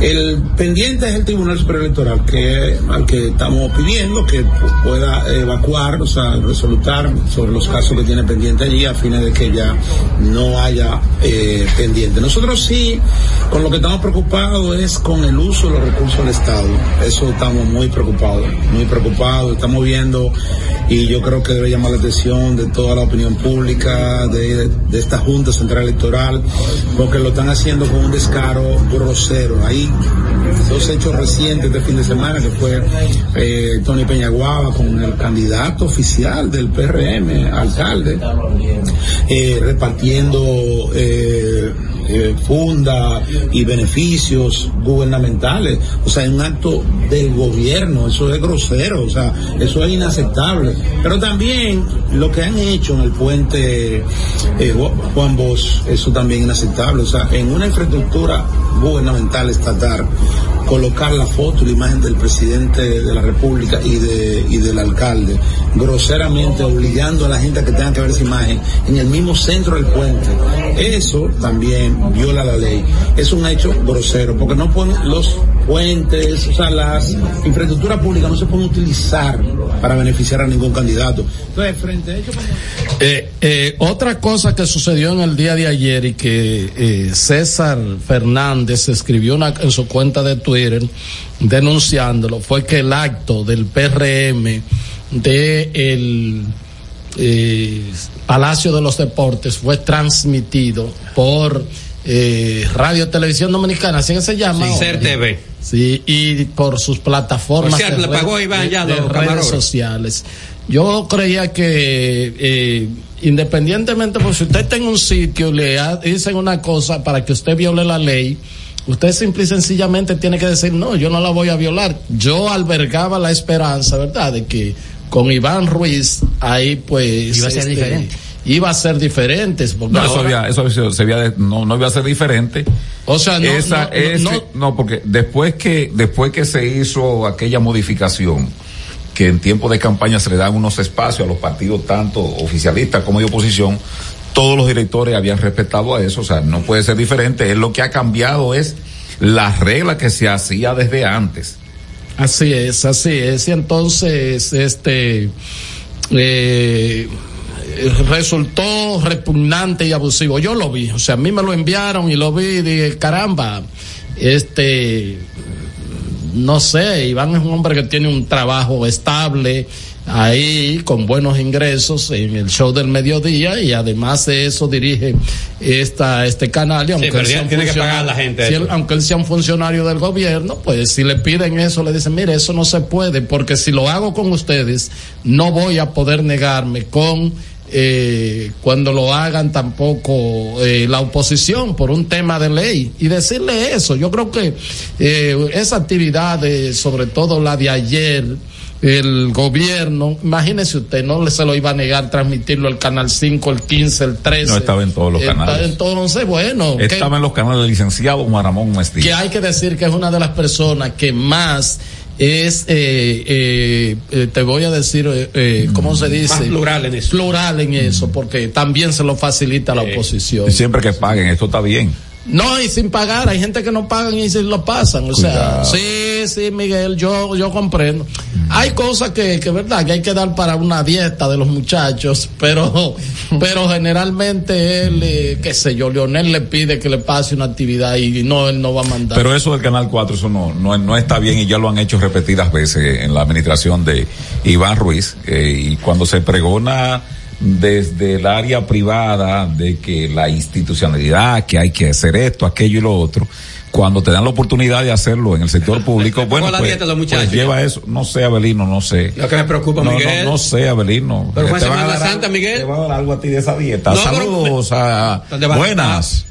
Speaker 26: El pendiente es el Tribunal Superior Electoral, que al que estamos pidiendo que pueda evacuar, o sea, resolutar sobre los casos que tiene pendiente allí a fines de que ya no haya eh, pendiente. Nosotros sí, con lo que estamos preocupados es con el uso de los recursos del Estado. Eso estamos muy preocupados, muy preocupados. Estamos viendo y yo creo que debe llamar la atención de toda la opinión pública, de, de esta Junta Central Electoral, porque lo están haciendo con un descaro grosero. Ahí dos hechos recientes de fin de semana, que fue eh, Tony Peñaguaba con el candidato oficial del PRM, alcalde, eh, repartiendo eh, eh, funda y beneficios gubernamentales. O sea, es un acto del gobierno, eso es grosero, o sea, eso es inaceptable. Pero también lo que han hecho en el puente eh, Juan Bosch, eso también es inaceptable. O sea, en una infraestructura gubernamental estatal, colocar la foto la imagen del presidente de la República y, de, y del alcalde, groseramente obligando a la gente a que tenga que ver esa imagen en el mismo centro del puente. Eso también viola la ley. Es un hecho grosero, porque no ponen los puentes, o sea, las infraestructuras públicas no se pueden utilizar para beneficiar a ningún candidato. Entonces, frente a ello...
Speaker 2: Eh, eh, otra cosa que sucedió en el día de ayer y que eh, César Fernández escribió en su cuenta de Twitter denunciándolo fue que el acto del PRM de el eh, Palacio de los Deportes fue transmitido por eh, Radio Televisión Dominicana, así que se llama.
Speaker 4: Sí, Ser TV.
Speaker 2: Sí, y por sus plataformas de,
Speaker 4: le pagó
Speaker 2: red-
Speaker 4: Iván
Speaker 2: de-
Speaker 4: ya
Speaker 2: de
Speaker 4: los
Speaker 2: redes sociales. Yo creía que eh, independientemente, pues si usted está en un sitio y le ha- dicen una cosa para que usted viole la ley, usted simple y sencillamente tiene que decir, no, yo no la voy a violar. Yo albergaba la esperanza, ¿verdad?, de que con Iván Ruiz ahí pues...
Speaker 3: Iba a ser diferente.
Speaker 2: Iba a ser diferente. porque
Speaker 1: No, eso, había, eso había- se había de- no, no iba a ser diferente.
Speaker 2: O sea, no,
Speaker 1: Esa,
Speaker 2: no, no,
Speaker 1: ese-
Speaker 2: no-
Speaker 1: no, porque después que, después que se hizo aquella modificación, que en tiempo de campaña se le dan unos espacios a los partidos, tanto oficialistas como de oposición, todos los directores habían respetado a eso, o sea, no puede ser diferente. Es lo que ha cambiado es la regla que se hacía desde antes.
Speaker 2: Así es, así es. Y entonces, este, eh, resultó repugnante y abusivo. Yo lo vi, o sea, a mí me lo enviaron y lo vi y dije, caramba, este, no sé, Iván es un hombre que tiene un trabajo estable ahí con buenos ingresos en el show del mediodía y además de eso dirige esta este canal y aunque él sea
Speaker 4: tiene que pagar a la gente
Speaker 2: si
Speaker 4: eso.
Speaker 2: él- aunque él sea un funcionario del gobierno, pues si le piden eso, le dicen, mire, eso no se puede, porque si lo hago con ustedes, no voy a poder negarme con eh, cuando lo hagan tampoco eh, la oposición por un tema de ley y decirle eso. Yo creo que eh, esa actividad, de, sobre todo la de ayer, el gobierno, imagínese usted, no le se lo iba a negar transmitirlo el canal 5, el 15, el 13.
Speaker 1: No estaba en todos los canales.
Speaker 2: Entonces, bueno, ¿qué-
Speaker 1: Estaba en los canales del licenciado Juan Ramón
Speaker 2: que hay que decir que es una de las personas que más es, eh, eh, eh, te voy a decir, eh, eh, ¿cómo se dice?
Speaker 4: Más plural en eso.
Speaker 2: Plural en eso, porque también se lo facilita a la oposición.
Speaker 1: Y siempre que paguen, esto está bien.
Speaker 2: No, y sin pagar, hay gente que no pagan y se lo pasan. O
Speaker 1: Cuidado.
Speaker 2: sea, sí, sí, Miguel, yo, yo comprendo. Hay cosas que, que verdad, que hay que dar para una dieta de los muchachos, pero, pero generalmente él, eh, qué sé yo, Leonel le pide que le pase una actividad y no, él no va a mandar.
Speaker 1: Pero eso del Canal 4, eso no, no, no está bien y ya lo han hecho repetidas veces en la administración de Iván Ruiz. eh, y cuando se pregona desde el área privada de que la institucionalidad, que hay que hacer esto, aquello y lo otro, cuando te dan la oportunidad de hacerlo en el sector público, bueno, pues, pues lleva eso. No sé, Abelino, no sé.
Speaker 4: Lo que me preocupa,
Speaker 1: No,
Speaker 4: Miguel.
Speaker 1: no, no sé, Abelino.
Speaker 4: Pero fue Semana Santa,
Speaker 1: algo-
Speaker 4: Miguel.
Speaker 1: Te van a dar algo a ti de esa dieta.
Speaker 4: No, pero-
Speaker 1: Saludos a buenas.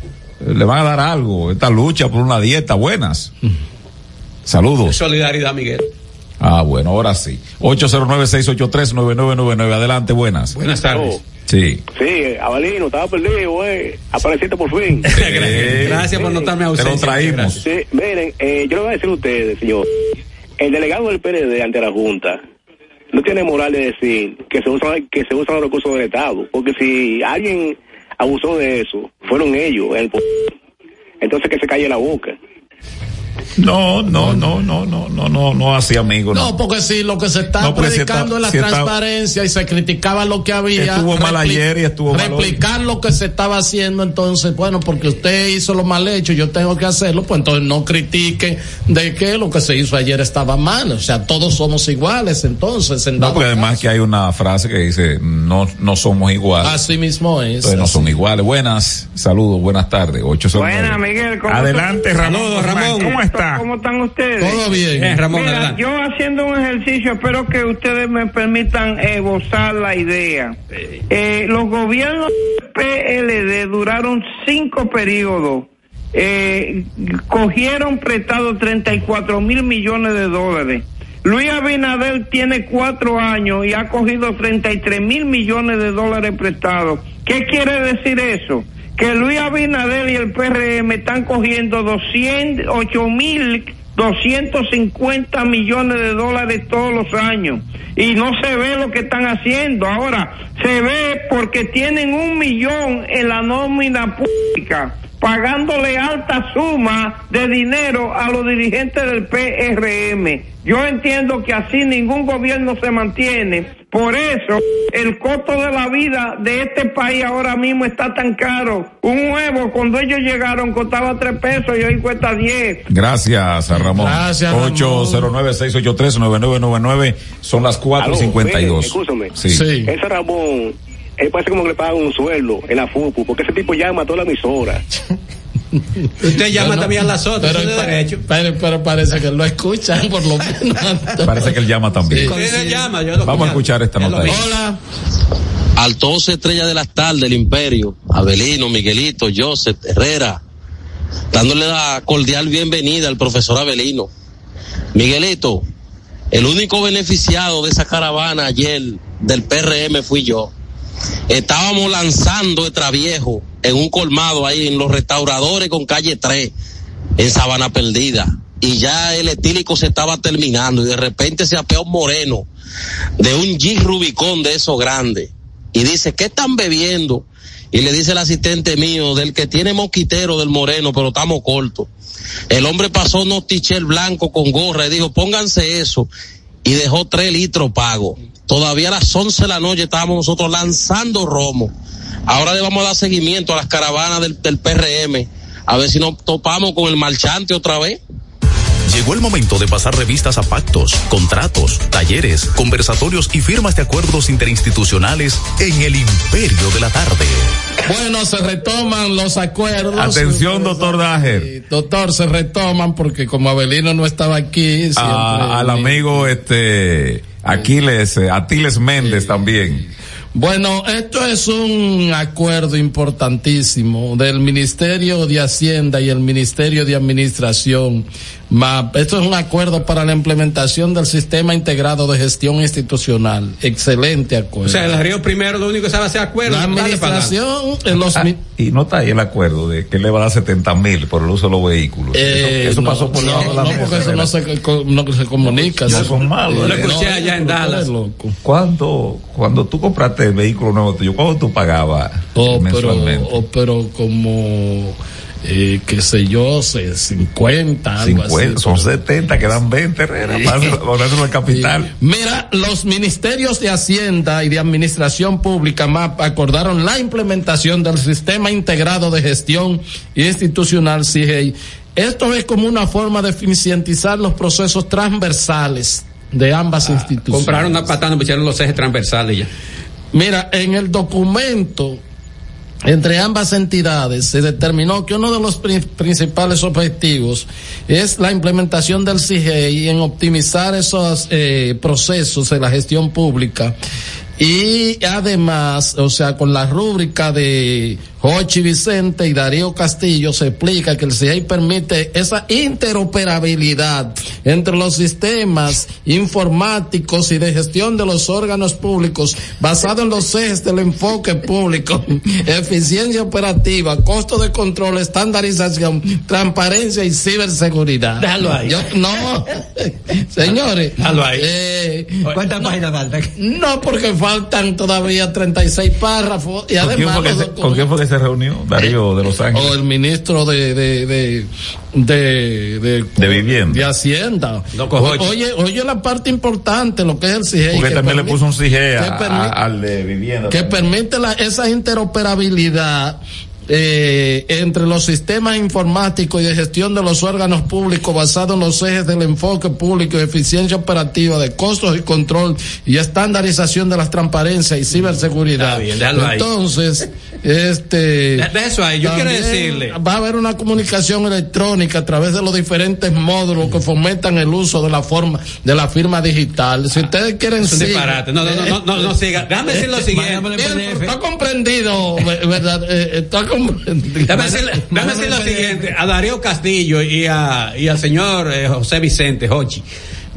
Speaker 1: Le van a dar algo. Esta lucha por una dieta, buenas. Saludos.
Speaker 4: Solidaridad, Miguel.
Speaker 1: Ah, bueno, ahora sí. 809-683-9999. Adelante, buenas.
Speaker 4: Buenas tardes.
Speaker 1: Sí.
Speaker 27: Sí, Avalino, estaba perdido, güey. Apareciste por fin.
Speaker 4: Gracias por notarme
Speaker 1: Te
Speaker 4: ausencia.
Speaker 1: lo traímos.
Speaker 27: Sí, miren, eh, yo le voy a decir a ustedes, señor. El delegado del PLD ante la Junta no tiene moral de decir que se usan, que se usan los recursos del Estado. Porque si alguien abusó de eso, fueron ellos. El Entonces que se calle la boca.
Speaker 1: No, no, no, no, no, no, no, no hacía amigos.
Speaker 2: No, porque si lo que se está
Speaker 1: No,
Speaker 2: predicando
Speaker 1: está-
Speaker 2: es
Speaker 1: si
Speaker 2: la
Speaker 1: está-
Speaker 2: transparencia y se criticaba lo que había.
Speaker 1: Estuvo mal ayer y estuvo mal hoy.
Speaker 2: Replicar lo que se estaba haciendo, entonces, bueno, porque usted hizo lo mal hecho, yo tengo que hacerlo, pues entonces no critique de que lo que se hizo ayer estaba mal. O sea, todos somos iguales, entonces, en
Speaker 1: No, porque además que hay una frase que dice, no, no somos iguales.
Speaker 2: Así mismo es.
Speaker 1: Entonces no
Speaker 2: así.
Speaker 1: son iguales. Buenas, saludos, buenas tardes. Ocho son
Speaker 28: Buenas. Miguel. ¿cómo
Speaker 1: Adelante,
Speaker 28: estás?
Speaker 1: Ramón ¿cómo está?
Speaker 28: ¿Cómo están ustedes?
Speaker 2: Todo bien.
Speaker 4: Bien, Ramón,
Speaker 28: Mira, yo haciendo un ejercicio, espero que ustedes me permitan eh, gozar la idea. Eh, los gobiernos PLD duraron cinco periodos. Eh, cogieron prestado 34 mil millones de dólares. Luis Abinader tiene cuatro años y ha cogido 33 mil millones de dólares prestados. ¿Qué quiere decir eso? Que Luis Abinader y el PRM están cogiendo 208 mil 250 millones de dólares todos los años y no se ve lo que están haciendo. Ahora, se ve porque tienen un millón en la nómina pública pagándole alta suma de dinero a los dirigentes del PRM. Yo entiendo que así ningún gobierno se mantiene. Por eso el costo de la vida de este país ahora mismo está tan caro. Un huevo cuando ellos llegaron costaba tres pesos y hoy cuesta diez.
Speaker 1: Gracias, a Ramón.
Speaker 2: Gracias, Ramón.
Speaker 1: 809-683-9999 son las
Speaker 27: Aló,
Speaker 1: 4.52.
Speaker 27: Escúchame.
Speaker 1: Sí.
Speaker 2: Sí.
Speaker 27: Ese Ramón, él parece como que le pagan un sueldo en la FUPU, porque ese tipo llama a toda la emisora.
Speaker 4: Usted llama también a las otras.
Speaker 2: Pero, pero, pero parece que lo escuchan, por lo menos.
Speaker 1: Parece que él llama también.
Speaker 4: Usted llama, yo lo
Speaker 1: Vamos a escuchar esta nota.
Speaker 2: Hola.
Speaker 29: al 12 estrellas de las tardes del imperio, Abelino, Miguelito, Joseph, Herrera, dándole la cordial bienvenida al profesor Abelino. Miguelito, el único beneficiado de esa caravana ayer del PRM fui yo. Estábamos lanzando Extraviejo en un colmado ahí en los restauradores con calle 3, en Sabana Perdida. Y ya el etílico se estaba terminando y de repente se apeó un moreno de un Jeep Rubicón de esos grandes y dice, ¿qué están bebiendo? Y le dice el asistente mío, del que tiene mosquitero del moreno, pero estamos cortos. El hombre pasó unos tichel blanco con gorra y dijo, pónganse eso. Y dejó tres litros pago. Todavía a las once de la noche estábamos nosotros lanzando romo. Ahora le vamos a dar seguimiento a las caravanas del, del PRM. A ver si nos topamos con el marchante otra vez.
Speaker 5: Llegó el momento de pasar revistas a pactos, contratos, talleres, conversatorios y firmas de acuerdos interinstitucionales en el imperio de la tarde.
Speaker 2: Bueno, se retoman los acuerdos.
Speaker 1: Atención, doctor Dager.
Speaker 2: Doctor, se retoman porque como Abelino no estaba aquí, siempre-
Speaker 1: A- al amigo este Aquiles, eh, Atiles Méndez también.
Speaker 2: Bueno, esto es un acuerdo importantísimo del Ministerio de Hacienda y el Ministerio de Administración. Esto es un acuerdo para la implementación del sistema integrado de gestión institucional. Excelente acuerdo.
Speaker 4: O sea, el Río Primero lo único que sabe hacer acuerdo.
Speaker 2: la administración, en los
Speaker 1: Ah,
Speaker 2: mi-
Speaker 1: y no está ahí el acuerdo de que le va a dar 70 mil por el uso de los vehículos.
Speaker 2: Eh,
Speaker 1: eso eso
Speaker 2: no,
Speaker 1: pasó por
Speaker 2: no,
Speaker 1: la
Speaker 2: no, porque eso no se, co- no se comunica.
Speaker 1: No
Speaker 2: sí.
Speaker 1: son malos,
Speaker 2: Eh,
Speaker 1: ¿eh?
Speaker 4: Lo escuché
Speaker 2: no,
Speaker 4: allá en Dallas.
Speaker 2: loco.
Speaker 1: ¿Cuándo, cuando tú compraste el vehículo nuevo tuyo, ¿cuánto tú pagabas
Speaker 2: Oh, pero,
Speaker 1: mensualmente?
Speaker 2: oh, pero como, eh, qué sé yo, se- 50, algo
Speaker 1: 50,
Speaker 2: así.
Speaker 1: son 70, quedan 20, Herrera, para al capital.
Speaker 2: Mira, los ministerios de Hacienda y de Administración Pública MAP acordaron la implementación del Sistema Integrado de Gestión Institucional CIGEI. Esto es como una forma de eficientizar los procesos transversales de ambas instituciones.
Speaker 4: Compraron una patada, pusieron los ejes transversales ya.
Speaker 2: Mira, en el documento entre ambas entidades se determinó que uno de los pri- principales objetivos es la implementación del CIGEI en optimizar esos eh, procesos de la gestión pública y además, o sea, con la rúbrica de Jochi Vicente y Darío Castillo se explica que el CIGEI permite esa interoperabilidad entre los sistemas informáticos y de gestión de los órganos públicos basado en los ejes del enfoque público, eficiencia operativa, costo de control, estandarización, transparencia y ciberseguridad.
Speaker 3: Déjalo ahí.
Speaker 2: Yo- no, señores.
Speaker 3: Déjalo ahí.
Speaker 2: eh,
Speaker 3: ¿Cuántas
Speaker 2: no,
Speaker 3: páginas faltan?
Speaker 2: no, porque faltan todavía 36 párrafos y
Speaker 1: ¿Con quién
Speaker 2: además
Speaker 1: fue que
Speaker 2: los
Speaker 1: se- con quién fue que se reunió, Darío de Los Ángeles.
Speaker 2: O el ministro de, de, de, de, de,
Speaker 1: De vivienda.
Speaker 2: de Hacienda. Oye, oye la parte importante, lo que es el CIGE.
Speaker 1: Porque
Speaker 2: que
Speaker 1: también le puso un CIGE a- a- al de vivienda.
Speaker 2: que permite la, esa interoperabilidad eh, entre los sistemas informáticos y de gestión de los órganos públicos basados en los ejes del enfoque público eficiencia operativa de costos y control y estandarización de las transparencias y ciberseguridad.
Speaker 4: Está bien.
Speaker 2: Entonces, este
Speaker 4: De- eso ahí, yo quiero decirle.
Speaker 2: va a haber una comunicación electrónica a través de los diferentes módulos que fomentan el uso de la forma de la firma digital. Si ustedes quieren
Speaker 4: Es un disparate. No, no, no, no, no, no siga. Déjame decir lo siguiente.
Speaker 2: Bien, Está comprendido, ve- ¿verdad? Eh, está comprendido.
Speaker 4: Déjame decir lo siguiente, a Darío Castillo y, a, y al señor eh, José Vicente Hochi.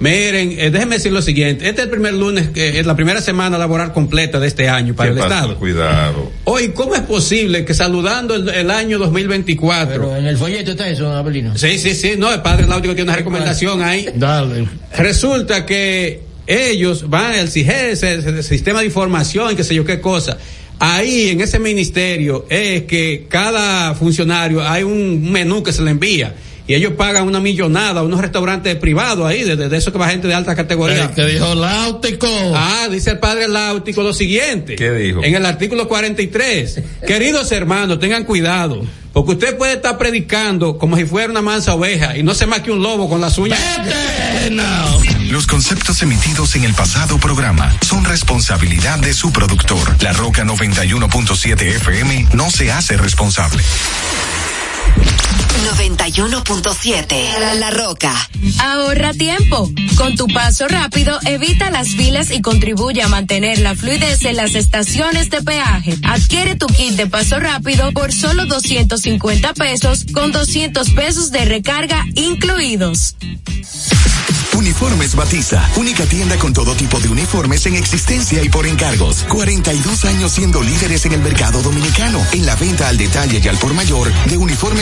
Speaker 4: Miren, eh, déjenme decir lo siguiente, este es el primer lunes, que es la primera semana laboral completa de este año para
Speaker 1: ¿Qué
Speaker 4: el
Speaker 1: pasó?
Speaker 4: Estado.
Speaker 1: Cuidado.
Speaker 4: Hoy, ¿cómo es posible que saludando el, el año 2024?
Speaker 3: Pero en el folleto está eso, Abelino.
Speaker 4: Sí, sí, sí, no, el padre Náutico tiene una recomendación ahí.
Speaker 2: Dale.
Speaker 4: Resulta que ellos van al CIGES, el, el sistema de información, qué sé yo qué cosa. Ahí en ese ministerio es que cada funcionario hay un menú que se le envía y ellos pagan una millonada a unos restaurantes privados ahí, de, de, de eso que va gente de alta categoría.
Speaker 2: El que dijo Láutico.
Speaker 4: Ah, dice el padre Láutico lo siguiente.
Speaker 1: ¿Qué dijo?
Speaker 4: En el artículo 43. Queridos hermanos, tengan cuidado. Porque usted puede estar predicando como si fuera una mansa oveja y no se más que un lobo con las uñas.
Speaker 21: Los conceptos emitidos en el pasado programa son responsabilidad de su productor. La Roca 91.7 FM no se hace responsable.
Speaker 30: 91.7 La, La Roca. Ahorra tiempo. Con tu paso rápido, evita las filas y contribuye a mantener la fluidez en las estaciones de peaje. Adquiere tu kit de paso rápido por solo 250 pesos con 200 pesos de recarga incluidos.
Speaker 21: Uniformes Batiza, única tienda con todo tipo de uniformes en existencia y por encargos. 42 años siendo líderes en el mercado dominicano, en la venta al detalle y al por mayor de uniformes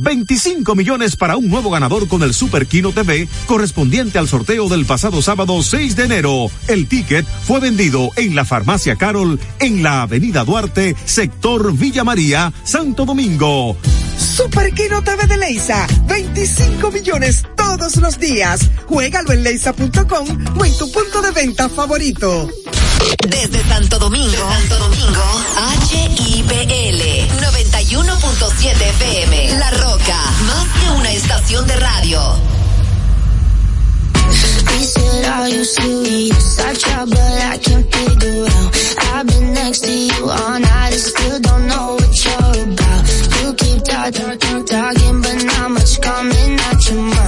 Speaker 31: 25 millones para un nuevo ganador con el Super Kino TV correspondiente al sorteo del pasado sábado 6 de enero. El ticket fue vendido en la farmacia Carol en la avenida Duarte, sector Villa María, Santo Domingo.
Speaker 32: Super Kino TV de Leisa. 25 millones todos los días. Juégalo en leisa.com o en tu punto de venta favorito.
Speaker 30: Desde Santo Domingo, Santo Domingo, HIPL 91.7 FM. La Roca, más que una estación de radio.
Speaker 25: We said I used to be such trouble I can't figure out. I've been next to you all night and still don't know what you're about. dark, dark, dark, but not much coming at you.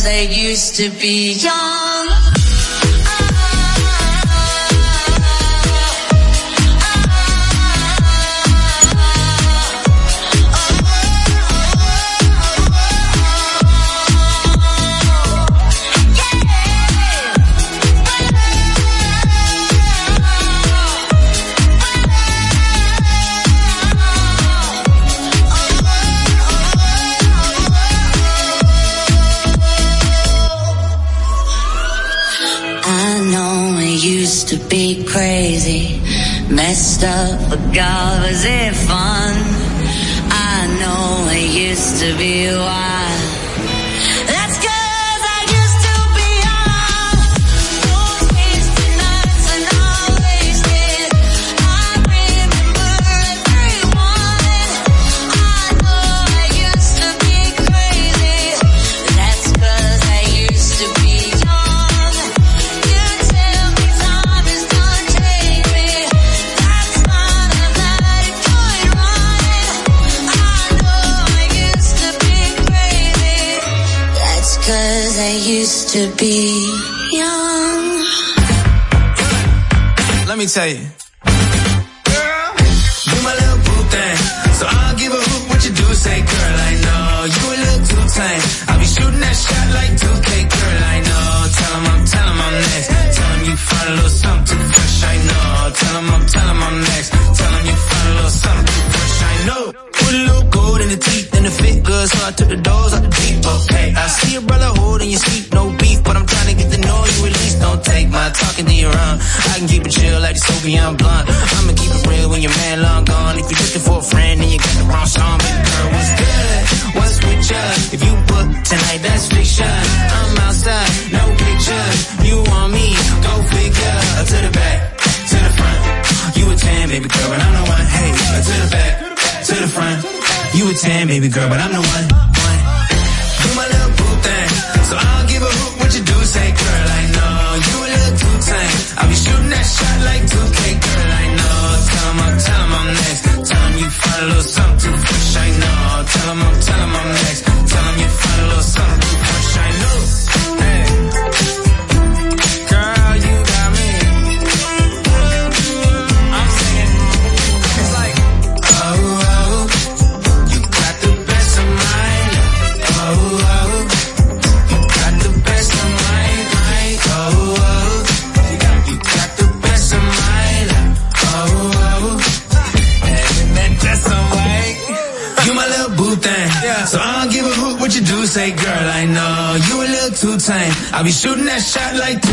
Speaker 25: Cause I used to be young. stuff, but God was it fun? I know it used to be wild. mix ahí. I be
Speaker 33: shooting that shot like